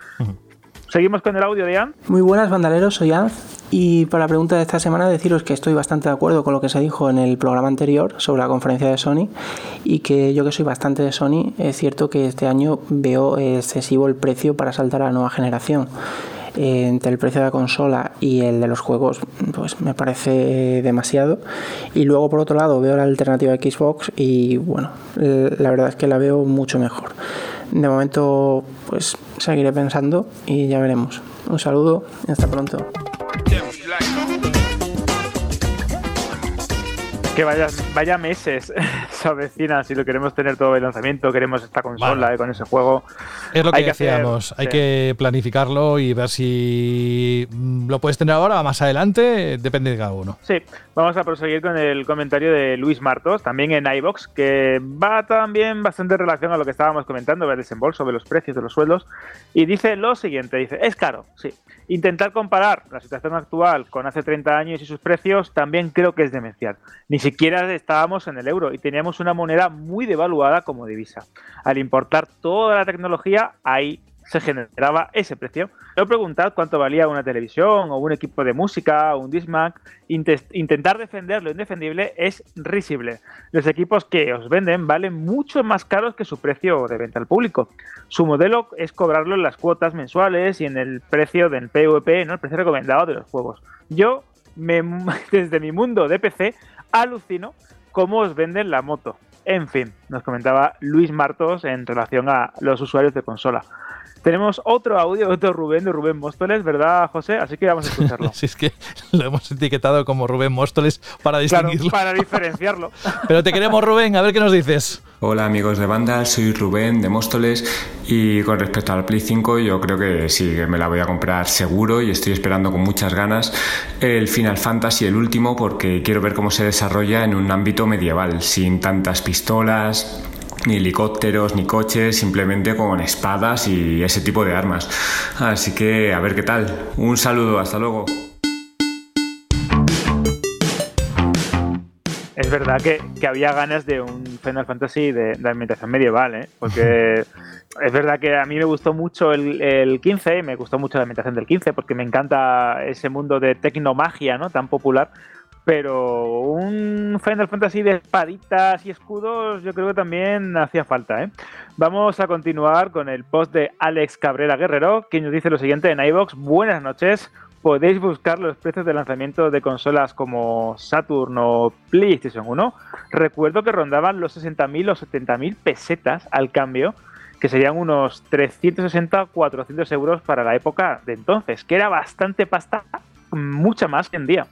Seguimos con el audio de Anz. Muy buenas, bandaleros, soy Anz. Y para la pregunta de esta semana, deciros que estoy bastante de acuerdo con lo que se dijo en el programa anterior sobre la conferencia de Sony y que yo que soy bastante de Sony, es cierto que este año veo excesivo el precio para saltar a la nueva generación. Eh, entre el precio de la consola y el de los juegos, pues me parece demasiado. Y luego, por otro lado, veo la alternativa de Xbox y bueno, la verdad es que la veo mucho mejor. De momento, pues seguiré pensando y ya veremos. Un saludo y hasta pronto. Que vaya, vaya meses se avecinan si lo queremos tener todo el lanzamiento, queremos esta consola con ese juego. Es lo que decíamos, hay que planificarlo y ver si mm, lo puedes tener ahora o más adelante, depende de cada uno. Sí, vamos a proseguir con el comentario de Luis Martos, también en iBox, que va también bastante en relación a lo que estábamos comentando del desembolso, de los precios de los sueldos, y dice lo siguiente, dice, es caro, sí. Intentar comparar la situación actual con hace 30 años y sus precios también creo que es demencial. Ni siquiera estábamos en el euro y teníamos una moneda muy devaluada como divisa. Al importar toda la tecnología, ahí se generaba ese precio. No preguntad cuánto valía una televisión o un equipo de música o un Discman. Intentar defender lo indefendible es risible. Los equipos que os venden valen mucho más caros que su precio de venta al público. Su modelo es cobrarlo en las cuotas mensuales y en el precio del PvP, ¿no? el precio recomendado de los juegos. Yo, me, desde mi mundo de PC, alucino cómo os venden la moto. En fin, nos comentaba Luis Martos en relación a los usuarios de consola. Tenemos otro audio de otro Rubén, de Rubén Móstoles, ¿verdad, José? Así que vamos a escucharlo. sí, es que lo hemos etiquetado como Rubén Móstoles para distinguirlo. para diferenciarlo. Pero te queremos, Rubén, a ver qué nos dices. Hola amigos de banda, soy Rubén de Móstoles y con respecto al Play 5 yo creo que sí, que me la voy a comprar seguro y estoy esperando con muchas ganas el Final Fantasy, el último, porque quiero ver cómo se desarrolla en un ámbito medieval, sin tantas pistolas, ni helicópteros, ni coches, simplemente con espadas y ese tipo de armas. Así que a ver qué tal. Un saludo, hasta luego. Es verdad que, había ganas de un Final Fantasy de, de ambientación medieval, ¿eh? porque es verdad que a mí me gustó mucho el, el 15, me gustó mucho la ambientación del 15, porque me encanta ese mundo de tecnomagia ¿no? tan popular pero un Final Fantasy de espaditas y escudos yo creo que también hacía falta. ¿eh? Vamos a continuar con el post de Alex Cabrera Guerrero, que nos dice lo siguiente en iVox. Buenas noches. Podéis buscar los precios de lanzamiento de consolas como Saturn o PlayStation 1. Recuerdo que rondaban los 60.000 o 70.000 pesetas al cambio, que serían unos 360-400 euros para la época de entonces, que era bastante pasta, mucha más que en día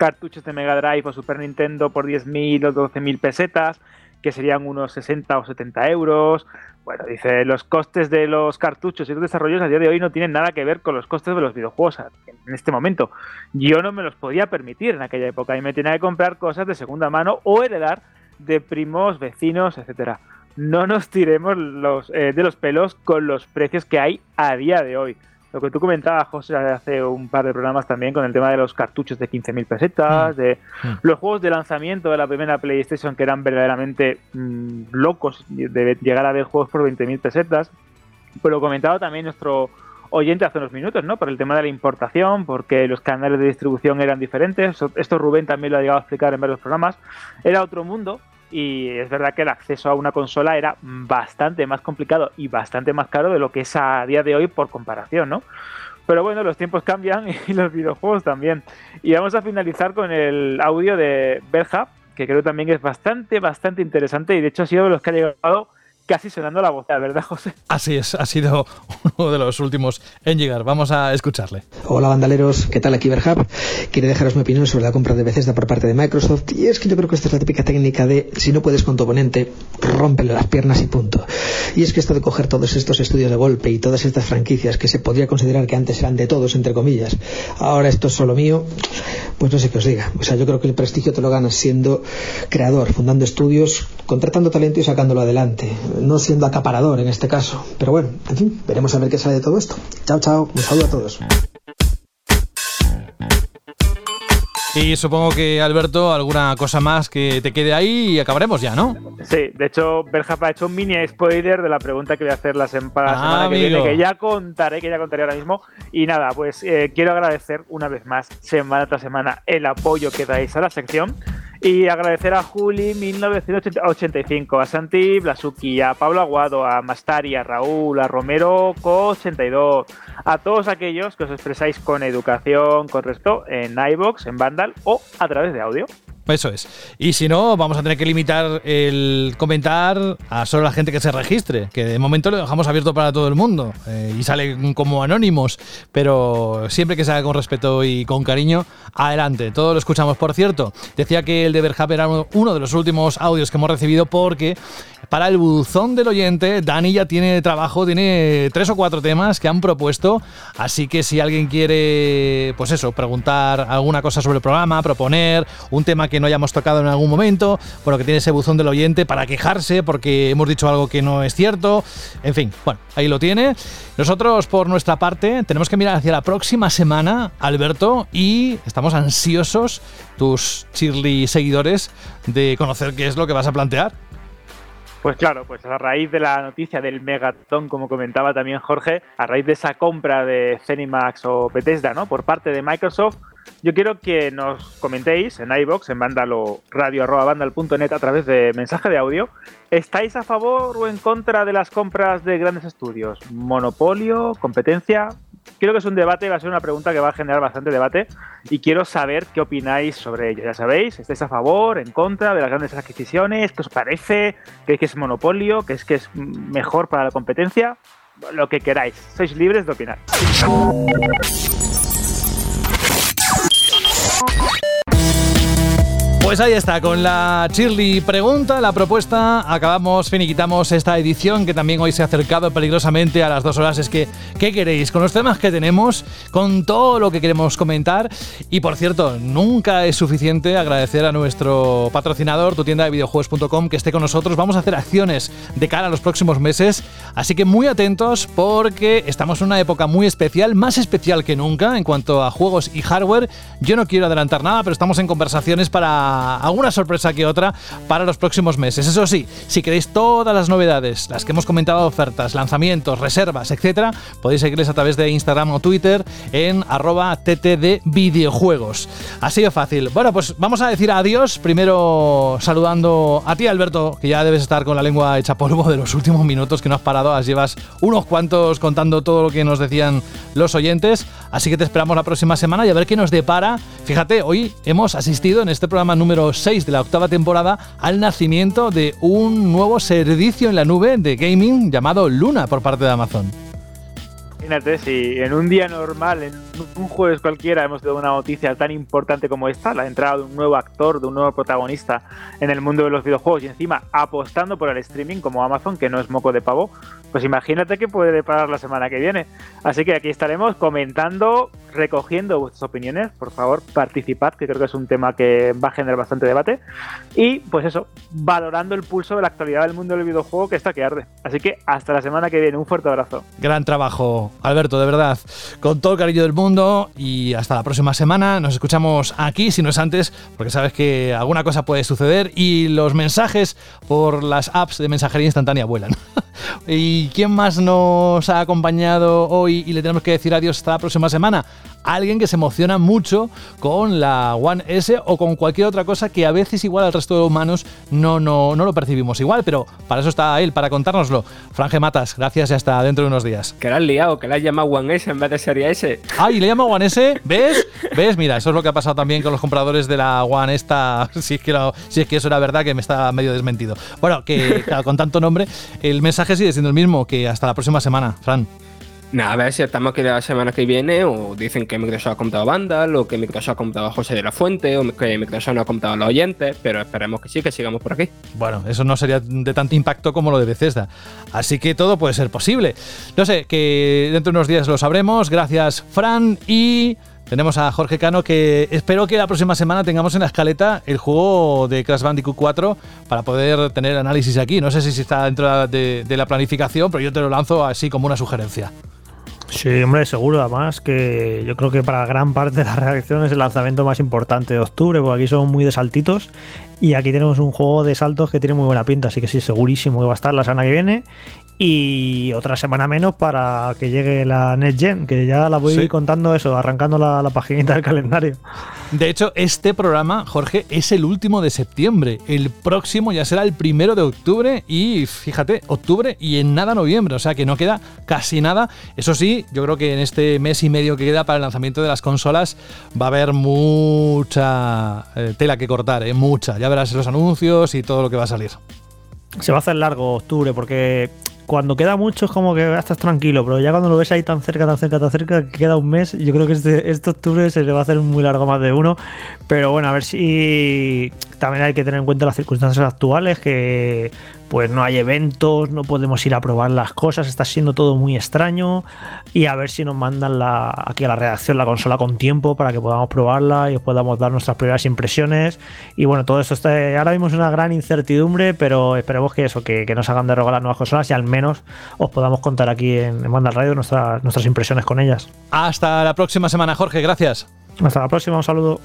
cartuchos de Mega Drive o Super Nintendo por 10.000 o 12.000 pesetas, que serían unos 60 o 70 euros. Bueno, dice, los costes de los cartuchos y los desarrollos a día de hoy no tienen nada que ver con los costes de los videojuegos en este momento. Yo no me los podía permitir en aquella época y me tenía que comprar cosas de segunda mano o heredar de primos, vecinos, etcétera. No nos tiremos los, eh, de los pelos con los precios que hay a día de hoy. Lo que tú comentabas, José, hace un par de programas también con el tema de los cartuchos de 15.000 pesetas, mm. de mm. los juegos de lanzamiento de la primera PlayStation que eran verdaderamente mm, locos de llegar a ver juegos por 20.000 pesetas. Pero lo comentaba también nuestro oyente hace unos minutos, ¿no? Por el tema de la importación, porque los canales de distribución eran diferentes. Esto Rubén también lo ha llegado a explicar en varios programas. Era otro mundo y es verdad que el acceso a una consola era bastante más complicado y bastante más caro de lo que es a día de hoy por comparación, ¿no? Pero bueno, los tiempos cambian y los videojuegos también. Y vamos a finalizar con el audio de Berja, que creo también es bastante, bastante interesante y de hecho ha sido de los que ha llegado casi sonando la voz, ¿verdad, José? Así es, ha sido uno de los últimos en llegar. Vamos a escucharle. Hola, bandaleros, ¿qué tal? Aquí Berhab. Quiero dejaros mi opinión sobre la compra de Bethesda por parte de Microsoft. Y es que yo creo que esta es la típica técnica de si no puedes con tu oponente, rómpele las piernas y punto. Y es que esto de coger todos estos estudios de golpe y todas estas franquicias que se podría considerar que antes eran de todos, entre comillas, ahora esto es solo mío, pues no sé qué os diga. O sea, yo creo que el prestigio te lo ganas siendo creador, fundando estudios, contratando talento y sacándolo adelante no siendo acaparador en este caso. Pero bueno, en fin, veremos a ver qué sale de todo esto. Chao, chao, un saludo a todos. Y supongo que, Alberto, alguna cosa más que te quede ahí y acabaremos ya, ¿no? Sí, de hecho, Berjapa ha hecho un mini spoiler de la pregunta que voy a hacer la, sem para la Ah, semana que amigo. viene, que ya contaré, que ya contaré ahora mismo. Y nada, pues eh, quiero agradecer una vez más, semana tras semana, el apoyo que dais a la sección. Y agradecer a Juli 1985, a Santi Blasuki, a Pablo Aguado, a Mastari, a Raúl, a Romero Co82, a todos aquellos que os expresáis con educación, con respeto en iBox, en Vandal o a través de audio. Eso es. Y si no, vamos a tener que limitar el comentar a solo la gente que se registre, que de momento lo dejamos abierto para todo el mundo eh, y salen como anónimos, pero siempre que se con respeto y con cariño, adelante. Todo lo escuchamos. Por cierto, decía que el de Berhap era uno de los últimos audios que hemos recibido porque para el buzón del oyente, Dani ya tiene trabajo, tiene tres o cuatro temas que han propuesto, así que si alguien quiere, pues eso, preguntar alguna cosa sobre el programa, proponer un tema que no hayamos tocado en algún momento, bueno, que tiene ese buzón del oyente para quejarse porque hemos dicho algo que no es cierto, en fin, bueno, ahí lo tiene. Nosotros, por nuestra parte, tenemos que mirar hacia la próxima semana, Alberto, y estamos ansiosos, tus Shirley seguidores, de conocer qué es lo que vas a plantear. Pues claro, pues a raíz de la noticia del Megatón, como comentaba también Jorge, a raíz de esa compra de Zenimax o Bethesda, ¿no? Por parte de Microsoft, yo quiero que nos comentéis en iBox, en vandalo radio a través de mensaje de audio. ¿Estáis a favor o en contra de las compras de grandes estudios? ¿Monopolio? ¿Competencia? Creo que es un debate, va a ser una pregunta que va a generar bastante debate y quiero saber qué opináis sobre ello. Ya sabéis, ¿estáis a favor, en contra de las grandes adquisiciones? ¿Qué os parece? ¿Creéis que es monopolio? ¿Creéis que es mejor para la competencia? Lo que queráis. Sois libres de opinar. Pues ahí está, con la Shirley pregunta, la propuesta, acabamos, finiquitamos esta edición que también hoy se ha acercado peligrosamente a las dos horas. Es que, ¿qué queréis? Con los temas que tenemos, con todo lo que queremos comentar. Y por cierto, nunca es suficiente agradecer a nuestro patrocinador, tu tienda de videojuegos.com, que esté con nosotros. Vamos a hacer acciones de cara a los próximos meses, así que muy atentos porque estamos en una época muy especial, más especial que nunca en cuanto a juegos y hardware. Yo no quiero adelantar nada, pero estamos en conversaciones para alguna sorpresa que otra para los próximos meses. Eso sí, si queréis todas las novedades, las que hemos comentado, ofertas, lanzamientos, reservas, etcétera, podéis seguirles a través de Instagram o Twitter en arroba ttd videojuegos. Así de fácil. Bueno, pues vamos a decir adiós. Primero saludando a ti, Alberto, que ya debes estar con la lengua hecha polvo de los últimos minutos que no has parado. As llevas unos cuantos contando todo lo que nos decían los oyentes. Así que te esperamos la próxima semana y a ver qué nos depara. Fíjate, hoy hemos asistido en este programa número 6 de la octava temporada al nacimiento de un nuevo servicio en la nube de gaming llamado Luna por parte de Amazon. Imagínate si en un día normal, en un jueves cualquiera, hemos tenido una noticia tan importante como esta, la entrada de un nuevo actor, de un nuevo protagonista en el mundo de los videojuegos y encima apostando por el streaming como Amazon, que no es moco de pavo, pues imagínate que puede deparar la semana que viene. Así que aquí estaremos comentando, recogiendo vuestras opiniones. Por favor, participad, que creo que es un tema que va a generar bastante debate. Y pues eso, valorando el pulso de la actualidad del mundo del videojuego que está que arde. Así que hasta la semana que viene, un fuerte abrazo. Gran trabajo, Alberto, de verdad. Con todo el cariño del mundo y hasta la próxima semana. Nos escuchamos aquí, si no es antes, porque sabes que alguna cosa puede suceder y los mensajes por las apps de mensajería instantánea vuelan. ¿Y quién más nos ha acompañado hoy y le tenemos que decir adiós hasta la próxima semana? Alguien que se emociona mucho con la One S o con cualquier otra cosa que a veces igual al resto de humanos no, no, no lo percibimos igual, pero para eso está él, para contárnoslo. Franje Matas, gracias y hasta dentro de unos días. Que la has liado, que la has llamado One S en vez de Serie S. Ay, le llamo One S, ¿ves? ¿Ves? Mira, eso es lo que ha pasado también con los compradores de la One esta, si es que, lo- si es que eso era verdad, que me está medio desmentido. Bueno, que claro, con tanto nombre, el mensaje sigue siendo el mismo, que hasta la próxima semana, Fran. Nada, a ver si estamos aquí la semana que viene, o dicen que Microsoft ha comprado Vandal, o que Microsoft ha comprado a José de la Fuente, o que Microsoft no ha comprado a los oyentes, pero esperemos que sí, que sigamos por aquí. Bueno, eso no sería de tanto impacto como lo de Bethesda. Así que todo puede ser posible. No sé, que dentro de unos días lo sabremos. Gracias, Fran. Y tenemos a Jorge Cano que espero que la próxima semana tengamos en la escaleta el juego de Crash Bandicoot 4 para poder tener análisis aquí. No sé si está dentro de, de la planificación, pero yo te lo lanzo así como una sugerencia. Sí, hombre, seguro. Además, que yo creo que para gran parte de la reacción es el lanzamiento más importante de octubre, porque aquí son muy de saltitos. Y aquí tenemos un juego de saltos que tiene muy buena pinta, así que sí, segurísimo que va a estar la semana que viene. Y otra semana menos para que llegue la Next Gen, que ya la voy Sí. contando eso, arrancando la, la paginita del calendario. De hecho, este programa, Jorge, es el último de septiembre. El próximo ya será el primero de octubre y fíjate, octubre y en nada noviembre. O sea que no queda casi nada. Eso sí, yo creo que en este mes y medio que queda para el lanzamiento de las consolas va a haber mucha eh, tela que cortar, ¿eh? mucha. Ya verás los anuncios y todo lo que va a salir. Se va a hacer largo octubre, porque cuando queda mucho es como que estás tranquilo, pero ya cuando lo ves ahí tan cerca, tan cerca, tan cerca, que queda un mes, yo creo que este, este octubre se le va a hacer muy largo más de uno. Pero bueno, a ver si también hay que tener en cuenta las circunstancias actuales, que pues no hay eventos, no podemos ir a probar las cosas, está siendo todo muy extraño y a ver si nos mandan la, aquí a la redacción la consola con tiempo para que podamos probarla y os podamos dar nuestras primeras impresiones y bueno, todo esto está, ahora mismo es una gran incertidumbre, pero esperemos que eso, que, que nos hagan derogar las nuevas consolas y al menos os podamos contar aquí en, en Banda Radio nuestras nuestras impresiones con ellas. Hasta la próxima semana, Jorge. Gracias. Hasta la próxima, un saludo.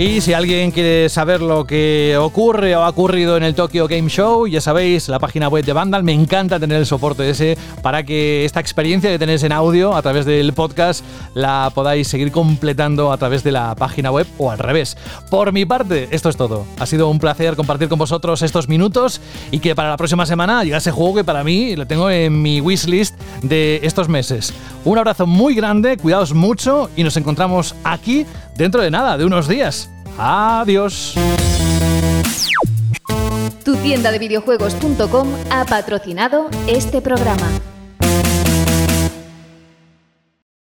Y si alguien quiere saber lo que ocurre o ha ocurrido en el Tokyo Game Show, ya sabéis, la página web de Vandal, me encanta tener el soporte ese para que esta experiencia que tenéis en audio a través del podcast la podáis seguir completando a través de la página web o al revés. Por mi parte, esto es todo. Ha sido un placer compartir con vosotros estos minutos y que para la próxima semana llegue ese juego que para mí lo tengo en mi wishlist de estos meses. Un abrazo muy grande, cuidaos mucho y nos encontramos aquí dentro de nada, de unos días. Adiós. Tu tienda de videojuegos.com ha patrocinado este programa.